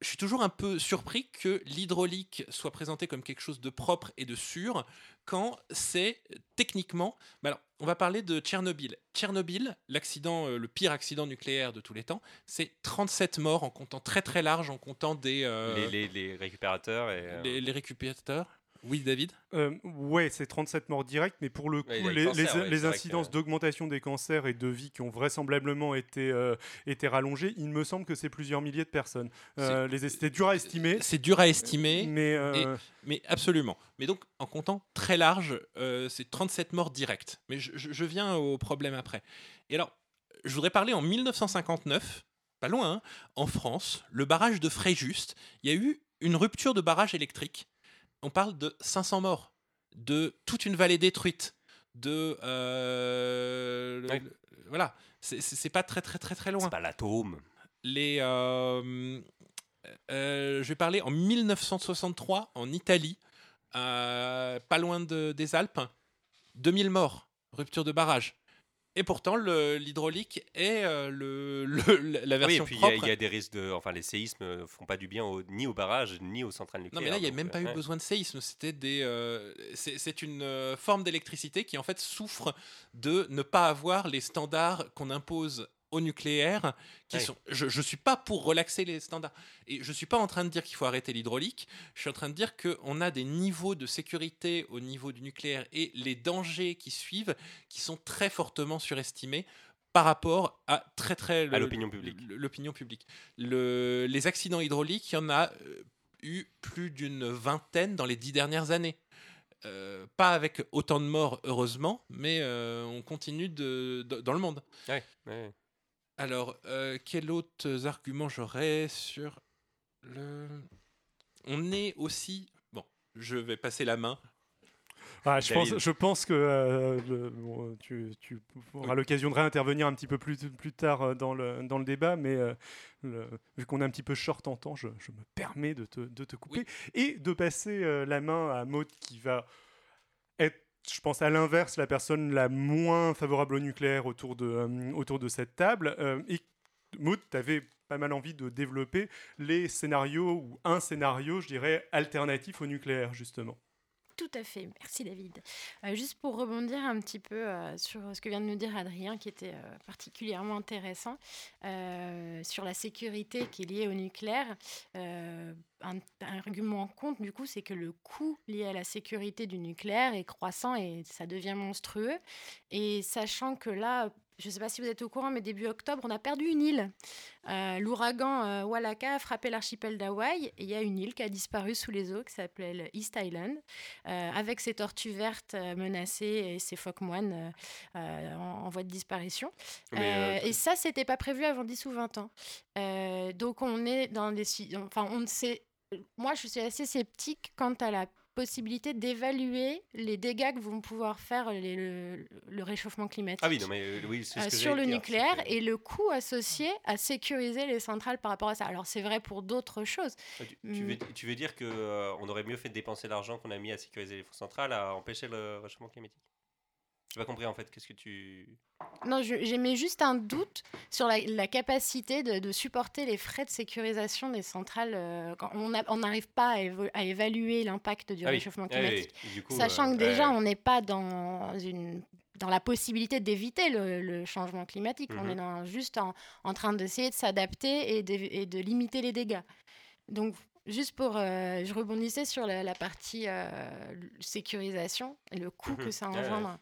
je suis toujours un peu surpris que l'hydraulique soit présentée comme quelque chose de propre et de sûr quand c'est techniquement. bah alors, on va parler de Tchernobyl. Tchernobyl, l'accident, euh, le pire accident nucléaire de tous les temps, c'est 37 morts en comptant très très large, en comptant des euh, Les, les- les récupérateurs et. euh, les- les récupérateurs. Oui, David? Euh, ouais, c'est 37 morts directes, mais pour le coup, Ouais, les, les cancers, les- ouais, les c'est vrai incidences que- d'augmentation des cancers et de vie qui ont vraisemblablement été, euh, été rallongées, il me semble que c'est plusieurs milliers de personnes. Euh, C'était dur à estimer, C'est dur à estimer. mais euh, Mais absolument. Mais donc, en comptant très large, c'est 37 morts directs. Mais je, je- je viens au problème après. Et alors, je voudrais parler en 1959, pas loin, hein, en France, le barrage de Fréjus, il y a eu une rupture de barrage électrique. On parle de 500 morts, de toute une vallée détruite, de... euh, le- Ouais. le- voilà, c'est- pas très très très très loin C'est pas l'atome. les. euh, euh, je vais parler en 1963 en Italie, pas loin de- des Alpes, 2000 morts, rupture de barrage. Et pourtant, l'hydraulique est euh, le, le- la Oui, et version puis il y, a- y des risques de. Enfin, les séismes ne font pas du bien au- ni aux barrages, ni aux centrales Non, nucléaires. mais là, il n'y a donc, même euh, pas eu ouais. besoin de séisme. C'était des. euh, c'est c'est une euh, forme d'électricité qui, en fait, souffre de ne pas avoir les standards qu'on impose au nucléaire. Qui Ouais. sont, je ne suis pas pour relaxer les standards. Et je suis pas en train de dire qu'il faut arrêter l'hydraulique. Je suis en train de dire qu'on a des niveaux de sécurité au niveau du nucléaire et les dangers qui suivent qui sont très fortement surestimés par rapport à très très l'opinion publique. l'opinion publique. Le- les accidents hydrauliques, il y en a euh, eu plus d'une vingtaine dans les dix dernières années. Euh, pas avec autant de morts, heureusement, mais euh, on continue de, de- dans le monde. Ouais, ouais. Alors, euh, quels autres arguments j'aurais sur le. On est aussi. Bon, je vais passer la main. ah, je, pense, je pense que euh, le- bon, tu, tu auras l'occasion de réintervenir un petit peu plus, plus tard euh, dans le, dans le débat, mais euh, le- vu qu'on est un petit peu short en temps, je, je me permets de te, de te couper et de passer euh, la main à Maud qui va être, je pense, à l'inverse, la personne la moins favorable au nucléaire autour de, euh, autour de cette table. Euh, et Maud, tu avais pas mal envie de développer les scénarios ou un scénario, je dirais, alternatif au nucléaire, justement. Tout à fait, merci David. Euh, juste pour rebondir un petit peu sur ce que vient de nous dire Adrien, qui était particulièrement intéressant, sur la sécurité qui est liée au nucléaire, un, un argument en compte du coup, c'est que le coût lié à la sécurité du nucléaire est croissant et ça devient monstrueux. Et sachant que là, je ne sais pas si vous êtes au courant, mais début octobre, on a perdu une île. Euh, L'ouragan euh, Walaka a frappé l'archipel d'Hawaï et il y a une île qui a disparu sous les eaux qui s'appelle East Island, euh, avec ses tortues vertes euh, menacées et ses phoques moines en, en voie de disparition. Et ça, c'était pas prévu avant 10 ou 20 ans. Donc on est dans des... Enfin, on ne sait... Moi, je suis assez sceptique quant à la possibilité d'évaluer les dégâts que vont pouvoir faire les- le, le réchauffement climatique Ah oui, non, mais euh, oui, c'est ce euh, que sur le dire, nucléaire que- et le coût associé à sécuriser les centrales par rapport à ça. Alors c'est vrai pour d'autres choses. Tu, tu veux, tu veux dire qu'on aurait mieux fait de dépenser l'argent qu'on a mis à sécuriser les centrales à empêcher le réchauffement climatique? J'ai pas compris en fait. Qu'est-ce que tu. Non, j'émets juste un doute sur la, la capacité de, de supporter les frais de sécurisation des centrales. euh, quand on n'arrive pas à, évaluer l'impact du Ah réchauffement Ah oui, climatique. oui. Du coup, Sachant euh, que déjà, ouais. on n'est pas dans une dans la possibilité d'éviter le, le changement climatique. On Mhm. est dans- juste en, en train d'essayer de s'adapter et de, et de limiter les dégâts. Donc, juste pour... euh, je rebondissais sur la, la partie euh, sécurisation et le coût que Mhm. ça Ouais, ouais. engendre.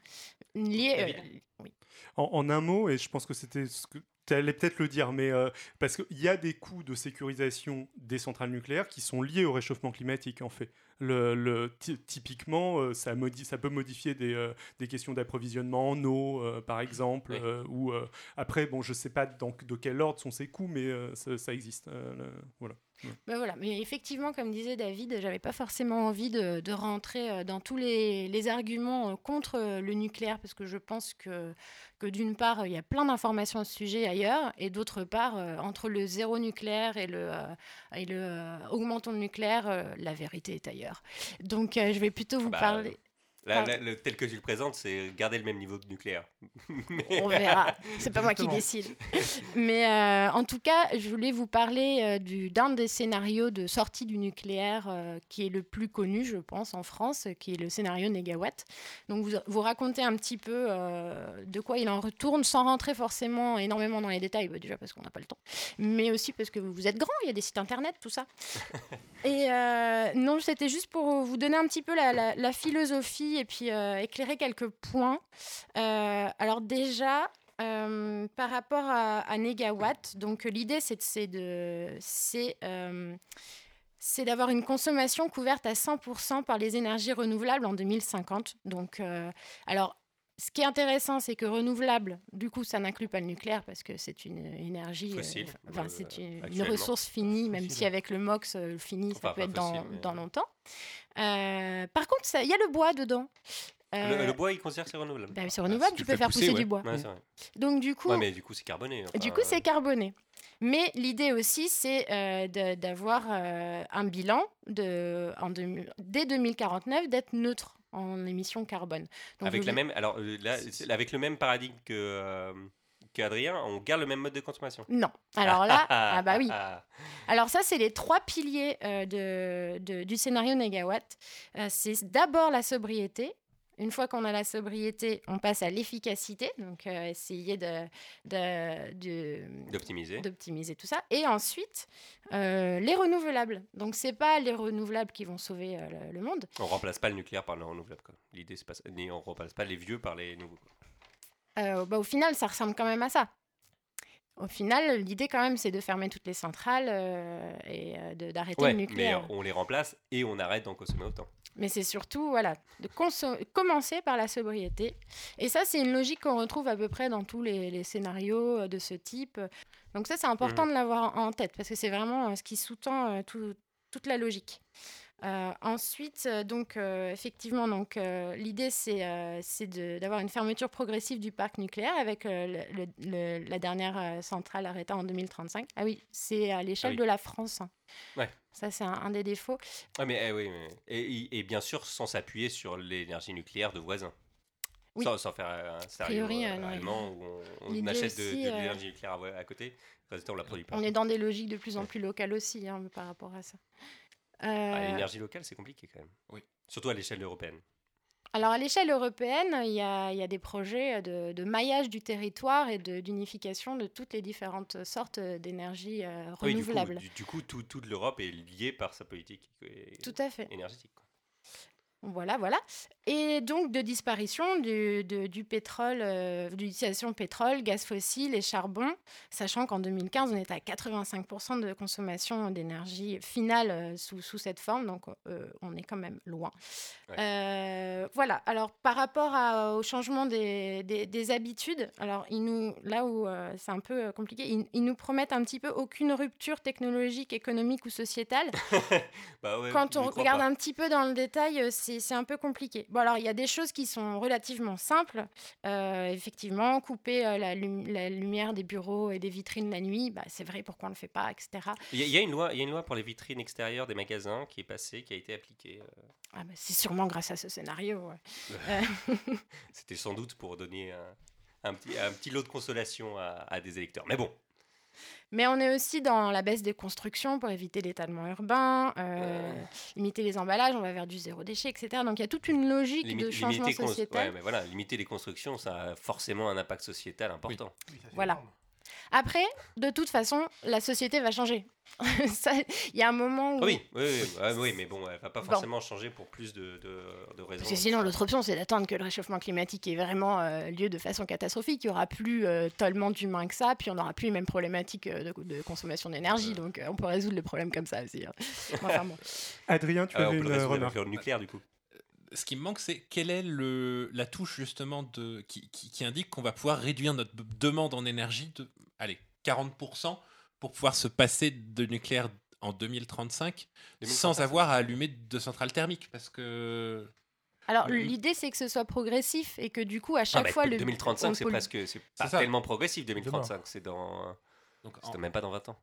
Lié, euh, David oui. En, en un mot, et je pense que c'était ce que tu allais peut-être le dire, mais euh, parce qu'il y a des coûts de sécurisation des centrales nucléaires qui sont liés au réchauffement climatique, en fait. Le, le- ty- typiquement, euh, ça, peut modifier des, euh, des questions d'approvisionnement en eau, euh, par exemple, Oui. euh, ou euh, après, bon, je sais pas dans, de quel ordre sont ces coûts, mais euh, ça, ça existe. euh, voilà. Ben voilà, mais effectivement, comme disait David, j'avais pas forcément envie de, de rentrer dans tous les, les arguments contre le nucléaire, parce que je pense que, que d'une part, il y a plein d'informations à ce sujet ailleurs, et d'autre part, entre le zéro nucléaire et le, et le augmentons le nucléaire, la vérité est ailleurs. Donc, euh, je vais plutôt vous Bah, parler. Là, Pardon. là, le- tel que tu le présentes, c'est garder le même niveau de nucléaire. Mais- On verra. C'est pas moi qui décide. Mais euh, en tout cas, je voulais vous parler euh, du- d'un des scénarios de sortie du nucléaire euh, qui est le plus connu, je pense, en France, qui est le scénario Négawatt. Donc, vous, vous racontez un petit peu euh, de quoi il en retourne, sans rentrer forcément énormément dans les détails, bah, déjà parce qu'on n'a pas le temps, mais aussi parce que vous êtes grand, il y a des sites internet, tout ça. Et euh, non, c'était juste pour vous donner un petit peu la, la- la philosophie et puis euh, éclairer quelques points. Euh, alors déjà, euh, par rapport à, à Négawatt, donc l'idée c'est c'est d'avoir une consommation couverte à 100% par les énergies renouvelables en 2050. Donc, alors, ce qui est intéressant, c'est que renouvelable, du coup, ça n'inclut pas le nucléaire parce que c'est une énergie, euh, Fossile, enfin, euh, c'est une, ressource finie, même Fossile. si avec le MOX, euh, le fini, ça peut être dans, mais- dans longtemps. Euh, par contre, il y a le bois dedans. Le, Euh, le bois, il considère que c'est renouvelable. bah, c'est renouvelable, si tu peux faire pousser, du bois. Ouais, c'est vrai. Donc du coup, Ouais, mais du coup, c'est carboné. du coup, c'est carboné. Mais l'idée aussi, c'est euh, d'avoir euh, un bilan de, en deux- dès 2049 d'être neutre en émissions carbone. Donc, Avec la même, alors euh, là, avec le même paradigme que euh, qu'Adrien, on garde le même mode de consommation. Non. Alors là, ah bah oui. Ah, Alors ça, c'est les trois piliers euh, de, de- du scénario Négawatt. C'est d'abord la sobriété. Une fois qu'on a la sobriété, on passe à l'efficacité, donc euh, essayer de, D'optimiser. d'optimiser tout ça. Et ensuite, euh, les renouvelables. Donc, c'est pas les renouvelables qui vont sauver euh, le, le monde. On remplace pas le nucléaire par le renouvelable. quoi. L'idée, c'est pas ça. Ni on remplace pas les vieux par les nouveaux. quoi. Euh, bah, au final, ça ressemble quand même à ça. Au final, l'idée quand même, c'est de fermer toutes les centrales euh, et euh, d'arrêter Ouais, le mais nucléaire. on les remplace et on arrête d'en consommer autant. Mais c'est surtout, voilà, de commencer par la sobriété. Et ça, c'est une logique qu'on retrouve à peu près dans tous les, les scénarios euh, de ce type. Donc ça, c'est important Mhm. de l'avoir en tête, parce que c'est vraiment ce qui sous-tend tout- toute la logique. Euh, ensuite, euh, donc, euh, effectivement, donc, l'idée, c'est d'avoir une fermeture progressive du parc nucléaire avec le- le- le- la dernière centrale arrêtée en 2035. Ah oui, c'est à l'échelle oui. de la France. hein. Ouais. Ça, c'est un, un des défauts. Ah, mais, eh oui, mais- et, et bien sûr, sans s'appuyer sur l'énergie nucléaire de voisins. Oui. Sans, sans faire un scénario allemand où on, achète de, aussi, de l'énergie nucléaire à, à côté. Résultat, on la produit pas. On est dans des logiques de plus en plus locales aussi hein, par rapport à ça. Ah, Euh, L'énergie locale, c'est compliqué quand même. Oui. Surtout à l'échelle européenne. alors à l'échelle européenne, il y a, il y a des projets de, de maillage du territoire et de- d'unification de, toutes les différentes sortes d'énergie euh, Oui, du coup, renouvelable. du, du coup, tout- toute l'Europe est liée par sa politique Tout à fait. énergétique. quoi. Voilà, voilà. Et donc de disparition du, de- du pétrole, euh, d'utilisation de pétrole, gaz fossile et charbon, sachant qu'en 2015, on était à 85% de consommation d'énergie finale euh, sous, sous cette forme, donc euh, on est quand même loin. Ouais. Euh, voilà, alors par rapport à- au changement des, des- des habitudes, alors ils nous, là où c'est un peu compliqué, ils, ils nous promettent un petit peu aucune rupture technologique, économique ou sociétale. Bah ouais, Quand on regarde pas. un petit peu dans le détail, c'est un peu compliqué. Bon, alors, il y a des choses qui sont relativement simples. Euh, effectivement, couper euh, la, lum- la lumière des bureaux et des vitrines la nuit, bah, c'est vrai, pourquoi on ne le fait pas, etc. Il y, a- il y a une loi, il y a une loi pour les vitrines extérieures des magasins qui est passée, qui a été appliquée. euh, Ah, bah, c'est sûrement grâce à ce scénario. ouais. C'était sans doute pour donner un, un petit, un petit lot de consolation à, à des électeurs. Mais bon, Mais on est aussi dans la baisse des constructions pour éviter l'étalement urbain, euh, limiter les emballages, on va vers du zéro déchet, etc. Donc, il y a toute une logique limi- de changement sociétal. ouais, mais voilà, limiter les constructions, ça a forcément un impact sociétal important. Oui, Voilà. énorme. Après, de toute façon, la société va changer. Il y a un moment où. Ah oui, oui, oui, ouais, oui, mais bon, elle va pas Bon. forcément changer pour plus de, de, de raisons. Parce que sinon, l'autre option, c'est d'attendre que le réchauffement climatique ait vraiment euh, lieu de façon catastrophique. Il n'y aura plus euh, tellement d'humains que ça, puis on n'aura plus les mêmes problématiques euh, de, de consommation d'énergie. Donc, euh, on peut résoudre le problème comme ça aussi. hein. Enfin, bon. Adrien, tu Ah, on avais peut le une résoudre remarque. avec le nucléaire, du coup. Ce qui me manque, c'est quelle est le, la touche justement de, qui, qui- qui indique qu'on va pouvoir réduire notre demande en énergie de allez, 40% pour pouvoir se passer de nucléaire en 2035 sans 2035. avoir à allumer de centrales thermiques. Parce que Alors, l'idée, c'est que ce soit progressif et que du coup, à Ah, chaque bah, fois, le. 2035, on c'est presque. C'est pas ça. tellement progressif, 2035. C'est dans. donc, C'est en- même pas dans 20 ans.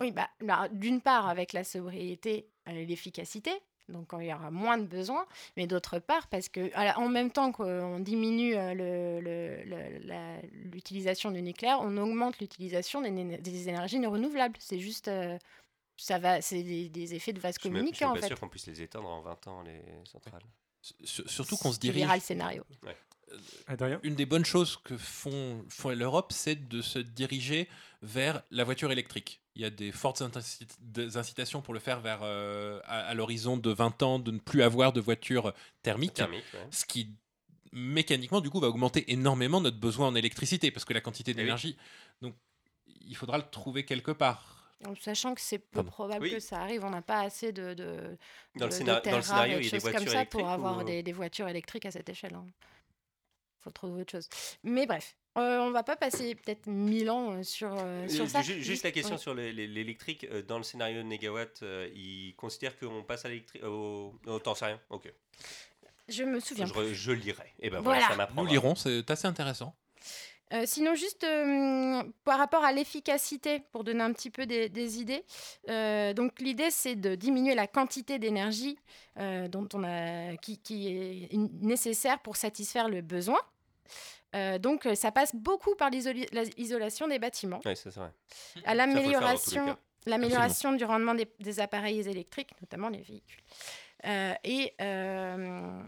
Oui, bah, bah, d'une part, avec la sobriété et l'efficacité. Donc, il y aura moins de besoins, mais d'autre part, parce que en même temps qu'on diminue euh, l'utilisation du nucléaire, on augmente l'utilisation des, énergies renouvelables. C'est juste, euh, ça va, c'est des, des effets de vase même, je suis pas sûr qu'on puisse les éteindre en 20 ans, les centrales. sur- surtout qu'on se dirige. le scénario. Adrien Une des bonnes choses que font, font l'Europe, c'est de se diriger vers la voiture électrique. Il y a des fortes incitations pour le faire vers euh, à, à l'horizon de 20 ans de ne plus avoir de voitures thermiques. Thermique, ouais. ce qui mécaniquement du coup va augmenter énormément notre besoin en électricité parce que la quantité oui. d'énergie donc il faudra le trouver quelque part En sachant que c'est peu Pardon. probable Oui. que ça arrive, on n'a pas assez de, de, Dans le, de- scénar- de dans le terres rares scénario, et il y a de des choses voitures comme ça pour avoir ou- des, des voitures électriques à cette échelle. Il faut trouver autre chose. Mais bref, euh, on va pas passer peut-être mille ans euh, sur, euh, sur Euh, ça. ju- Juste la question sur l'électrique. Dans le scénario de Négawatt, euh, il considère qu'on passe à l'électrique. Au... Oh, t'en sais rien Ok. Je me souviens. Je, lirai. Et ben voilà, ça nous lirons c'est assez intéressant Euh, sinon, juste euh, par rapport à l'efficacité, pour donner un petit peu des, des idées, euh, donc l'idée c'est de diminuer la quantité d'énergie euh, dont on a, qui, qui est nécessaire pour satisfaire le besoin. Euh, donc, euh, ça passe beaucoup par l'isolation des bâtiments, Ouais, ça, vrai. à l'amélioration du rendement des, des appareils électriques, notamment les véhicules. Euh, et euh,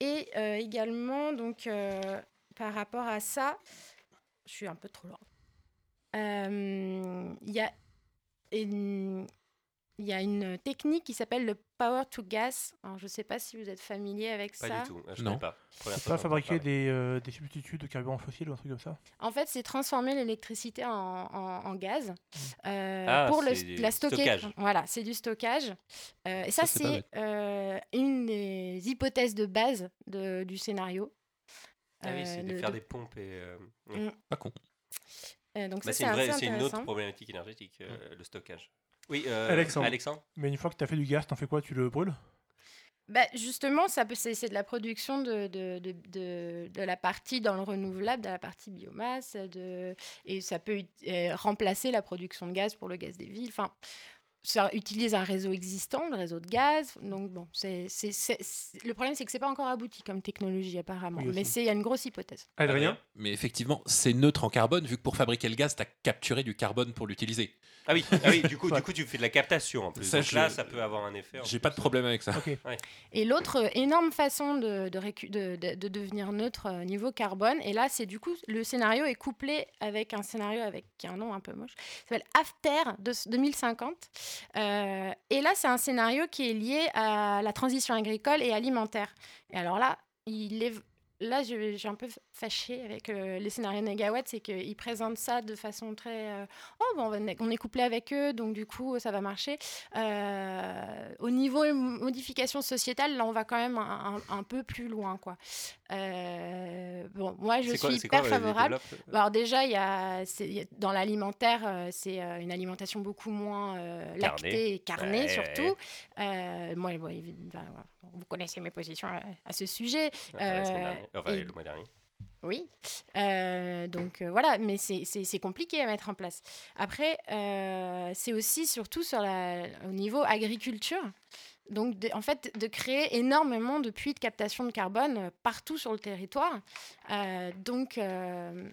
et également, donc, par rapport à ça, je suis un peu trop loin. Il y a une, il y a une technique qui s'appelle le power to gas. Alors, je ne sais pas si vous êtes familier avec Pas ça. du tout. Je Non. connais pas. C'est fois pas fabriquer des, euh, des substituts de carburant fossile ou un truc comme ça En fait, c'est transformer l'électricité en, en- en gaz euh, Ah, pour le, c'est du la stocker. stockage. Voilà, c'est du stockage. Euh, et ça, Ça, c'est pas euh, une des hypothèses de base de- du scénario. Ah oui, c'est de de- faire de- des pompes et. euh. Mm. pas con euh, donc Bah, ça, c'est c'est une, vraie- assez c'est une autre problématique énergétique, euh, le stockage. Oui, euh, Alexandre. Alexandre Mais une fois que tu as fait du gaz, t'en fais quoi? Tu le brûles? Bah, justement, ça peut- c'est c'est de la production de, de, de, de- de la partie dans le renouvelable, de la partie biomasse, de, et ça peut euh, remplacer la production de gaz pour le gaz des villes. Enfin, ça utilise un réseau existant, le réseau de gaz. Donc bon, c'est c'est- c'est- c'est- le problème, c'est que c'est pas encore abouti comme technologie apparemment, Oui, mais c'est il y a une grosse hypothèse. Adrien mais effectivement c'est neutre en carbone vu que pour fabriquer le gaz tu as capturé du carbone pour l'utiliser Ah oui, ah oui du, coup, du coup, tu fais de la captation en plus. Ça, Donc je- là, ça peut avoir un effet. j'ai plus. pas de problème avec ça Ok. Et l'autre euh, énorme façon de, de, récu- de- de- de devenir neutre euh, niveau carbone, et là, c'est du coup, le scénario est couplé avec un scénario avec qui a un nom un peu moche, qui s'appelle After de- 2050. Euh, et là, c'est un scénario qui est lié à la transition agricole et alimentaire. Et alors là, il est. Là, je, suis un peu fâchée avec euh, les scénarios Negawatt, c'est qu'ils présentent ça de façon très. euh, oh, bon, on, est couplé avec eux, donc du coup, ça va marcher. Euh, au niveau modification sociétale, là, on va quand même un, un- un peu plus loin, quoi. Euh, bon, moi, je suis quoi, hyper euh, favorable. développe Bah, Alors déjà, il y a, c'est- il y a- dans l'alimentaire, euh, c'est euh, une alimentation beaucoup moins euh, lactée et carnée Ouais, surtout. Euh, moi, bon, vous connaissez mes positions à, à ce sujet. Enfin, Euh, et- le mois dernier. Oui, Euh, donc euh, voilà, mais c'est- compliqué à mettre en place. Après, euh, c'est aussi surtout sur la, au niveau agriculture. Donc, de- en fait, de créer énormément de puits de captation de carbone euh, partout sur le territoire. Euh, donc, euh,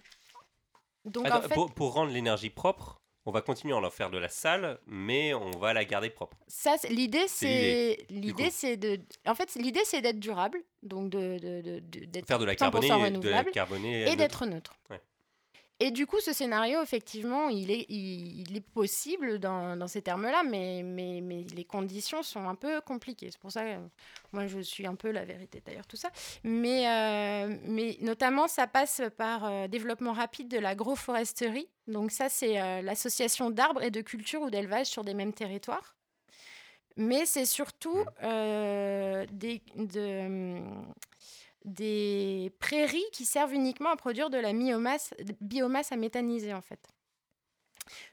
donc Attends, en fait, pour, pour rendre l'énergie propre, on va continuer à en faire de la salle, mais on va la garder propre. ça, l'idée, C'est l'idée, c'est de, en fait, l'idée, c'est d'être durable, donc de, de, Faire de la 100% carbonée, la et neutre. d'être neutre. Ouais. Et du coup, ce scénario, effectivement, il est, il, il est possible dans, dans ces termes-là, mais, mais, mais les conditions sont un peu compliquées. C'est pour ça que moi, je suis un peu la vérité d'ailleurs, tout ça. Mais, euh, mais notamment, ça passe par euh, développement rapide de l'agroforesterie. Donc ça, c'est euh, l'association d'arbres et de cultures ou d'élevage sur des mêmes territoires. Mais c'est surtout euh, des, de, des prairies qui servent uniquement à produire de la biomasse, biomasse à méthaniser, en fait.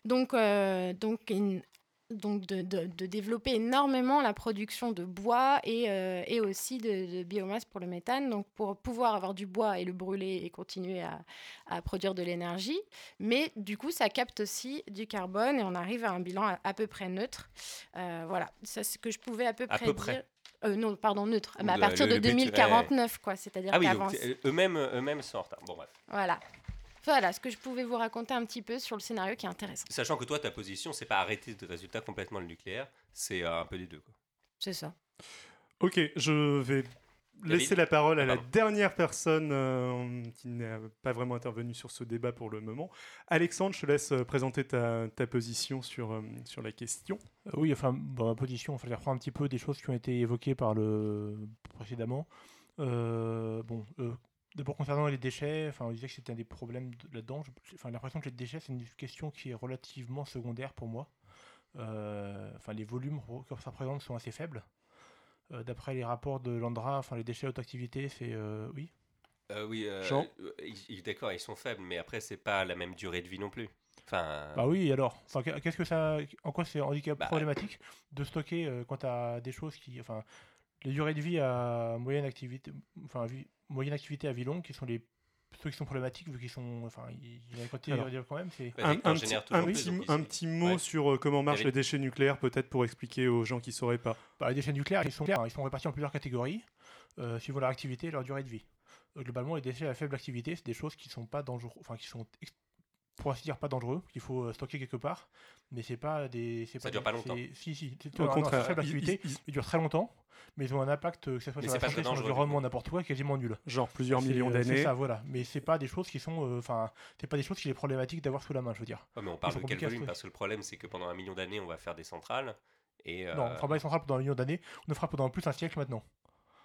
Donc, euh, donc, une- donc de, de- de développer énormément la production de bois et, euh, et aussi de, de biomasse pour le méthane, donc pour pouvoir avoir du bois et le brûler et continuer à, à produire de l'énergie. Mais du coup, ça capte aussi du carbone et on arrive à un bilan à, à peu près neutre. Euh, voilà, c'est ce que je pouvais à peu À près peu près. Euh, non, pardon, neutre. Mais à partir le- de le but, ouais. 2049, quoi. C'est-à-dire Ah oui, qu'avant. euh, eux-mêmes eux-mêmes sont en retard. Bon, bref. Voilà. Voilà ce que je pouvais vous raconter un petit peu sur le scénario qui est intéressant. Sachant que toi, ta position, c'est pas arrêter de résultat complètement le nucléaire, c'est euh, un peu des deux. Quoi. C'est ça. Ok, je vais laisser la parole à la dernière personne euh, qui n'a pas vraiment intervenu sur ce débat pour le moment. Alexandre, je te laisse euh, présenter ta, ta position sur, euh, sur la question. Oui, enfin, dans ma position, enfin, je reprends un petit peu des choses qui ont été évoquées par le précédemment. Euh, bon, euh, d'abord concernant les déchets, enfin, on disait que c'était un des problèmes de- là-dedans. Enfin, l'impression que les déchets, c'est une question qui est relativement secondaire pour moi. Euh, Enfin, les volumes que ça représente sont assez faibles. Euh, D'après les rapports de l'Andra, enfin, les déchets à haute activité, c'est euh, oui. Euh, oui, d'accord, ils sont faibles, mais après, c'est pas la même durée de vie non plus. Enfin, Bah oui, alors Enfin, qu'est- Qu'est-ce que ça. En quoi c'est handicap Bah, problématique de stocker euh, quand tu des choses qui. Enfin, les durées de vie à moyenne activité. Enfin, vie- moyenne activité à vie longue, qui sont les. Ceux qui sont problématiques, vu qu'ils sont. Enfin, il y a un côté Alors, quand même. C'est. bah, un, petit, un petit- un mot Ouais. sur euh, comment marchent David les déchets nucléaires, peut-être pour expliquer aux gens qui ne sauraient pas. Bah, les déchets nucléaires, ils sont, ils sont répartis en plusieurs catégories, euh, suivant leur activité et leur durée de vie. Euh, globalement, les déchets à faible activité, c'est des choses qui sont pas dangereux, enfin qui sont ex- pour ainsi dire pas dangereux, qu'il faut euh, stocker quelque part, mais c'est pas des. c'est Ça pas dure des- pas longtemps. c'est- Si, si, c'est Au non, contraire, c'est faible activité, ils- ils durent très longtemps, mais ils ont un impact, euh, que ce soit Mais sur c'est la santé, sur l'environnement, n'importe quoi, quasiment nul. genre plusieurs C'est, millions euh, C'est d'années. ça, voilà. Mais c'est pas des choses qui sont. euh, Enfin, c'est pas des choses qui est problématique d'avoir sous la main, je veux dire. Ouais, mais on parle de quel volume. Parce que le problème, c'est que pendant un million d'années, on va faire des centrales. Et, euh, Non, on fera pas les centrales pendant un million d'années, on le fera pendant plus d'un siècle maintenant.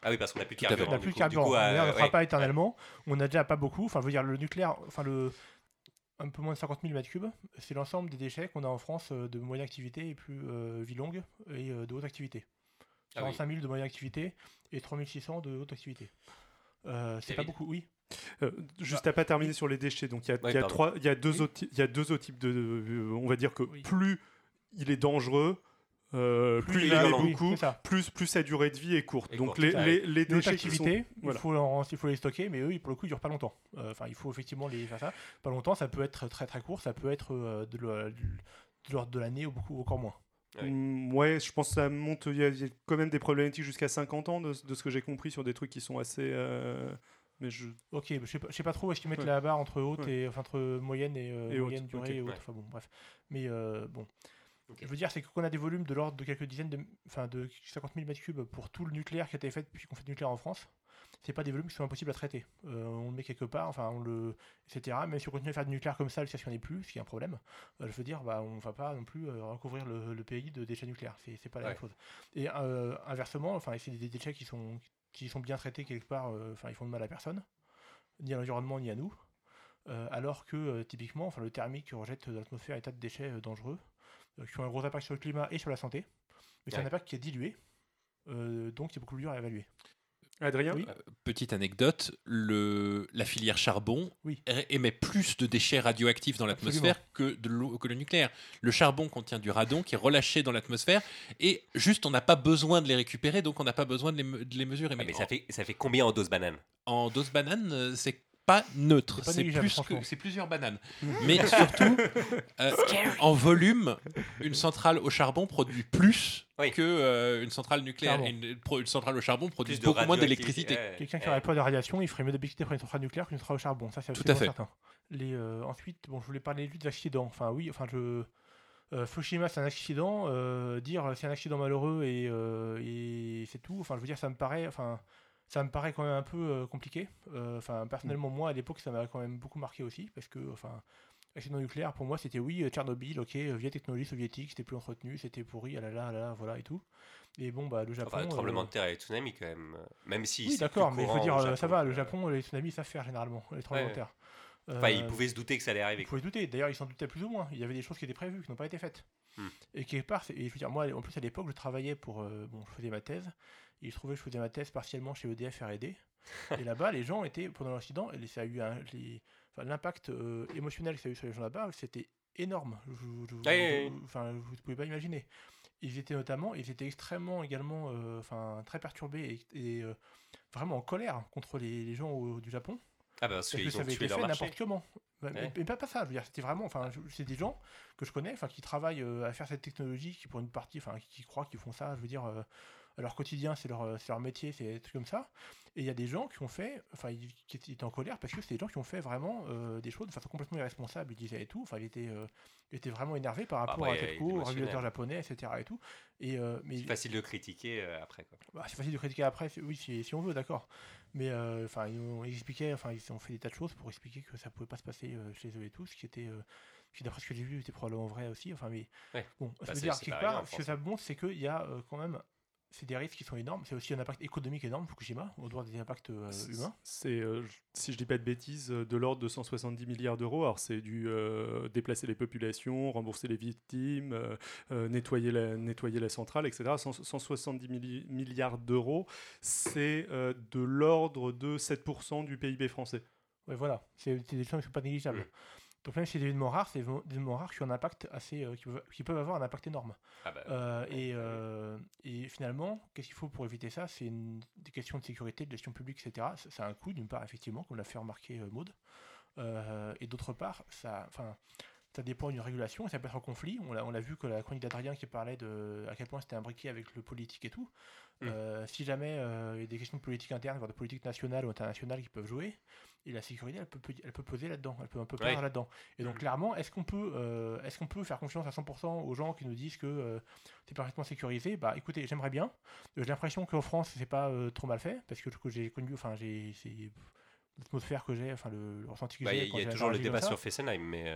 Ah oui, parce qu'on n'a plus de carburant. On n'a plus de carburant. coup, on euh, ne fera ouais. pas éternellement. On n'a déjà pas beaucoup. Enfin, je veux dire, le nucléaire, enfin, le un peu moins de 50 000 mètres cubes, c'est l'ensemble des déchets qu'on a en France euh, de moyenne activité et plus euh, vie longue et euh, de haute activité. Ah oui. 45 000 de moyenne activité et 3600 de haute activité. Euh, c'est pas beaucoup, oui. Euh, juste à pas terminer sur les déchets, donc il y a, Ouais, il y a pardon. trois, il y a deux Oui. autres, il y a deux autres types de, euh, on va dire que Oui. plus il est dangereux, euh, plus, il il est violent. oui, beaucoup, plus plus sa durée de vie est courte. Donc courte, les, ça. les, les déchets qui sont, activité, voilà. il, faut en- il faut les stocker, mais eux, ils- pour le coup, ils durent pas longtemps. Euh, Enfin, il faut effectivement les faire ça. Pas longtemps, ça peut être très très court, ça peut être euh, de l'ordre de, l'année ou beaucoup encore moins. Ouais. Mm, ouais, je pense que ça monte. Il y, a- y a quand même des problématiques jusqu'à 50 ans de, de ce que j'ai compris sur des trucs qui sont assez. euh, mais je, Ok, je sais pas, je sais pas trop où est-ce qu'ils mettent Ouais. la barre entre haute Ouais. et enfin entre moyenne et, euh, Et haute, moyenne durée ok. et haute. Ouais. Enfin bon, bref. Mais euh, bon, Je veux dire, c'est qu'on a des volumes de l'ordre de quelques dizaines de, enfin de 50 000 mètres cubes pour tout le nucléaire qui a été fait depuis qu'on fait du nucléaire en France. C'est pas des volumes qui sont impossibles à traiter. Euh, on le met quelque part, enfin on le, etc. Même si on continue à faire du nucléaire comme ça, le stationner plus, ce qui est un problème. euh, je veux dire, bah on va pas non plus euh, recouvrir le, le pays de déchets nucléaires. C'est c'est pas la Ouais. même chose. Et euh, inversement, enfin c'est des, des déchets qui sont qui sont bien traités quelque part. Enfin ils font de mal à personne ni à l'environnement ni à nous. Alors que typiquement, enfin, le thermique rejette de l'atmosphère un tas de déchets dangereux qui ont un gros impact sur le climat et sur la santé. Mais c'est Ouais. un impact qui est dilué, euh, donc c'est beaucoup plus dur à évaluer. Adrien, Oui. Petite anecdote, le, la filière charbon Oui. émet plus de déchets radioactifs dans l'atmosphère que, de l'eau- que le nucléaire. Le charbon contient du radon qui est relâché dans l'atmosphère et juste on n'a pas besoin de les récupérer donc on n'a pas besoin de les, me- de les mesurer. Ah, mais en, ça fait, ça fait combien en dose banane? En dose banane, euh, c'est pas neutre, C'est pas plus c'est plusieurs bananes. Mais surtout, euh, en volume, une centrale au charbon produit plus Oui. que euh, une centrale nucléaire. Une, pro- une centrale au charbon produit beaucoup moins d'électricité. Quelqu'un qui ouais. aurait peur de radiation, il ferait mieux d'habiter près d'une centrale nucléaire qu'une centrale au charbon. Ça, c'est Tout à fait. certain. Les, euh, ensuite, bon, je voulais parler juste des accidents. Enfin, oui, enfin, je. euh, Fukushima, c'est un accident. euh, dire c'est un accident malheureux et, euh, et c'est tout. Enfin, je veux dire, ça me paraît. Enfin, ça me paraît quand même un peu euh, compliqué. Euh, Enfin, personnellement, moi, à l'époque, ça m'a quand même beaucoup marqué aussi, parce que, enfin, accident nucléaire, pour moi, c'était oui, Tchernobyl, ok, euh, vieille technologie soviétique, c'était plus entretenu, c'était pourri, ah là là, ah là là, voilà et tout. Et bon, bah, le Japon. Enfin, le tremblement euh, de terre et le tsunami, quand même. Même si. Oui, d'accord, mais il faut dire, euh, ça va, le Japon, les tsunamis, savent faire généralement, les tremblements Ouais. de terre. Enfin, ils pouvaient se douter que ça allait arriver. Vous pouvez se douter. D'ailleurs, ils s'en doutaient plus ou moins. Il y avait des choses qui étaient prévues, qui n'ont pas été faites. Hmm. Et quelque part, et je veux dire, moi, en plus, à l'époque, je travaillais pour. euh, bon, je faisais ma thèse. Et il se trouvait que je faisais ma thèse partiellement chez EDF R&D. et là-bas, les gens étaient, pendant l'incident, et ça a eu un- les- enfin, l'impact euh, émotionnel que ça a eu sur les gens là-bas, c'était énorme. Je, je- je- enfin, vous ne pouvez pas imaginer. Ils étaient notamment, ils étaient extrêmement également, euh, enfin, très perturbés et, et, euh, vraiment en colère contre les, les gens au- du Japon. Ah, bah, parce Parce que ça avait été fait n'importe comment. Mais- Ouais. Mais pas, pas ça, je veux dire, c'était vraiment, enfin, c'est des gens que je connais, enfin, qui travaillent euh, à faire cette technologie, qui pour une partie, enfin, qui croient qu'ils font ça, je veux dire, euh, leur quotidien, c'est leur, euh, leur métier, c'est des trucs comme ça. Et il y a des gens qui ont fait, enfin, ils- qui étaient en colère parce que c'est des gens qui ont fait vraiment euh, des choses de façon complètement irresponsable, ils disaient et tout, enfin, ils étaient, euh, vraiment énervés par rapport Après, à y a TEPCO, au régulateur japonais, etc. et tout. Et, euh, mais C'est facile de critiquer après. Quoi. bah, c'est facile de critiquer après, oui, si, si on veut, d'accord. Mais enfin, ils ont enfin, ils ont fait des tas de choses pour expliquer que ça pouvait pas se passer chez eux et tout, ce qui était, qui d'après ce que j'ai vu, était probablement vrai aussi. Enfin, mais Ouais. bon, ça Bah, veut c'est- dire quelque part, ce que ça montre, c'est qu'il y a euh, quand même, c'est des risques qui sont énormes. C'est aussi un impact économique énorme, Fukushima, au droit des impacts euh, humains. C'est, euh, si je dis pas de bêtises, euh, de l'ordre de 170 milliards d'euros. Alors, c'est du euh, déplacer les populations, rembourser les victimes, nettoyer, la, nettoyer la centrale, etc. 100 170 milli- milliards d'euros, c'est de l'ordre de 7% du PIB français. Ouais, voilà, c'est des choses qui sont pas négligeables. Donc même si c'est des événements rares, c'est des événements rares qui ont un impact assez, euh, qui, peuvent, qui peuvent avoir un impact énorme. Ah, bah, Euh, et, euh, et finalement, qu'est-ce qu'il faut pour éviter ça? C'est des questions de sécurité, de gestion publique, etc. Ça, ça a un coût, d'une part, effectivement, comme l'a fait remarquer Maud. Et d'autre part, ça, enfin, ça dépend d'une régulation, et ça peut être en conflit. On l'a on l'a vu que la chronique d'Adrien qui parlait de à quel point c'était imbriqué avec le politique et tout. Mm. Euh, si jamais il y a des questions de politique interne, voire de politique nationale ou internationale qui peuvent jouer, et la sécurité, elle peut, elle peut peser là-dedans, elle peut un peu Ouais. perdre là-dedans. Et donc Mm. clairement, est-ce qu'on peut, euh, est-ce qu'on peut faire confiance à 100% aux gens qui nous disent que euh, c'est parfaitement sécurisé? Bah écoutez, j'aimerais bien. Euh, J'ai l'impression qu'en France, c'est pas euh, trop mal fait, parce que j'ai connu, enfin j'ai l'atmosphère que j'ai, enfin le, le ressenti que Bah, Il j'ai. y, quand a- il y a toujours le débat sur Fessenheim, mais.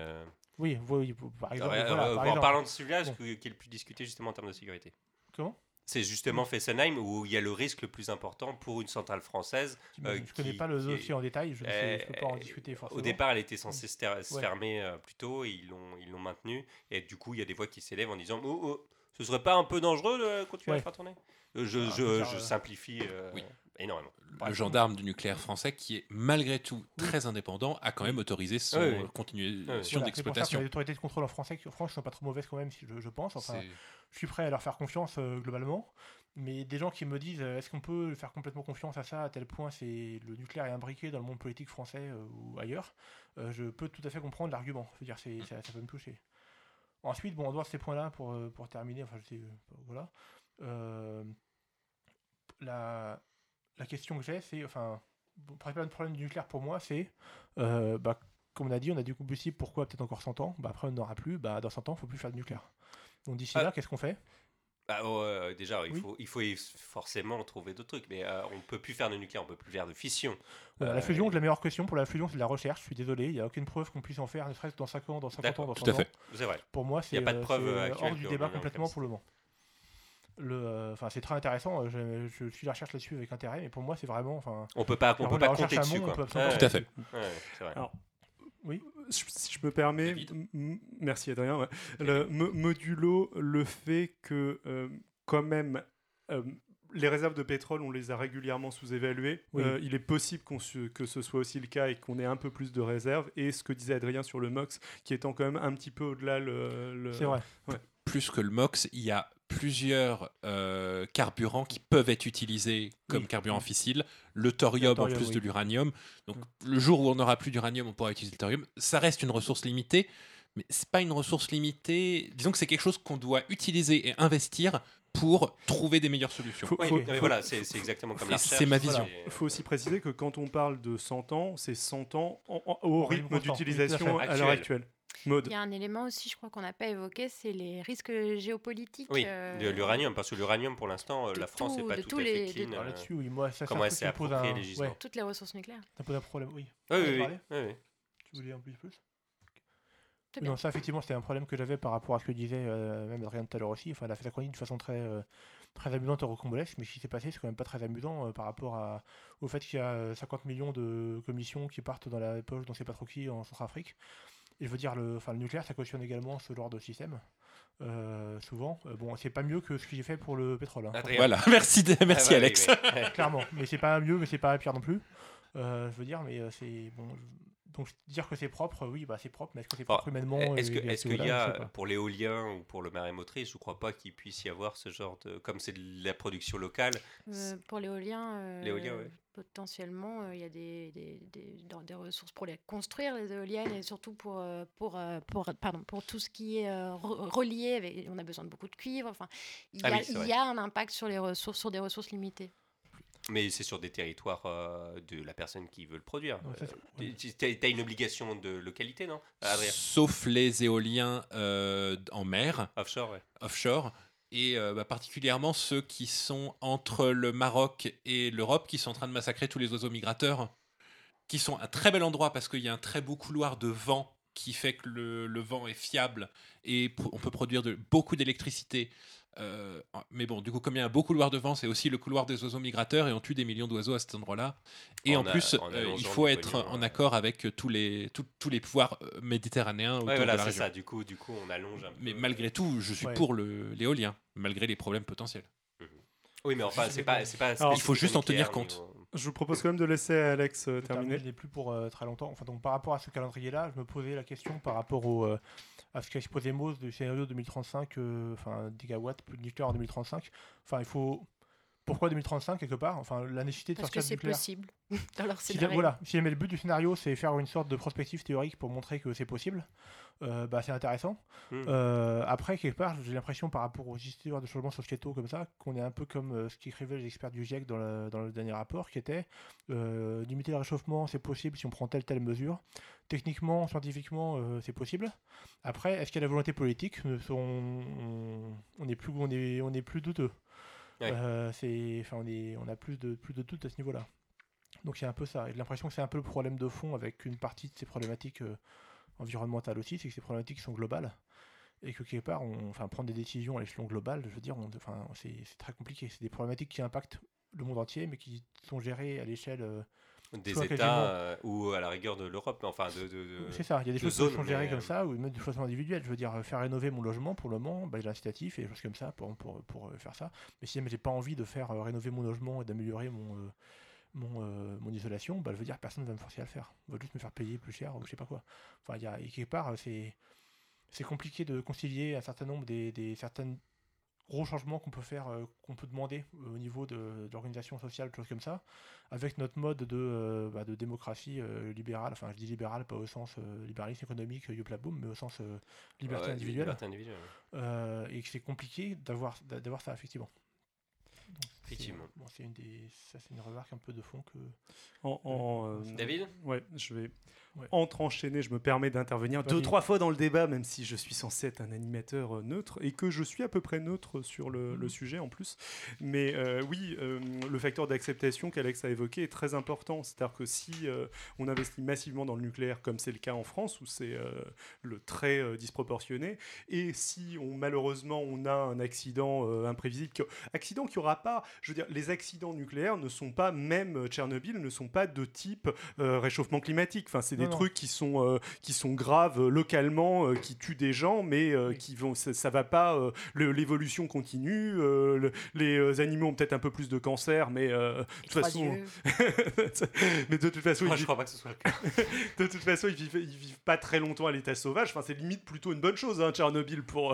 Oui, oui, par exemple. voilà, par en exemple. parlant de celui-là, Bon. ce que- qui est le plus discuté justement en termes de sécurité. Comment? C'est justement Fessenheim où il y a le risque le plus important pour une centrale française. Euh, je connais qui- pas le dossier en détail, je ne sais- je peux pas en Euh, discuter forcément. Au départ, elle était censée se, ter- se Ouais. fermer euh, plus tôt et ils l'ont ils l'ont maintenue. Et du coup, il y a des voix qui s'élèvent en disant oh, oh, ce serait pas un peu dangereux de continuer à Ouais. la faire tourner? Euh, Je, Ah, je- je euh, simplifie euh, Oui. Énormément. Le gendarme du nucléaire français, qui est malgré tout très indépendant, a quand même autorisé son Oui, oui. continuation Voilà, d'exploitation. les autorités de contrôle en français, en France, sont pas trop mauvaises quand même, si je, je pense. Enfin, je suis prêt à leur faire confiance euh, globalement. Mais des gens qui me disent euh, est-ce qu'on peut faire complètement confiance à ça à tel point c'est le nucléaire est imbriqué dans le monde politique français euh, ou ailleurs, euh, je peux tout à fait comprendre l'argument. Je veux dire, c'est, ça, ça peut me toucher. Ensuite, bon, en dehors de ces points-là, pour, pour terminer, enfin, je sais, voilà. Euh, la, la question que j'ai, c'est, enfin, le principal problème du nucléaire pour moi, c'est, euh, bah, comme on a dit, on a du combustible, pourquoi peut-être encore 100 ans? Bah, Après, on n'aura plus, bah, dans 100 ans, il ne faut plus faire de nucléaire. Donc d'ici Ah. là, qu'est-ce qu'on fait? Bah, euh, déjà, il, Oui. faut, il faut forcément trouver d'autres trucs, mais euh, on peut plus faire de nucléaire, on peut plus faire de fission. Voilà, Euh, La fusion, la meilleure question pour la fusion, c'est de la recherche. Je suis désolé, il n'y a aucune preuve qu'on puisse en faire, ne serait-ce que dans 5 ans, dans 50 ans, dans tout 100 à fait. ans. C'est vrai. Pour moi, c'est a pas de preuve, c'est, actuelle hors du débat complètement pour le moment. Le, euh, Enfin, c'est très intéressant. euh, Je, je suis la recherche là-dessus avec intérêt, mais pour moi, c'est vraiment. Enfin, On peut pas, on peut la pas compter dessus. Quoi. peut absolument Ouais, Tout à fait. ouais, c'est vrai. Alors, oui. Si je me permets, merci Adrien, ouais. le, mo- modulo le fait que euh, quand même euh, les réserves de pétrole, on les a régulièrement sous-évaluées. Oui. Euh, il est possible que ce soit aussi le cas et qu'on ait un peu plus de réserves. Et ce que disait Adrien sur le MOX, qui étant quand même un petit peu au-delà le, le- C'est vrai. plus que le MOX, il y a plusieurs euh, carburants qui peuvent être utilisés comme Oui. carburant fissile. Le thorium, Le thorium, en plus oui. de l'uranium. Donc le jour où on n'aura plus d'uranium, on pourra utiliser le thorium. Ça reste une ressource limitée, mais c'est pas une ressource limitée. Disons que c'est quelque chose qu'on doit utiliser et investir pour trouver des meilleures solutions. Faut- mais voilà, c'est exactement comme Et la c'est ma vision. Il faut aussi préciser que quand on parle de 100 ans, c'est 100 ans en- en- au rythme d'utilisation à l'heure actuelle. Mode. Il y a un élément aussi, je crois qu'on n'a pas évoqué, c'est les risques géopolitiques. Oui, euh, de l'uranium, parce que l'uranium, pour l'instant, la France n'est pas de tout à les- fait de- clean. Euh. Là-dessus, oui, moi, ça, comment elle ça s'est appropriée un- les gisements. ouais, Toutes les ressources nucléaires. ça pose un problème, oui. Oui, Tu oui, veux oui, oui, oui. Tu voulais en plus plus Oui. Non, ça, effectivement, c'était un problème que j'avais par rapport à ce que disait euh, même Adrien tout à l'heure aussi. Enfin, elle a fait sa chronique de façon très, euh, très amusante et rocambolesque, mais ce qui s'est passé, c'est quand même pas très amusant euh, par rapport à, au fait qu'il y a euh, 50 millions de commissions qui partent dans la poche, dans c'est pas trop qui, en Centrafrique. Et je veux dire, le, enfin, le nucléaire, ça cautionne également ce genre de système. euh, souvent. Euh, bon, c'est pas mieux que ce que j'ai fait pour le pétrole. hein. Adrien. Voilà, merci, Ah, merci Alex. oui, oui. clairement. Mais c'est pas mieux, mais c'est pas pire non plus. Euh, je veux dire, mais euh, c'est bon. je- Donc dire que c'est propre, oui, bah c'est propre, mais est-ce que c'est propre humainement Est-ce qu'il y a, pour l'éolien ou pour le marée motrice, je ne crois pas qu'il puisse y avoir ce genre de. Comme c'est de la production locale, Euh, pour l'éolien, euh, ouais. potentiellement, euh, il y a des, des, des- dans- des ressources pour les construire, les éoliennes, et surtout pour, euh, pour, euh, pour, pardon, pour tout ce qui est euh, re- relié. Avec, on a besoin de beaucoup de cuivre. Enfin, il y, Ah a, oui, il vrai. y a un impact sur les ressources, sur des ressources limitées. Mais c'est sur des territoires euh, de la personne qui veut le produire. Ouais. tu as une obligation de localité, non Adrien? Sauf les éoliens euh, en mer, Offshore, ouais. offshore, et euh, bah, particulièrement ceux qui sont entre le Maroc et l'Europe, qui sont en train de massacrer tous les oiseaux migrateurs, qui sont un très bel endroit parce qu'il y a un très beau couloir de vent qui fait que le, le vent est fiable et on peut produire de, beaucoup d'électricité. Euh, mais bon, du coup, comme il y a un beau couloir de vent, c'est aussi le couloir des oiseaux migrateurs et on tue des millions d'oiseaux à cet endroit-là. Et En en, a- plus, en euh, il faut être pognon, en ouais. accord avec tous les, tous- tous les pouvoirs euh, méditerranéens autour Ouais, voilà, de la c'est région. ça. Du coup, du coup, on allonge un Mais peu. malgré tout, je suis Ouais. pour le- l'éolien, malgré les problèmes potentiels. Oui, mais enfin, c'est pas, c'est pas. Alors, il faut juste en tenir au compte. niveau- Je vous propose quand même de laisser Alex euh, Le terminer. terminer n'est plus pour euh, très longtemps. Enfin, donc, par rapport à ce calendrier-là, je me posais la question par rapport au, euh, à ce qu'a exposé Mose du scénario 2035, euh, enfin, gigawatts plus de en 2035. Enfin, il faut. Pourquoi 2035 quelque part Enfin, la nécessité de Parce que sortir du c'est nucléaire. possible dans leur Si, scénario. voilà, si jamais le but du scénario c'est faire une sorte de prospective théorique pour montrer que c'est possible, euh, bah, c'est intéressant. Hmm. Euh, après, quelque part, j'ai l'impression par rapport aux histoires de changements sociétaux comme ça, qu'on est un peu comme euh, ce qu'écrivaient les experts du GIEC dans le, dans le dernier rapport, qui était euh, limiter le réchauffement, c'est possible si on prend telle telle mesure. Techniquement, scientifiquement, euh, c'est possible. Après, est-ce qu'il y a la volonté politique? Sont- on, on est plus, on est, on est plus douteux. Euh, on est, on a plus de, plus de doutes à ce niveau-là. Donc c'est un peu ça. Et j'ai l'impression que c'est un peu le problème de fond avec une partie de ces problématiques euh, environnementales aussi, c'est que ces problématiques sont globales et que quelque part, on, enfin, prendre des décisions à l'échelon global, je veux dire, enfin, c'est, c'est très compliqué. C'est des problématiques qui impactent le monde entier, mais qui sont gérées à l'échelle. Des États quasiment- euh, ou à la rigueur de l'Europe, enfin de. de, de- c'est ça. Il y a des de choses qui sont gérées mais, comme euh, ça, ou même de façon individuelle. Je veux dire, faire rénover mon logement pour le moment, bah, j'ai l'incitatif et des choses comme ça pour, pour, pour euh, faire ça. Mais si j'ai pas envie de faire rénover mon logement et d'améliorer mon, euh, mon, euh, mon isolation, bah, je veux dire, personne ne va me forcer à le faire. On va juste me faire payer plus cher ou je sais pas quoi. Enfin, il y a, et quelque part, c'est, c'est compliqué de concilier un certain nombre des, des certaines gros changements qu'on peut faire, euh, qu'on peut demander euh, au niveau de, de l'organisation sociale, des choses comme ça, avec notre mode de, euh, bah, de démocratie euh, libérale, enfin je dis libérale pas au sens euh, libéralisme économique, euh, youpla boum, mais au sens euh, liberté ouais, individuelle, liberté individuelle. euh, et que c'est compliqué d'avoir d'a- d'avoir ça effectivement. Donc, c'est- Effectivement. bon, c'est une des, ça c'est une remarque un peu de fond que. En, en, euh, David? Ouais, je vais Ouais. entre enchaîner. Je me permets d'intervenir deux, trois fois dans le débat, même si je suis censé être un animateur euh, neutre et que je suis à peu près neutre sur le, Mhm. le sujet en plus. Mais euh, oui, euh, le facteur d'acceptation qu'Alex a évoqué est très important. C'est-à-dire que si euh, on investit massivement dans le nucléaire, comme c'est le cas en France, où c'est le très disproportionné, et si on malheureusement on a un accident imprévisible, qui- accident qui aura pas, je veux dire, les accidents nucléaires ne sont pas, même Tchernobyl, ne sont pas de type réchauffement climatique. Enfin, c'est des. Trucs qui sont, euh, qui sont graves euh, localement, euh, qui tuent des gens, mais euh, Oui. qui vont, ça, ça va pas. euh, L'évolution continue. euh, le- les animaux ont peut-être un peu plus de cancer, mais euh, de toute façon, mais de toute façon, Moi, ils je vivent, crois pas que ce soit le cas. de toute façon, ils vivent, ils vivent pas très longtemps à l'état sauvage. Enfin, c'est limite plutôt une bonne chose, hein, Tchernobyl pour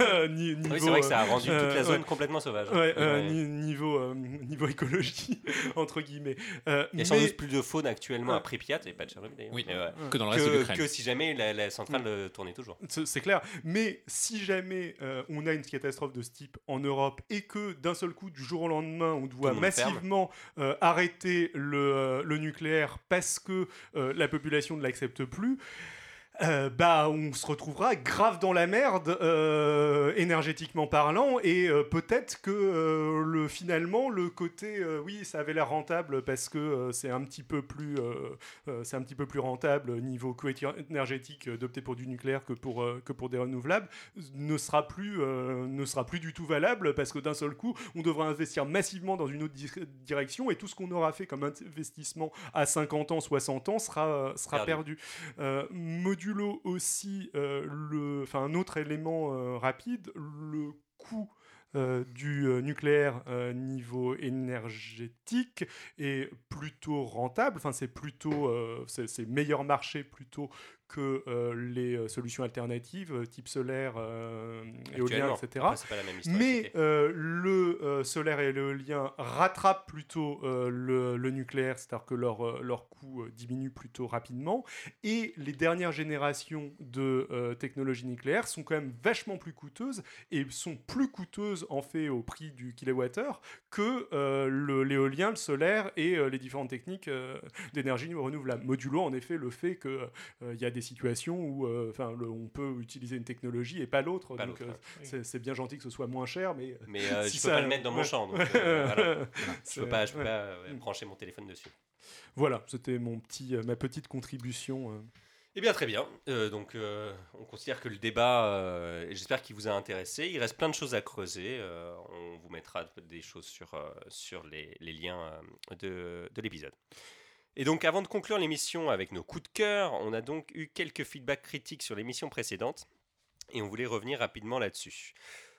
euh, ni- niveau. Oui, c'est vrai que ça a rendu toute la zone ouais. complètement sauvage. Ouais, euh, Ouais. ni- niveau, euh, niveau écologie, entre guillemets. Euh, Il y a sans mais- doute plus de faune actuellement à. Pripyat, et pas de Tchernobyl d'ailleurs. Oui. Ouais. Que dans le reste de Que, l'Ukraine. que si jamais la, la centrale euh, tournait toujours. C'est clair. Mais si jamais euh, on a une catastrophe de ce type en Europe et que d'un seul coup, du jour au lendemain, on doit massivement euh, arrêter le, euh, le nucléaire parce que euh, la population ne l'accepte plus, euh, bah, on se retrouvera grave dans la merde, euh, énergétiquement parlant, et euh, peut-être que le, finalement, le côté, oui, ça avait l'air rentable parce que c'est un petit peu plus, c'est un petit peu plus rentable niveau coût énergétique d'opter pour du nucléaire que pour que pour des renouvelables, ne sera plus, ne sera plus du tout valable parce que d'un seul coup, on devra investir massivement dans une autre di- direction et tout ce qu'on aura fait comme investissement à 50 ans, 60 ans sera sera Perdu. perdu. Euh, aussi euh, le, un autre élément euh, rapide, le coût euh, du nucléaire niveau énergétique est plutôt rentable. Enfin, c'est plutôt, c'est meilleur marché plutôt que euh, les euh, solutions alternatives euh, type solaire, euh, éolien, etc. Pas la même. Mais euh, le solaire et l'éolien rattrapent plutôt le, le nucléaire, c'est-à-dire que leur, leur coût diminue plutôt rapidement. Et les dernières générations de technologies nucléaires sont quand même vachement plus coûteuses et sont plus coûteuses en fait au prix du kilowattheure que euh, le- l'éolien, le solaire et les différentes techniques d'énergie renouvelable. Modulo en effet le fait qu'il y a des situations où euh, enfin, on peut utiliser une technologie et pas l'autre. Donc, euh, c'est bien gentil que ce soit moins cher, mais Mais euh, si je peux ça- pas le mettre dans mon champ. Donc, voilà. Je peux pas, je peux ouais. pas Mm. brancher mon téléphone dessus. Voilà, c'était mon petit, ma petite contribution. Eh bien, très bien. Euh, donc, euh, on considère que le débat, euh, j'espère qu'il vous a intéressé. Il reste plein de choses à creuser. On vous mettra des choses sur, sur les, les liens de, de l'épisode. Et donc, avant de conclure l'émission avec nos coups de cœur, on a donc eu quelques feedbacks critiques sur l'émission précédente, et on voulait revenir rapidement là-dessus.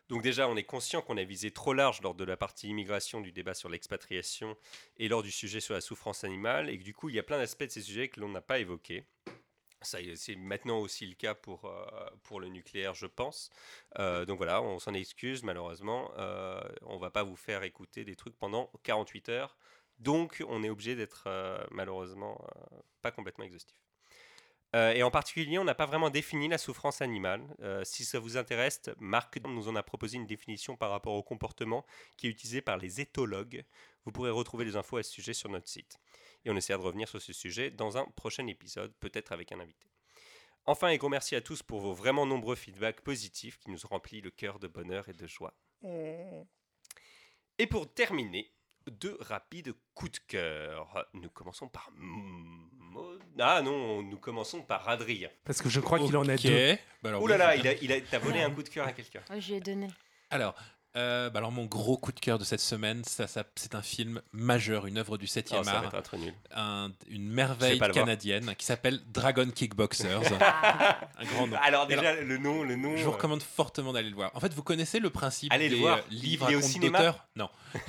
Donc déjà, on est conscient qu'on a visé trop large lors de la partie immigration du débat sur l'expatriation et lors du sujet sur la souffrance animale, et que du coup, il y a plein d'aspects de ces sujets que l'on n'a pas évoqués. C'est maintenant aussi le cas pour, euh, pour le nucléaire, je pense. Euh, donc voilà, on s'en excuse, malheureusement. Euh, on va pas vous faire écouter des trucs pendant 48 heures. Donc, on est obligé d'être euh, malheureusement euh, pas complètement exhaustif. Euh, et en particulier, on n'a pas vraiment défini la souffrance animale. Si ça vous intéresse, Marc nous en a proposé une définition par rapport au comportement qui est utilisé par les éthologues. Vous pourrez retrouver les infos à ce sujet sur notre site. Et on essaiera de revenir sur ce sujet dans un prochain épisode, peut-être avec un invité. Enfin, et gros merci à tous pour vos vraiment nombreux feedbacks positifs qui nous remplissent le cœur de bonheur et de joie. Et pour terminer, deux rapides coups de cœur. Nous commençons par... Ah non, nous commençons par Adrien. Parce que je crois qu'il en a deux. Bah alors, Oh là là, il a, il a, t'as volé un coup de cœur à quelqu'un. Oh, je lui ai donné. Alors, euh, bah alors, mon gros coup de cœur de cette semaine, ça, ça- c'est un film majeur, une œuvre du 7e Oh, ça va art, être un truc nul. un- une merveille voir. canadienne qui s'appelle Dragon Kickboxers. un grand nom. Alors déjà, le nom, le nom... Je vous euh, recommande fortement d'aller le voir. En fait, vous connaissez le principe Allez le des voir. euh, livres à compte d'auteur? Non.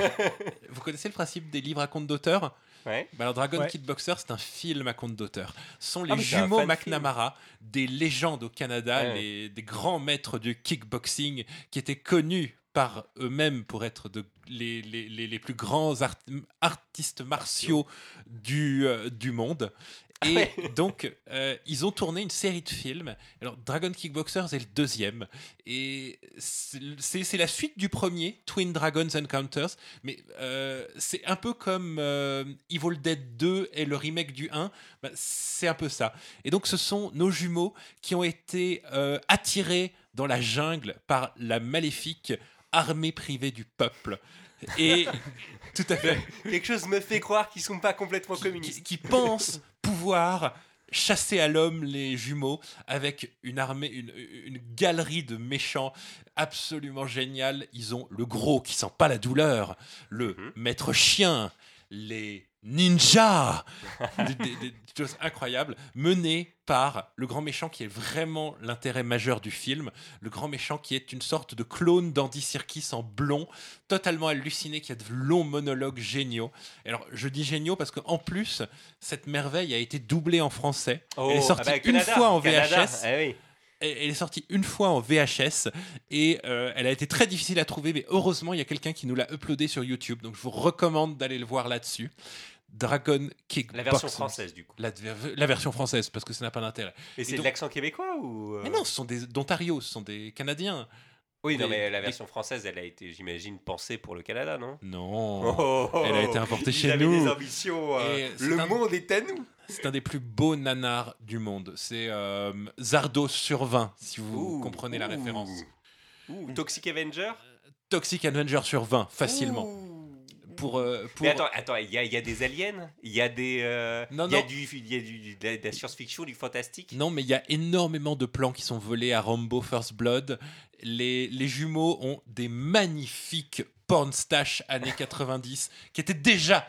vous connaissez le principe des livres à compte d'auteur? Ouais. Bah alors Dragon Ouais. Kickboxer, c'est un film à compte d'auteur. Ce sont les Ah, un jumeaux McNamara, des légendes au Canada, Ouais. les- des grands maîtres du kickboxing qui étaient connus par eux-mêmes pour être de, les, les- les- plus grands art- artistes martiaux du, euh, du monde. Et Ouais. donc, euh, ils ont tourné une série de films. Alors, Dragon Kickboxers est le deuxième. Et c'est la suite du premier, Twin Dragons Encounters. Mais euh, c'est un peu comme euh, Evil Dead 2 et le remake du 1. Bah, c'est un peu ça. Et donc, ce sont nos jumeaux qui ont été attirés dans la jungle par la maléfique armée privée du peuple. Et tout à fait Quelque chose me fait croire qu'ils sont pas complètement communistes. qui- qui pensent pouvoir chasser à l'homme les jumeaux avec une armée, une, une galerie de méchants absolument génial. Ils ont le gros qui sent pas la douleur, le Mhm. maître chien, les ninjas, des, des- des choses incroyables, menées par le grand méchant qui est vraiment l'intérêt majeur du film, le grand méchant qui est une sorte de clone d'Andy Serkis en blond, totalement halluciné, qui a de longs monologues géniaux. Alors, je dis géniaux parce qu'en plus, cette merveille a été doublée en français. Elle est sortie ah bah, une fois en Canada, VHS. eh oui. Elle est sortie une fois en VHS et euh, elle a été très difficile à trouver, mais heureusement, il y a quelqu'un qui nous l'a uploadé sur YouTube. Donc, je vous recommande d'aller le voir là-dessus. Dragon Kickboxing. La version française, du coup. La, la version française, parce que ça n'a pas d'intérêt. Et c'est de l'accent québécois ou. euh, Mais non, ce sont des d'Ontario, ce sont des Canadiens. Oui, non, des- mais la version française, elle a été, j'imagine, pensée pour le Canada, non? Non. Oh, Elle a été importée chez nous. des ambitions. euh, le un- monde est à nous. C'est un des plus beaux nanars du monde. C'est euh, Zardos sur 20, si vous Ouh, comprenez la référence. Ouh, Toxic Avenger? Toxic Avenger sur 20, facilement. Pour, euh, pour... Mais attends, attends, il y, a- il y a des aliens, il y a des, euh, Non, il y a non. du, il y a du, de la, science-fiction, du fantastique. Non, mais il y a énormément de plans qui sont volés à Rambo First Blood. Les, les jumeaux ont des magnifiques porn stash années 90 qui étaient déjà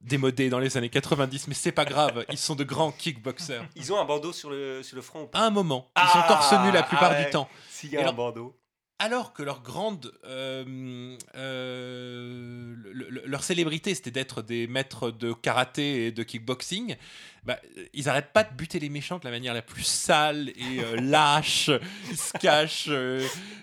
démodés dans les années 90, mais c'est pas grave, ils sont de grands kickboxers. Ils ont un bandeau sur le, sur le front ou pas? À un moment, ils Ah, sont torse nu la plupart ah ouais. du temps. S'il y Et a un alors- bandeau. Alors que leur grande, euh, euh, le- le- leur célébrité, c'était d'être des maîtres de karaté et de kickboxing, bah, ils arrêtent pas de buter les méchants de la manière la plus sale et euh, lâche. Ils se cachent.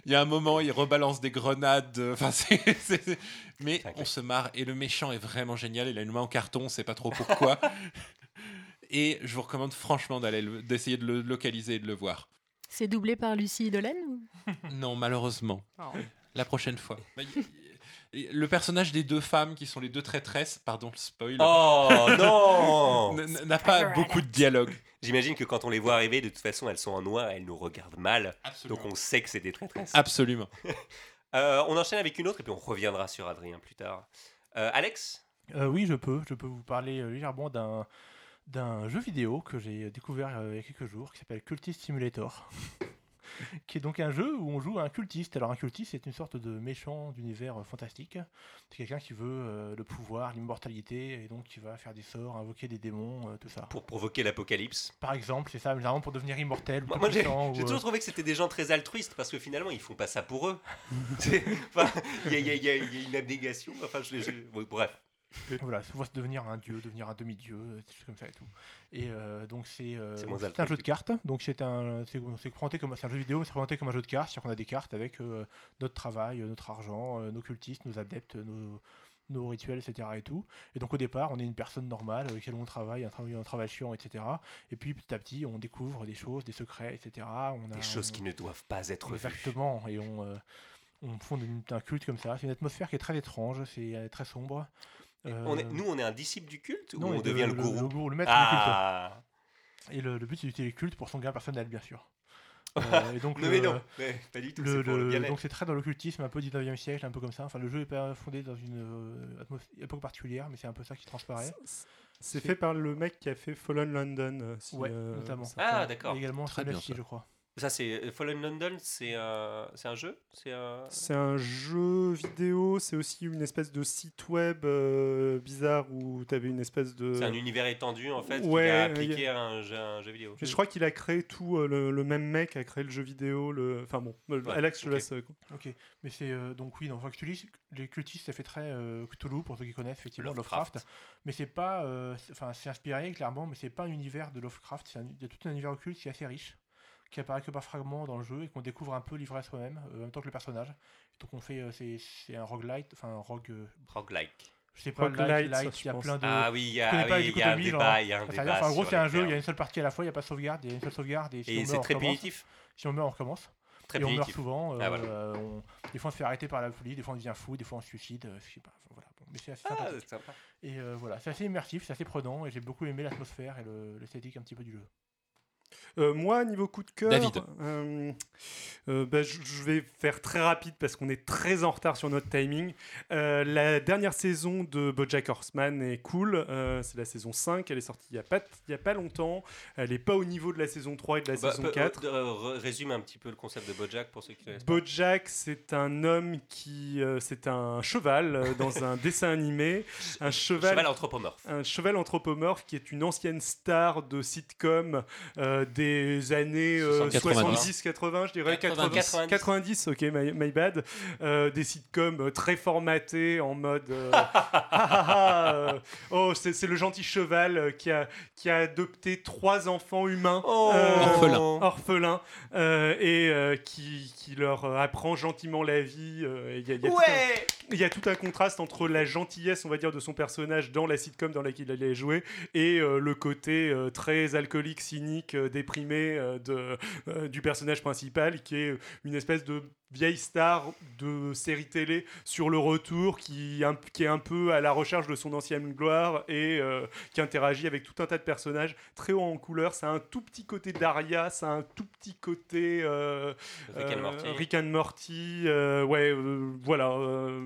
Il y a un moment, ils rebalancent des grenades. Enfin, c'est, c'est- c'est- mais on se marre et le méchant est vraiment génial. Il a une main en carton, on sait pas trop pourquoi. Et je vous recommande franchement d'aller le- d'essayer de le localiser et de le voir. C'est doublé par Lucie Dolène Non, malheureusement. La prochaine fois. Bah, Le personnage des deux femmes qui sont les deux traîtresses, pardon, spoil, Oh non n'a pas beaucoup de dialogue. J'imagine que quand on les voit arriver, de toute façon, elles sont en noir, elles nous regardent mal. Absolument. Donc on sait que c'est des traîtresses. Absolument. Euh, on enchaîne avec une autre et puis on reviendra sur Adrien plus tard. Euh, Alex? Euh, oui, je peux. Je peux vous parler euh, légèrement d'un d'un jeu vidéo que j'ai découvert euh, il y a quelques jours qui s'appelle Cultist Simulator. qui est donc un jeu où on joue à un cultiste. Alors un cultiste, c'est une sorte de méchant d'univers euh, fantastique. C'est quelqu'un qui veut euh, le pouvoir, l'immortalité, et donc qui va faire des sorts, invoquer des démons, euh, tout ça. pour provoquer l'apocalypse. Par exemple, c'est ça, généralement pour devenir immortel. ou Moi, moi, j'ai toujours euh, trouvé que c'était des gens très altruistes parce que finalement ils font pas ça pour eux. Enfin, y, y y il y a une abnégation. Enfin, je, je- bon, bref. Voilà, souvent c'est devenir un dieu, devenir un demi-dieu, euh, des choses comme ça et tout. Et euh, donc c'est euh, C'est un jeu de cartes, donc c'est un c'est présenté comme c'est un jeu vidéo, mais c'est présenté comme un jeu de cartes, c'est-à-dire qu'on a des cartes avec euh, notre travail, notre argent, nos cultistes, nos adeptes, nos nos rituels, etc. Et tout. Et donc au départ, on est une personne normale avec laquelle on travaille, un travail, un travail chiant, etc. Et puis petit à petit, on découvre des choses, des secrets, etc. On a, Des choses on- qui ne doivent pas être vues. Exactement, et on, on fonde une- un culte comme ça. C'est une atmosphère qui est très étrange, c'est très sombre. On est, Euh, nous, on est un disciple du culte non, ou on devient le, gourou Le, le maître du Ah culte. Et le, le but, c'est d'utiliser le culte pour son gain personnel, bien sûr. Euh, et donc, Non, le- mais non, mais pas du tout. donc c'est très dans l'occultisme, un peu 19e siècle, un peu comme ça. Enfin, le jeu est pas fondé dans une euh, époque particulière, mais c'est un peu ça qui transparaît. C'est- fait par le mec qui a fait Fallen London. euh, si, Ouais, euh, notamment. Ah, d'accord. Et également Très bien, ça. je crois. Ça, c'est Fallen London, c'est un, c'est un jeu? C'est un. C'est un jeu vidéo, c'est aussi une espèce de site web euh, bizarre où tu avais une espèce de. C'est un univers étendu en fait Ouais, qui a il appliqué y à un jeu, un jeu vidéo. Mais je crois qu'il a créé tout, euh, le, le même mec a créé le jeu vidéo. Le... Enfin bon, euh, Ouais, Alex, je ok. laisse. euh, Ok, mais c'est euh, donc oui, donc cultistes, les cultistes, ça fait très euh, Cthulhu pour ceux qui connaissent effectivement Lovecraft. Lovecraft, mais c'est pas, euh, c'est- enfin c'est inspiré clairement, mais c'est pas un univers de Lovecraft, c'est un- il y a tout un univers occulte qui est assez riche, qui apparaît que par fragments dans le jeu et qu'on découvre un peu livré à soi-même, euh, en même temps que le personnage. Donc on fait, euh, c'est c'est un roguelite, enfin un rogue, euh, Roguelike. je sais pas, Roguelite, il y a plein de. Ah oui, il y a, connais pas oui, les il y a un débat. Il y a un Enfin, débat enfin, en gros, c'est un jeu, il y a une seule partie à la fois, il n'y a pas de sauvegarde, il y a une seule sauvegarde, et si Et on meurt, c'est on très punitif. Si on meurt, on recommence. Très et on meurt souvent. Ah, voilà. on- Des fois, on se fait arrêter par la police, des fois, on devient fou, des fois, on se suicide. euh, je sais pas. enfin, voilà. Bon, mais c'est assez Ah, sympa. Et euh, voilà, c'est assez immersif, c'est assez prenant, et j'ai beaucoup aimé l'atmosphère et le- l'esthétique un petit peu du jeu. Euh, moi, niveau coup de cœur, David. euh, euh, bah, je vais faire très rapide parce qu'on est très en retard sur notre timing. Euh, la dernière saison de BoJack Horseman est cool. euh, c'est la saison 5. Elle est sortie il n'y a, pas- il y a pas longtemps. Elle n'est pas au niveau de la saison 3 et de la Bah, saison peu- 4. euh, re- résume un petit peu le concept de Bojack pour ceux qui connaissent. Bojack, c'est un homme qui. euh, c'est un cheval euh, dans un dessin animé. Un cheval. Cheval anthropomorphe. un cheval anthropomorphe qui est une ancienne star de sitcom euh, des années euh, 70. 70-80, je dirais 90. 90, 90, ok, my, my bad. Euh, des sitcoms euh, très formatés en mode. euh, euh, oh, c'est c'est le gentil cheval euh, qui a, qui a adopté trois enfants humains. Oh. euh, Orphelin. orphelins euh, et euh, qui, qui leur euh, apprend gentiment la vie. euh, Il y, y a tout un- Ouais il y a tout un contraste entre la gentillesse, on va dire, de son personnage dans la sitcom dans laquelle il allait jouer et euh, le côté euh, très alcoolique, cynique, euh, déprimé euh, de, euh, du personnage principal qui est une espèce de vieille star de série télé sur le retour qui, qui est un peu à la recherche de son ancienne gloire et euh, qui interagit avec tout un tas de personnages très haut en couleur. Ça a un tout petit côté Daria, ça a un tout petit côté euh, Rick and euh, Morty. Rick and Morty, ouais, voilà,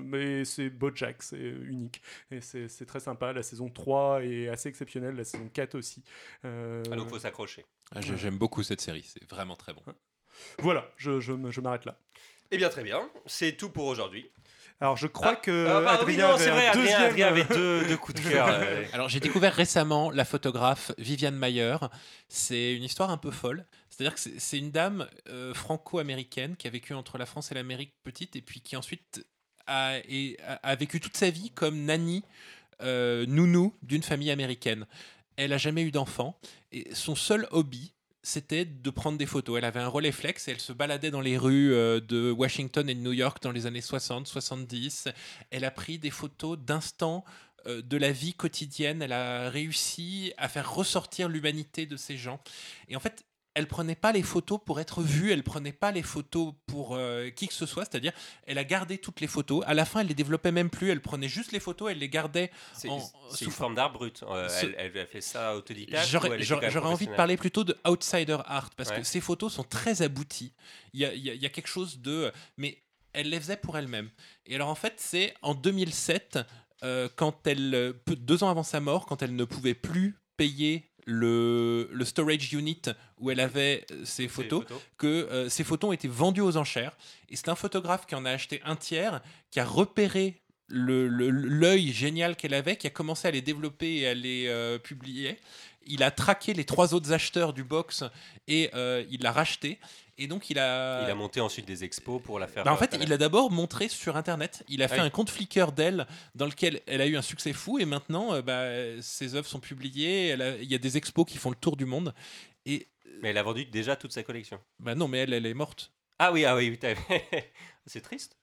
mais c'est Bojack, c'est unique. Et c'est très sympa. La saison 3 est assez exceptionnelle, la saison 4 aussi. Euh, Ah, donc faut s'accrocher. Ah, je- J'aime beaucoup cette série, c'est vraiment très bon. Voilà, je, je je m'arrête là. Eh bien, très bien. C'est tout pour aujourd'hui. Alors, je crois Ah, que ah, bah oui, non, c'est vrai, deuxième- Adrien avait deux, deux coups de cœur. euh, Alors j'ai découvert récemment la photographe Viviane Mayer. C'est une histoire un peu folle. C'est-à-dire que c'est- c'est une dame euh, franco-américaine qui a vécu entre la France et l'Amérique petite et puis qui ensuite a, et- a- a vécu toute sa vie comme nanny, euh, nounou d'une famille américaine. Elle a jamais eu d'enfant et son seul hobby c'était de prendre des photos. Elle avait un Rolleiflex et elle se baladait dans les rues euh, de Washington et de New York dans les années 60, 70. Elle a pris des photos d'instants euh, de la vie quotidienne. Elle a réussi à faire ressortir l'humanité de ces gens. Et en fait, elle prenait pas les photos pour être vue, elle prenait pas les photos pour euh, qui que ce soit, c'est-à-dire elle a gardé toutes les photos. À la fin, elle les développait même plus, elle prenait juste les photos, elle les gardait. C'est En- c'est sous une forme- d'art brut. Euh, Ce- elle, elle a fait ça autodidacte. J'aurais j'aurais- envie de parler plutôt de outsider art parce Ouais. que ces photos sont très abouties. Il y a, il y a- il y a quelque chose de. Mais elle les faisait pour elle-même. Et alors en fait, c'est en 2007, euh, quand elle, deux ans avant sa mort, quand elle ne pouvait plus payer le, le storage unit où elle avait euh, ses photos, que euh, ces photos ont été vendues aux enchères. Et c'est un photographe qui en a acheté un tiers, qui a repéré l'œil génial qu'elle avait, qui a commencé à les développer et à les euh, publier. Il a traqué les trois autres acheteurs du box et euh, il l'a racheté. Et donc il a... Il a monté ensuite des expos pour la faire. Bah, en euh, fait, il a d'abord montré sur Internet. Il a fait Ah oui. un compte Flickr d'elle dans lequel elle a eu un succès fou. Et maintenant, euh, bah, ses œuvres sont publiées. Elle a- Il y a des expos qui font le tour du monde. Et Mais elle a vendu déjà toute sa collection. bah, non, mais elle, elle est morte. Ah oui, ah oui, oui, c'est triste.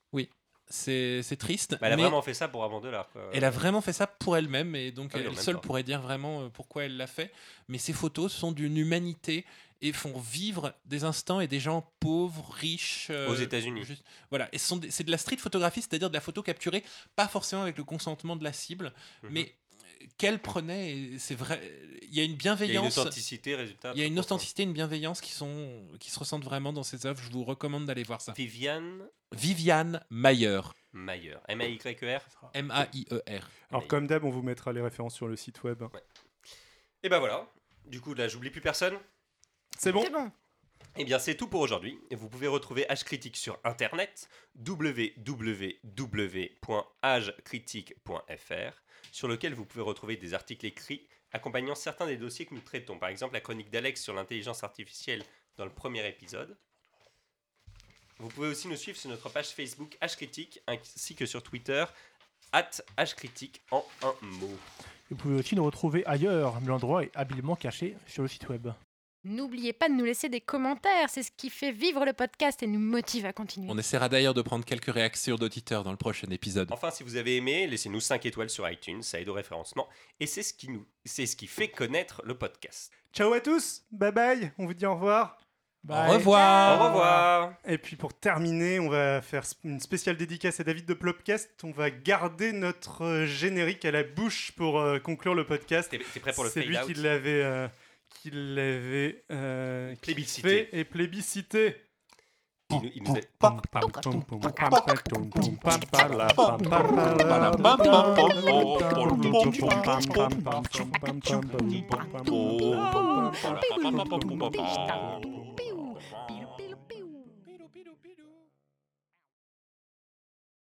C'est c'est triste. Bah, elle a mais- vraiment fait ça pour bon dollar. quoi. Elle a vraiment fait ça pour elle-même et donc Ah oui, elle seule temps. pourrait dire vraiment euh, pourquoi elle l'a fait. Mais ces photos sont d'une humanité et font vivre des instants et des gens pauvres, riches. euh, Aux États-Unis. juste- Voilà, et ce sont des- c'est de la street photographie, c'est-à-dire de la photo capturée, pas forcément avec le consentement de la cible, Mhm. mais euh, qu'elle prenait. et C'est vrai, il y a une Il y a une bienveillance. authenticité, résultat. Il y a une authenticité, une bienveillance qui, sont, qui se ressentent vraiment dans ses œuvres. Je vous recommande d'aller voir ça. Viviane Viviane Mayer. Mayer. M-A-Y-E-R. M-A-I-E-R. Alors, comme d'hab, on vous mettra les références sur le site web. Et ben voilà. Du coup, là, j'oublie plus personne. C'est bon C'est bon. Eh bien, c'est tout pour aujourd'hui. Vous pouvez retrouver H Critique sur internet www.agecritique.fr sur lequel vous pouvez retrouver des articles écrits accompagnant certains des dossiers que nous traitons. Par exemple, la chronique d'Alex sur l'intelligence artificielle dans le premier épisode. Vous pouvez aussi nous suivre sur notre page Facebook H Critique ainsi que sur Twitter at H Critique en un mot. Vous pouvez aussi nous retrouver ailleurs, mais l'endroit est habilement caché sur le site web. N'oubliez pas de nous laisser des commentaires, c'est ce qui fait vivre le podcast et nous motive à continuer. On essaiera d'ailleurs de prendre quelques réactions d'auditeurs dans le prochain épisode. Enfin, si vous avez aimé, laissez-nous 5 étoiles sur iTunes, ça aide au référencement et c'est ce qui nous c'est ce qui fait connaître le podcast. Ciao à tous, bye bye, on vous dit au revoir. Bye. Au revoir. Au revoir. Et puis pour terminer, on va faire une spéciale dédicace à David de Plopcast. On va garder notre euh, générique à la bouche pour euh, conclure le podcast. T'es prêt pour le C'est lui qui l'avait euh, qui l'avait euh, Plébiscité. fait et plébiscité. Il il nous